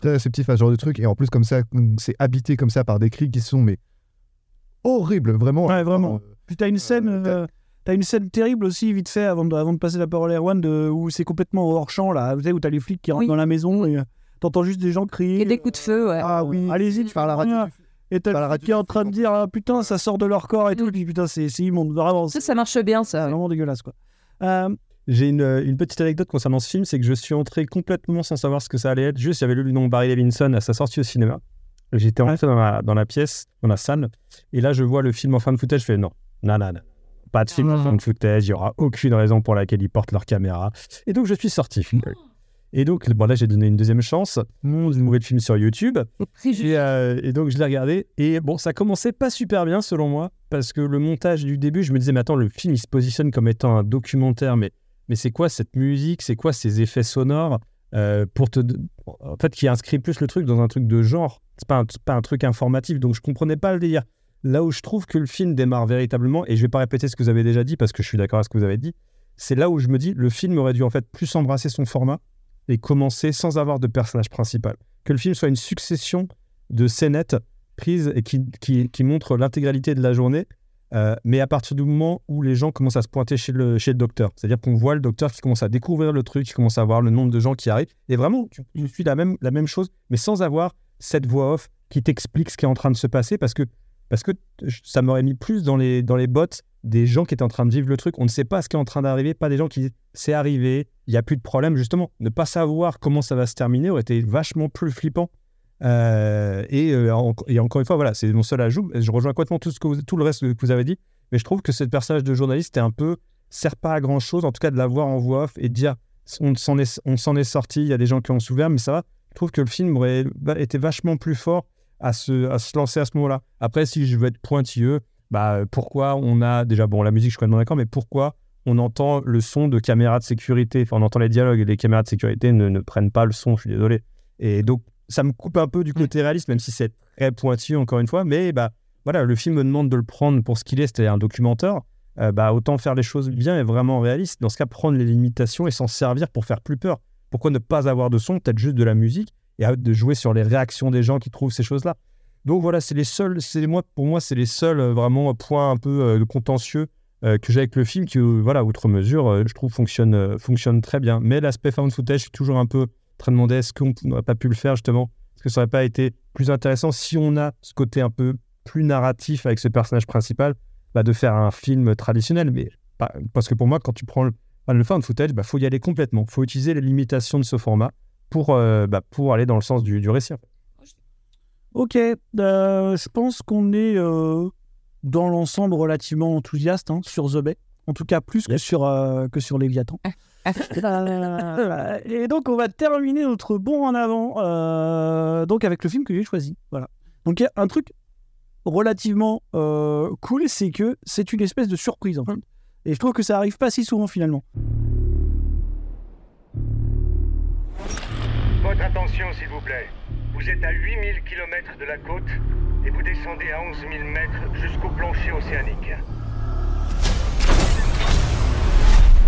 très réceptif à ce genre de truc. Et en plus, comme ça, c'est habité comme ça par des cris qui sont, mais horribles, vraiment. Ouais, vraiment. Puis t'as une scène. Euh, T'as une scène terrible aussi, vite fait, avant de, avant de passer la parole à Erwan, de, où c'est complètement hors champ, là, vous savez, où t'as les flics qui rentrent dans la maison et euh, t'entends juste des gens crier. Et des coups de feu, ouais. Ah oui, allez-y, tu parles la radio. Et t'as le qui est en train de dire, ah, putain, ça sort de leur corps et tout. Puis putain, c'est immonde, vraiment. Ça, ça marche bien, ça. C'est vraiment dégueulasse, quoi. Euh, J'ai une, une petite anecdote concernant ce film, c'est que je suis entré complètement sans savoir ce que ça allait être. Juste, j'avais lu le nom de Barry Levinson à sa sortie au cinéma. J'étais rentré dans la, dans la pièce, dans la salle, et là, je vois le film en fin de footage. Je fais non, non, non, non. Pas de film fin de footage, il n'y aura aucune raison pour laquelle ils portent leur caméra. Et donc, je suis sorti. Et donc, bon, là, j'ai donné une deuxième chance. Mon nouvel film sur YouTube. Et, euh, et donc, je l'ai regardé. Et bon, ça commençait pas super bien, selon moi, parce que le montage du début, je me disais, mais attends, le film, il se positionne comme étant un documentaire, mais, mais c'est quoi cette musique? C'est quoi ces effets sonores euh, pour te... En fait, qui inscrit plus le truc dans un truc de genre? C'est pas un, pas un truc informatif, donc je comprenais pas le délire. Là où je trouve que le film démarre véritablement, et je vais pas répéter ce que vous avez déjà dit, parce que je suis d'accord avec ce que vous avez dit, c'est là où je me dis, le film aurait dû en fait plus embrasser son format et commencer sans avoir de personnage principal. Que le film soit une succession de scénettes prise et qui, qui, qui montre l'intégralité de la journée. Euh, mais à partir du moment où les gens commencent à se pointer chez le, chez le docteur, c'est-à-dire qu'on voit le docteur qui commence à découvrir le truc, qui commence à voir le nombre de gens qui arrivent, et vraiment, tu, tu suis la même, la même chose, mais sans avoir cette voix off qui t'explique ce qui est en train de se passer, parce que, parce que ça m'aurait mis plus dans les, dans les bottes des gens qui étaient en train de vivre le truc. On ne sait pas ce qui est en train d'arriver, pas des gens qui c'est arrivé, il n'y a plus de problème, justement. Ne pas savoir comment ça va se terminer aurait été vachement plus flippant. Euh, et, euh, et encore une fois, voilà, c'est mon seul ajout. Je rejoins complètement tout, ce que tout le reste que vous avez dit, mais je trouve que ce personnage de journaliste est un peu sert pas à grand chose, en tout cas de l'avoir en voix off et de dire on s'en est, est sorti, il y a des gens qui en souviennent, mais ça va. Je trouve que le film aurait été vachement plus fort à se, à se lancer à ce moment-là. Après, si je veux être pointilleux, bah, pourquoi on a déjà, bon, la musique, je suis complètement d'accord, mais pourquoi on entend le son de caméras de sécurité, enfin, on entend les dialogues et les caméras de sécurité ne, ne prennent pas le son, je suis désolé. Et donc, ça me coupe un peu du côté réaliste, même si c'est très pointilleux, encore une fois, mais bah, voilà, le film me demande de le prendre pour ce qu'il est, c'est-à-dire un documentaire. Euh, bah, autant faire les choses bien et vraiment réaliste. Dans ce cas, prendre les limitations et s'en servir pour faire plus peur. Pourquoi ne pas avoir de son, peut-être juste de la musique, et à- de jouer sur les réactions des gens qui trouvent ces choses-là. Donc voilà, c'est les seuls, c'est moi, pour moi, c'est les seuls euh, vraiment points un peu euh, contentieux euh, que j'ai avec le film qui, euh, voilà, outre mesure, euh, je trouve fonctionne, euh, fonctionne très bien. Mais l'aspect found footage, je suis toujours un peu en train de demander est-ce qu'on n'aurait pas pu le faire justement? Est-ce que ça n'aurait pas été plus intéressant si on a ce côté un peu plus narratif avec ce personnage principal, bah, de faire un film traditionnel? Mais parce que pour moi, quand tu prends le found footage, il bah, faut y aller complètement. Il faut utiliser les limitations de ce format pour, euh, bah, pour aller dans le sens du, du récit. Ok, euh, je pense qu'on est euh, dans l'ensemble relativement enthousiaste hein, sur The Bay. En tout cas, plus que sur, euh, que sur Léviathan. Et donc, on va terminer notre bond en avant euh, donc avec le film que j'ai choisi. Voilà. Donc, il y a un truc relativement euh, cool, c'est que c'est une espèce de surprise en fait. Et je trouve que ça arrive pas si souvent finalement. Votre attention, s'il vous plaît. Vous êtes à 8000 km de la côte et vous descendez à 11 000 mètres jusqu'au plancher océanique.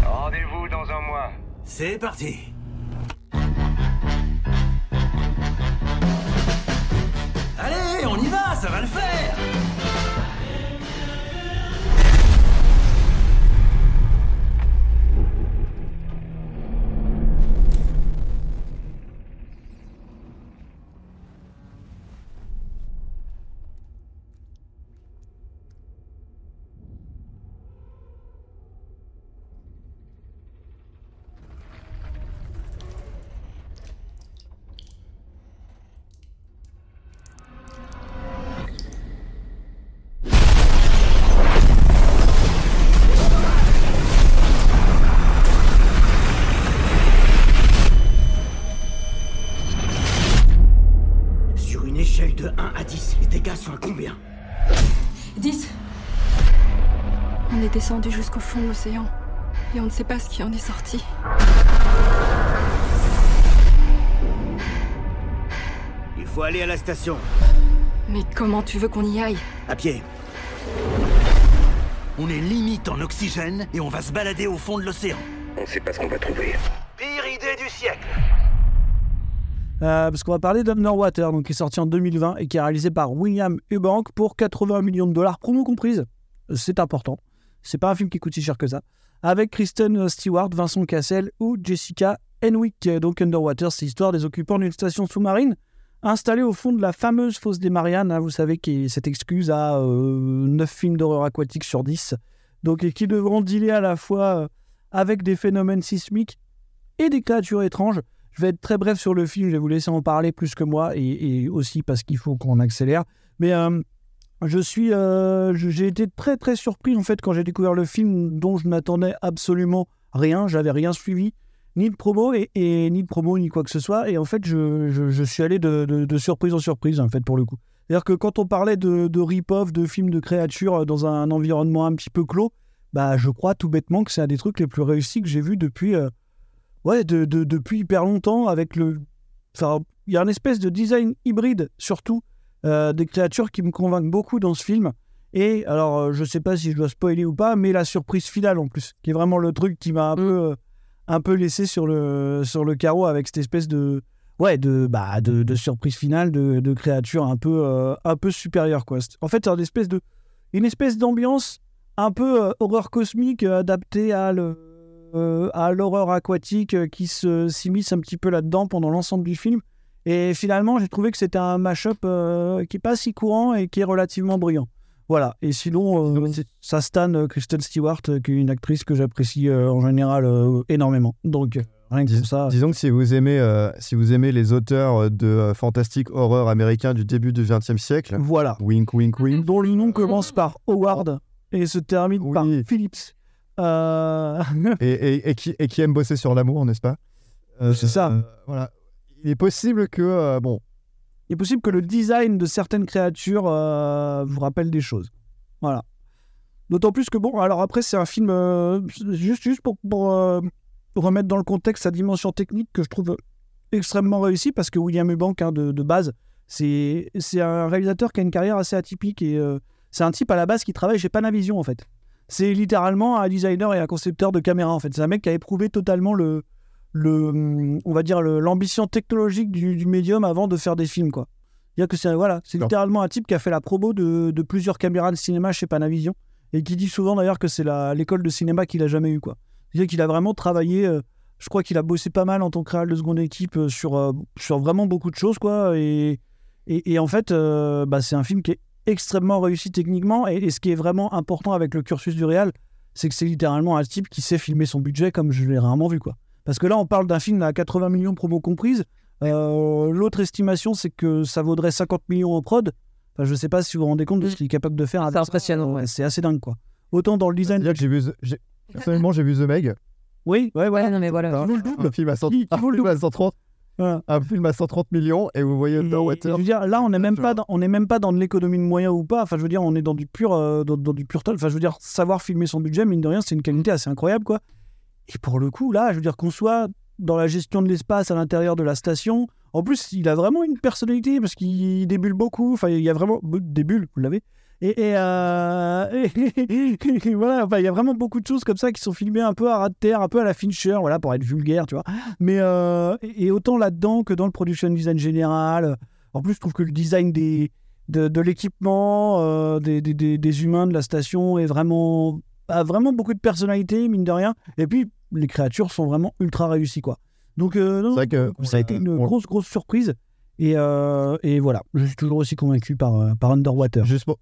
Rendez-vous dans un mois. C'est parti. Allez, on y va, ça va le faire. Descendu jusqu'au fond de l'océan. Et on ne sait pas ce qui en est sorti. Il faut aller à la station. Mais comment tu veux qu'on y aille? À pied. On est limite en oxygène et on va se balader au fond de l'océan. On sait pas ce qu'on va trouver. Pire idée du siècle. Euh, parce qu'on va parler d'Underwater, donc qui est sorti en 2020 et qui est réalisé par William Eubank pour 80 millions de dollars, promo comprise. C'est important. C'est pas un film qui coûte si cher que ça. Avec Kristen Stewart, Vincent Cassel ou Jessica Henwick. Donc Underwater, c'est l'histoire des occupants d'une station sous-marine installée au fond de la fameuse fosse des Mariannes. hein, vous savez, qui est cette excuse à euh, 9 films d'horreur aquatique sur 10. Donc, qui devront dealer à la fois euh, avec des phénomènes sismiques et des créatures étranges. Je vais être très bref sur le film, je vais vous laisser en parler plus que moi et, et aussi parce qu'il faut qu'on accélère. Mais euh, je suis, euh, j'ai été très très surpris en fait quand j'ai découvert le film dont je n'attendais absolument rien, j'avais rien suivi, ni de promo et, ni de promo ni quoi que ce soit. Et en fait, je, je- suis allé de, de- surprise en surprise en fait pour le coup. C'est-à-dire que quand on parlait de, de rip-off, de films de créatures dans un environnement un petit peu clos, bah je crois tout bêtement que c'est un des trucs les plus réussis que j'ai vu depuis. euh, ouais, de, de- depuis hyper longtemps, avec le. Enfin, il y a une espèce de design hybride, surtout, euh, des créatures qui me convainquent beaucoup dans ce film. Et alors, euh, je sais pas si je dois spoiler ou pas, mais la surprise finale en plus, qui est vraiment le truc qui m'a un peu, euh, un peu laissé sur le, sur le carreau avec cette espèce de. ouais, de, bah, de, de surprise finale, de, de créatures un peu, euh, un peu supérieures. Quoi. En fait, c'est une espèce de, une espèce d'ambiance un peu euh, horreur cosmique euh, adaptée à le, euh, à l'horreur aquatique euh, qui se s'immisce un petit peu là-dedans pendant l'ensemble du film. Et finalement, j'ai trouvé que c'était un mash-up euh, qui est pas si courant et qui est relativement brillant. Voilà. Et sinon, euh, ça stan euh, Kristen Stewart, euh, qui est une actrice que j'apprécie euh, en général énormément. Donc, rien que ça. Disons que si vous aimez, si vous aimez les auteurs de fantastique horreur américain du début du XXe siècle, Voilà. wink, wink, wink, dont le nom commence par Howard et se termine par Phillips. Et, et- et qui, et qui aime bosser sur l'amour, n'est-ce pas? C'est ça. voilà. Il est possible que, euh, bon, Il est possible que le design de certaines créatures euh, vous rappelle des choses. Voilà. D'autant plus que, bon, alors après, c'est un film, euh, juste, juste pour, remettre dans le contexte sa dimension technique que je trouve extrêmement réussi parce que William Eubank, hein, de, de base, c'est c'est un réalisateur qui a une carrière assez atypique et c'est un type à la base qui travaille chez Panavision, en fait. C'est littéralement un designer et un concepteur de caméra, en fait. C'est un mec qui a éprouvé totalement le, le on va dire, l'ambition technologique du, du médium avant de faire des films, quoi. C'est-à-dire que c'est voilà, c'est littéralement un type qui a fait la promo de, de plusieurs caméras de cinéma chez Panavision et qui dit souvent d'ailleurs que c'est l'école de cinéma qu'il a jamais eu, quoi. C'est-à-dire qu'il a vraiment travaillé. euh, je crois qu'il a bossé pas mal en tant que réal de seconde équipe euh, sur, euh, sur vraiment beaucoup de choses, quoi. Et, et, et en fait, bah, c'est un film qui est extrêmement réussi techniquement. Et, et ce qui est vraiment important avec le cursus du réal, c'est que c'est littéralement un type qui sait filmer son budget comme je l'ai rarement vu, quoi. Parce que là, on parle d'un film à 80 millions promo comprises. Euh, L'autre estimation, c'est que ça vaudrait 50 millions en prod. Enfin, je sais pas si vous vous rendez compte de ce qu'il est capable de faire. C'est impressionnant. C'est assez dingue, quoi. Autant dans le design. j'ai vu, personnellement, j'ai vu The Meg. Oui, ouais, ouais. non, mais voilà. Un film à, 100 un film à 130 un film à 130 millions et vous voyez. Je veux dire, là, on n'est même pas, dans, on même pas dans de l'économie de moyens ou pas. Enfin, je veux dire, on est dans du pur, euh, dans, dans du pur. Enfin, je veux dire, savoir filmer son budget, mine de rien, c'est une qualité assez incroyable, quoi. Et pour le coup, là, je veux dire qu'on soit dans la gestion de l'espace à l'intérieur de la station. En plus, il a vraiment une personnalité parce qu'il débule beaucoup. Enfin, il y a vraiment des bulles, vous l'avez. Euh, et- voilà, enfin, il y a vraiment beaucoup de choses comme ça qui sont filmées un peu à ras de terre, un peu à la Fincher, voilà, pour être vulgaire, tu vois. Mais euh, et autant là-dedans que dans le production design général. En plus, je trouve que le design des, de, l'équipement, euh, des humains de la station est vraiment a vraiment beaucoup de personnalité, mine de rien. Et puis, les créatures sont vraiment ultra réussies, quoi. Donc, euh, non, ça a été une grosse, grosse surprise. Et, euh, et voilà, je suis toujours aussi convaincu par, euh, par Underwater. Juste pour,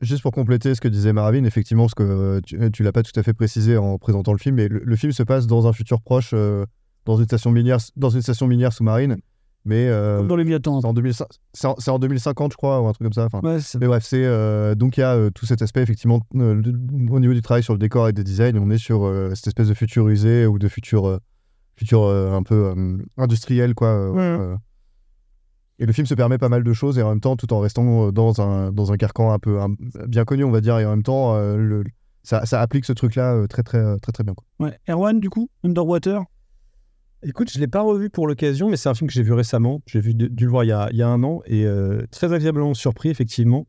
juste pour compléter ce que disait Maravine, effectivement, parce que euh, tu, tu l'as pas tout à fait précisé en présentant le film, mais le, le film se passe dans un futur proche, euh, dans une station minière, dans une station minière sous-marine. Mais euh, Comme dans les Léviathan. c'est en, 2005 c'est en- c'est en 2050, je crois, ou un truc comme ça. Enfin, Ouais, c'est- mais bref, c'est euh, donc il y a euh, tout cet aspect effectivement euh, au niveau du travail sur le décor et des designs. On est sur cette espèce de futur usé ou de futur, futur un peu industriel, quoi. Et le film se permet pas mal de choses et en même temps, tout en restant dans un, dans un carcan un peu un- bien connu, on va dire, et en même temps, le- ça, ça applique ce truc-là très, très, très, très bien. Quoi. Ouais. Erwan, du coup, Underwater? Écoute, je ne l'ai pas revu pour l'occasion, mais c'est un film que j'ai vu récemment. J'ai vu, dû le voir il y a, il y a un an et euh, très agréablement surpris, effectivement.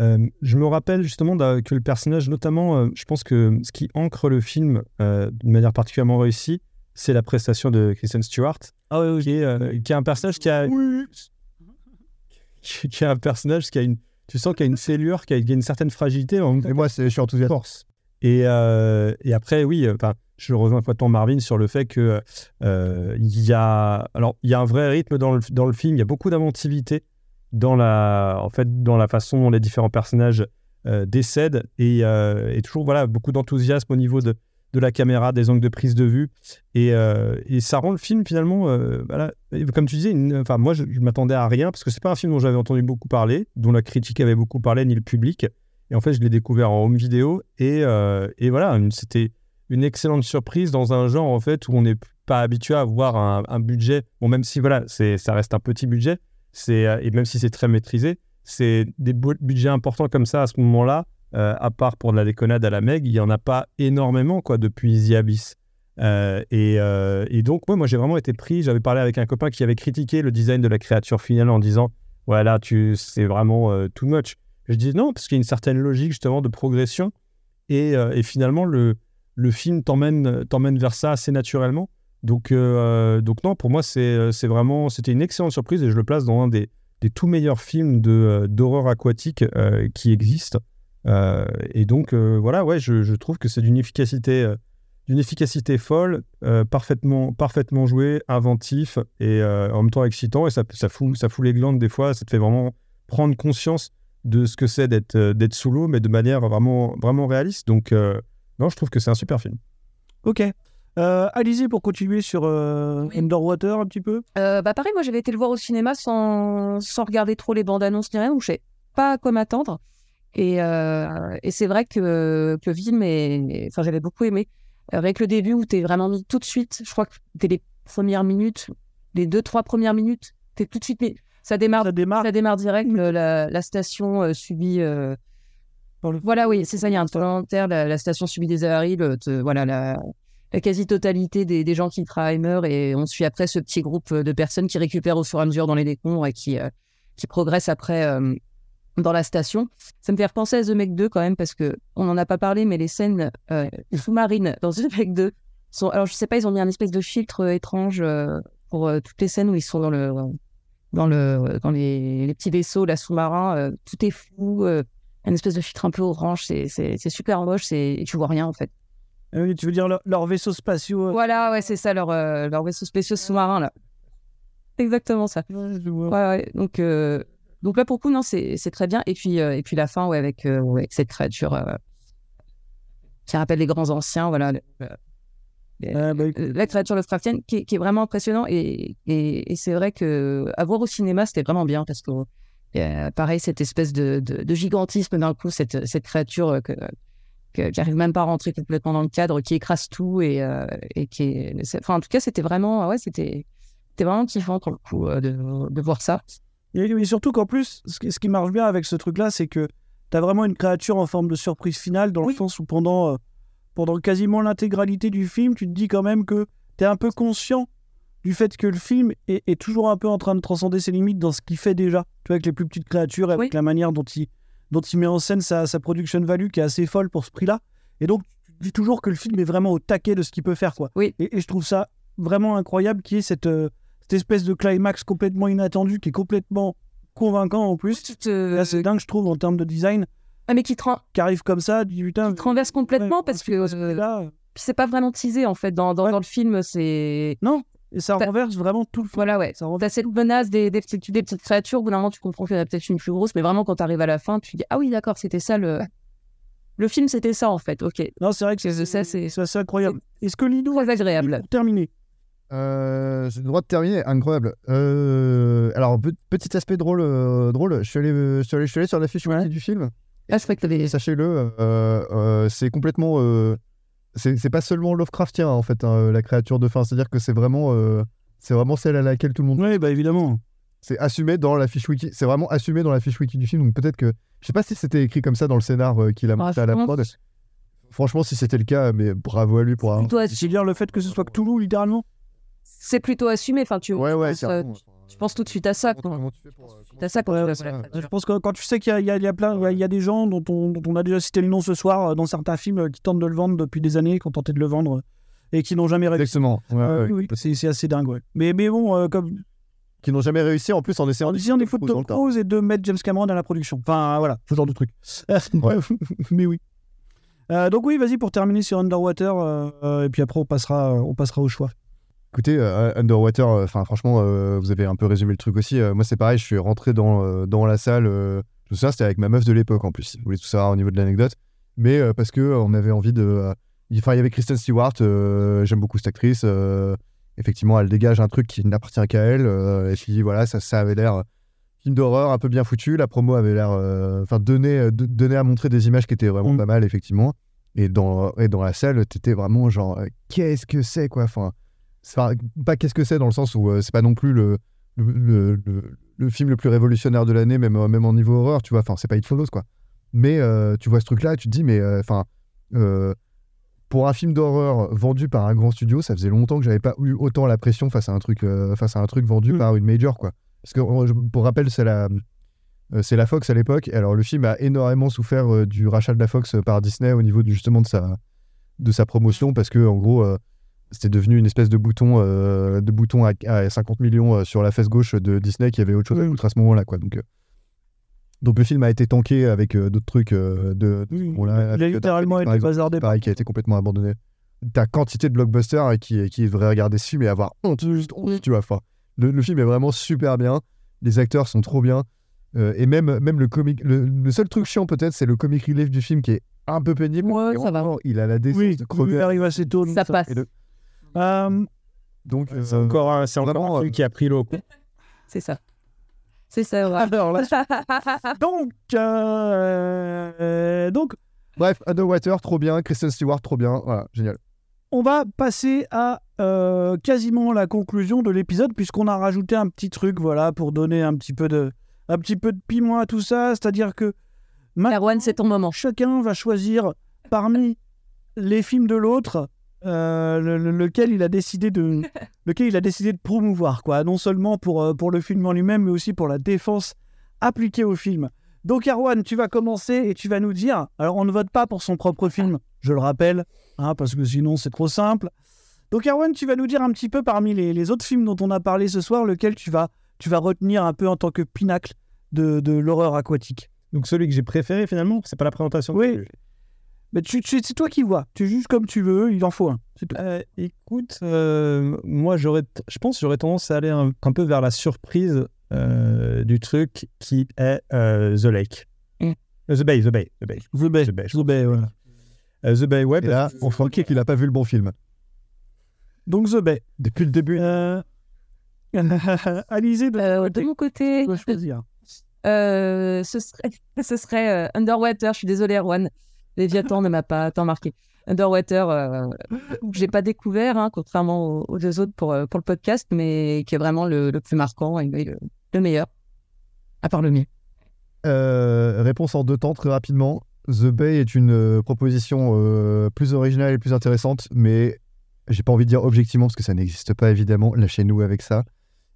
Euh, je me rappelle justement que le personnage, notamment, euh, je pense que ce qui ancre le film d'une manière particulièrement réussie, c'est la prestation de Kristen Stewart, qui, est, euh, qui est un personnage qui a, qui, qui est un personnage qui a une, tu sens qu'il y a une fêlure, qui a, une certaine fragilité. Et moi, je suis enthousiaste. Force. Et, et après, oui, euh, 'fin, je rejoins complètement Marvin sur le fait que euh, il y a, alors il y a un vrai rythme dans le, dans le film. Il y a beaucoup d'inventivité dans la, en fait, dans la façon dont les différents personnages euh, décèdent et, euh, et toujours voilà beaucoup d'enthousiasme au niveau de, de la caméra, des angles de prise de vue et, euh, et ça rend le film finalement, euh, voilà, comme tu disais, enfin moi je, je m'attendais à rien parce que c'est pas un film dont j'avais entendu beaucoup parler, dont la critique avait beaucoup parlé ni le public. Et en fait, je l'ai découvert en home vidéo et, euh, et voilà, c'était une excellente surprise dans un genre en fait où on n'est pas habitué à voir un, budget. Bon, même si voilà, c'est ça reste un petit budget, c'est euh, et même si c'est très maîtrisé, c'est des bu- budgets importants comme ça à ce moment-là. euh, à part pour de la déconnade à la Meg, il y en a pas énormément quoi depuis The Abyss. Euh, et, euh, et donc, ouais, moi, j'ai vraiment été pris. J'avais parlé avec un copain qui avait critiqué le design de la créature finale en disant Voilà, tu, c'est vraiment too much. Je dis non, parce qu'il y a une certaine logique justement de progression. Et, et finalement, le, le film t'emmène, vers ça assez naturellement. Donc, euh, donc non, pour moi, euh, c'est vraiment, c'était une excellente surprise et je le place dans un des, des tout meilleurs films euh, d'horreur aquatique euh, qui existent. Euh, et donc, euh, voilà, ouais, je, je trouve que c'est d'une efficacité, euh, d'une efficacité folle, euh, parfaitement, parfaitement joué, inventif et euh, en même temps excitant. Et ça, ça, fout, ça fout les glandes des fois. Ça te fait vraiment prendre conscience de ce que c'est d'être, euh, sous l'eau, mais de manière vraiment, vraiment réaliste. Donc, euh, non, je trouve que c'est un super film. Ok. Euh, Alizé, pour continuer sur euh, Underwater un petit peu. Euh, bah pareil, moi j'avais été le voir au cinéma sans, sans regarder trop les bandes annonces ni rien, donc je sais pas à quoi m'attendre. Et, euh, et c'est vrai que, que le film est. Enfin, j'avais beaucoup aimé. Avec le début où tu es vraiment mis tout de suite, je crois que dès les premières minutes, les deux, trois premières minutes, tu es tout de suite mis. Ça démarre, ça démarre. direct. le- la, la station euh, Voilà, oui, c'est ça, il y a un volontaire. La, la station subit des avaries. le- te- voilà, la, la quasi-totalité des, des gens qui travaillent meurent et on suit après ce petit groupe de personnes qui récupèrent au fur et à mesure dans les décombres et qui, euh, qui progressent après euh, dans la station. Ça me fait repenser à The Meg 2 quand même parce que on n'en a pas parlé, mais les scènes euh, sous-marines dans The Meg 2 sont. Alors je sais pas, ils ont mis un espèce de filtre étrange pour toutes les scènes où ils sont dans le dans le dans les, les petits vaisseaux là sous-marins. tout est flou, euh, un espèce de filtre un peu orange. C'est super moche. Et tu vois rien en fait. Ah oui, tu veux dire leur- leurs vaisseaux spatiaux. euh, Voilà, ouais, c'est ça, leur, euh, leur vaisseau spéciaux sous-marin, là. Exactement ça. Ouais, ouais. Donc, euh, donc là, pour le coup, non, c'est très bien. Et puis, euh, et puis la fin, ouais, avec, cette créature qui rappelle les grands anciens, voilà. le- le- bah, la créature Lovecraftienne qui, est- qui est vraiment impressionnant. Et, et, et c'est vrai que à voir au cinéma, c'était vraiment bien parce que, euh, pareil, cette espèce de, de, de gigantisme d'un coup, cette, cette créature euh, que, que- qui arrive même pas à rentrer complètement dans le cadre, qui écrase tout et, euh, et qui est... Enfin, en tout cas, c'était vraiment... Ouais, c'était vraiment kiffant pour le coup de, de voir ça. Et, et surtout qu'en plus, ce qui, ce qui marche bien avec ce truc-là, c'est que tu as vraiment une créature en forme de surprise finale, dans le sens où pendant, pendant quasiment l'intégralité du film, tu te dis quand même que tu es un peu conscient du fait que le film est, est toujours un peu en train de transcender ses limites dans ce qu'il fait déjà. Tu vois, avec les plus petites créatures, avec la manière dont il, dont il met en scène sa, sa production value qui est assez folle pour ce prix-là. Et donc, tu dis toujours que le film est vraiment au taquet de ce qu'il peut faire. Quoi. Oui. Et, et je trouve ça vraiment incroyable qu'il y ait cette, euh, cette espèce de climax complètement inattendu, qui est complètement convaincant en plus. C'est assez dingue, je trouve, en termes de design. Ah, mais qui te. Qui arrive comme ça, dis putain. Qui te renverse complètement parce que euh, puis c'est pas vraiment teasé en fait dans, dans, dans le film c'est non et ça renverse vraiment tout le film voilà ouais t'as cette menace des, des, petites, des petites créatures au bout d'un moment tu comprends qu'il y en a peut-être une plus grosse mais vraiment quand t'arrives à la fin tu dis ah oui d'accord c'était ça le le film c'était ça en fait ok non c'est vrai que c'est ça c'est assez incroyable est-ce que Lido très agréable pour terminer Euh, J'ai le droit de terminer, incroyable. Euh, alors, pe- petit aspect drôle, euh, drôle. Je suis allé, je suis allé, je suis allé sur la fiche du film. Ah, je crois que t'avais- Sachez-le, euh, euh, c'est complètement. C'est c'est pas seulement Lovecraftien en fait, hein, la créature de fin. C'est-à-dire que c'est vraiment, euh, c'est vraiment celle à laquelle tout le monde. Oui, bah évidemment. C'est assumé dans la fiche wiki. C'est vraiment assumé dans la fiche wiki du film. Donc peut-être que, je sais pas si c'était écrit comme ça dans le scénar euh, qu'il a monté à la prod. Franchement, si c'était le cas, mais bravo à lui pour. Toi, C'est dire le fait que ce soit Cthulhu, littéralement? C'est plutôt assumé enfin tu Ouais, ouais, tu, euh, tu- tu penses tout de suite à ça quoi. T'as ça quand tu vois la Je pense que quand tu sais qu'il y, a- y y plein, il y a des gens dont on, dont on a déjà cité le nom ce soir euh, dans certains films euh, qui tentent de le vendre depuis des années, qui ont tenté de le vendre euh, et qui n'ont jamais réussi. Exactement. Ouais, Euh, ouais. oui, oui, c'est assez dingue. Ouais. Mais, mais bon, euh, comme Qui n'ont jamais réussi en plus en essayant. en essayant des photos de Tom Cruise et de mettre James Cameron à la production. Enfin voilà, ce genre de truc. mais oui. Euh, donc oui, vas-y pour terminer sur Underwater euh, euh, et puis après on passera, euh, on passera au choix. Écoutez, euh, Underwater, euh, enfin franchement, euh, vous avez un peu résumé le truc aussi. Euh, moi, c'est pareil, je suis rentré dans, euh, dans la salle. euh, me souviens, c'était avec ma meuf de l'époque en plus. Vous voulez tout savoir au niveau de l'anecdote. Mais euh, parce que euh, on avait envie de. euh, il- Enfin, il y avait Kristen Stewart. euh, J'aime beaucoup cette actrice. euh, effectivement, elle dégage un truc qui n'appartient qu'à elle. euh, et puis voilà, ça, ça avait l'air euh, film d'horreur un peu bien foutu. La promo avait l'air, euh, enfin, donner, de- donner à montrer des images qui étaient vraiment pas mal, effectivement. Et dans, et dans la salle, t'étais vraiment genre, euh, qu'est-ce que c'est quoi Enfin, pas- pas qu'est-ce que c'est dans le sens où euh, c'est pas non plus le, le, le- le- le film le plus révolutionnaire de l'année, même, euh, même en niveau horreur, tu vois. Enfin, c'est pas It Follows, quoi. Mais euh, tu vois ce truc-là, tu te dis, mais enfin, euh, pour un film d'horreur vendu par un grand studio, ça faisait longtemps que j'avais pas eu autant la pression face à un truc, face à un truc vendu par une major, quoi. Parce que pour rappel, c'est la, c'est la Fox à l'époque. Et Alors le film a énormément souffert du rachat de la Fox par Disney au niveau du, justement de sa, de sa promotion, parce que en gros, c'était devenu une espèce de bouton, euh, de bouton à, à 50 millions euh, sur la fesse gauche de Disney qui avait autre chose à foutre à ce moment-là. Quoi. Donc, euh, donc le film a été tanké avec euh, d'autres trucs euh, de, il a littéralement été bazardé. Pareil, qui a été complètement abandonné. T'as quantité de blockbusters euh, qui, qui devraient regarder ce film et avoir honte, juste honte, tu vois. Enfin, le, le film est vraiment super bien. Les acteurs sont trop bien. Euh, et même, même le comic, le, le seul truc chiant peut-être, c'est le comic relief du film qui est un peu pénible. Ouais, ça va. vraiment, Il a la décence Oui, de il crever. arrive assez tôt. Ça passe. Et le- Euh, Donc, C'est euh, encore un, c'est encore vraiment, un truc qui a pris l'eau. quoi. C'est ça. C'est ça, ouais. Alors là, donc, euh, donc, Bref, Underwater, trop bien. Kristen Stewart, trop bien. Voilà, génial. on va passer à euh, quasiment la conclusion de l'épisode puisqu'on a rajouté un petit truc, voilà, pour donner un petit peu de, un petit peu de piment à tout ça. C'est-à-dire que Erwan, c'est ton moment. chacun va choisir parmi les films de l'autre euh, le- le- lequel il a décidé de lequel il a décidé de promouvoir quoi non seulement pour euh, pour le film en lui-même mais aussi pour la défense appliquée au film donc Erwan tu vas commencer et tu vas nous dire alors on ne vote pas pour son propre film je le rappelle hein, parce que sinon c'est trop simple donc Erwan tu vas nous dire un petit peu parmi les, les autres films dont on a parlé ce soir lequel tu vas tu vas retenir un peu en tant que pinacle de, de l'horreur aquatique Donc celui que j'ai préféré finalement, c'est pas la présentation. que Oui. j'ai- mais tu, tu- c'est toi qui vois tu juges comme tu veux il en faut un c'est tout. Euh, écoute, euh, moi j'aurais, je pense que j'aurais tendance à aller un, un peu vers la surprise euh, du truc qui est euh, The Lake. Mm. The Bay, The Bay, The Bay. The Bay, The Bay, je The Bay, voilà. Euh, The Bay, ouais. Et là, on sent qu'il a pas vu le bon film. Donc The Bay. Depuis le début. Euh... Alizé, de, Euh, de mon côté, choisir. euh, ce serait, ce serait euh, Underwater. Je suis désolée, Erwan. Léviathan ne m'a pas tant marqué. Underwater, euh, que j'ai pas découvert, hein, contrairement aux, aux deux autres pour, euh, pour le podcast, mais qui est vraiment le, le plus marquant et le, le meilleur, à part le mien. Euh, réponse en deux temps, très rapidement. The Bay est une euh, proposition euh, plus originale et plus intéressante, mais j'ai pas envie de dire objectivement parce que ça n'existe pas évidemment. Lâchez-nous avec ça.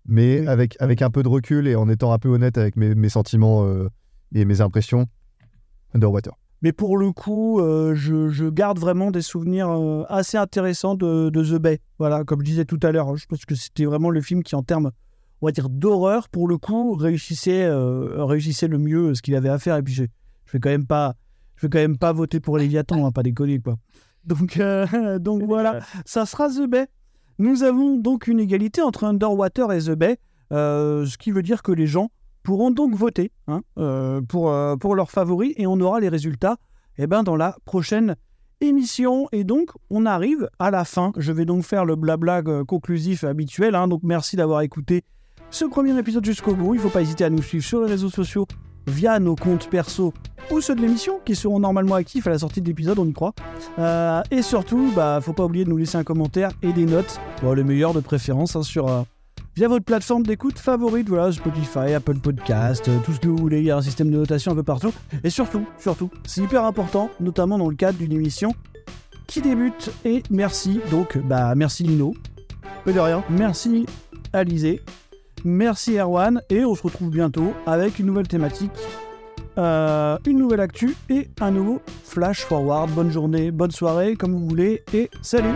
Mais avec, avec un peu de recul et en étant un peu honnête avec mes, mes sentiments euh, et mes impressions, Underwater. Mais pour le coup, euh, je, je garde vraiment des souvenirs euh, assez intéressants de, de The Bay. Voilà, comme je disais tout à l'heure, hein, je pense que c'était vraiment le film qui, en termes, on va dire, d'horreur, pour le coup, réussissait, euh, réussissait le mieux ce qu'il avait à faire. Et puis, je, je vais quand même pas, je vais quand même pas voter pour Léviathan, hein, pas déconner, quoi. Donc, donc voilà, ça sera The Bay. Nous avons donc une égalité entre Underwater et The Bay, ce qui veut dire que les gens pourront donc voter hein, euh, pour, euh, pour leurs favoris et on aura les résultats eh ben, dans la prochaine émission. Et donc, on arrive à la fin. Je vais donc faire le blabla euh, conclusif habituel. hein. Donc, merci d'avoir écouté ce premier épisode jusqu'au bout. Il ne faut pas hésiter à nous suivre sur les réseaux sociaux via nos comptes perso ou ceux de l'émission qui seront normalement actifs à la sortie de l'épisode, on y croit. Et surtout, bah, faut pas oublier de nous laisser un commentaire et des notes, bon, les meilleurs de préférence, hein, sur, via votre plateforme d'écoute favorite, voilà, Spotify, Apple Podcast, euh, tout ce que vous voulez, il y a un système de notation un peu partout. Et surtout, surtout, c'est hyper important, notamment dans le cadre d'une émission qui débute. Et merci, donc, bah, merci Lino. Mais de rien. Merci Alizé. Merci Erwan. Et on se retrouve bientôt avec une nouvelle thématique, euh, une nouvelle actu et un nouveau flash forward. Bonne journée, bonne soirée, comme vous voulez. Et salut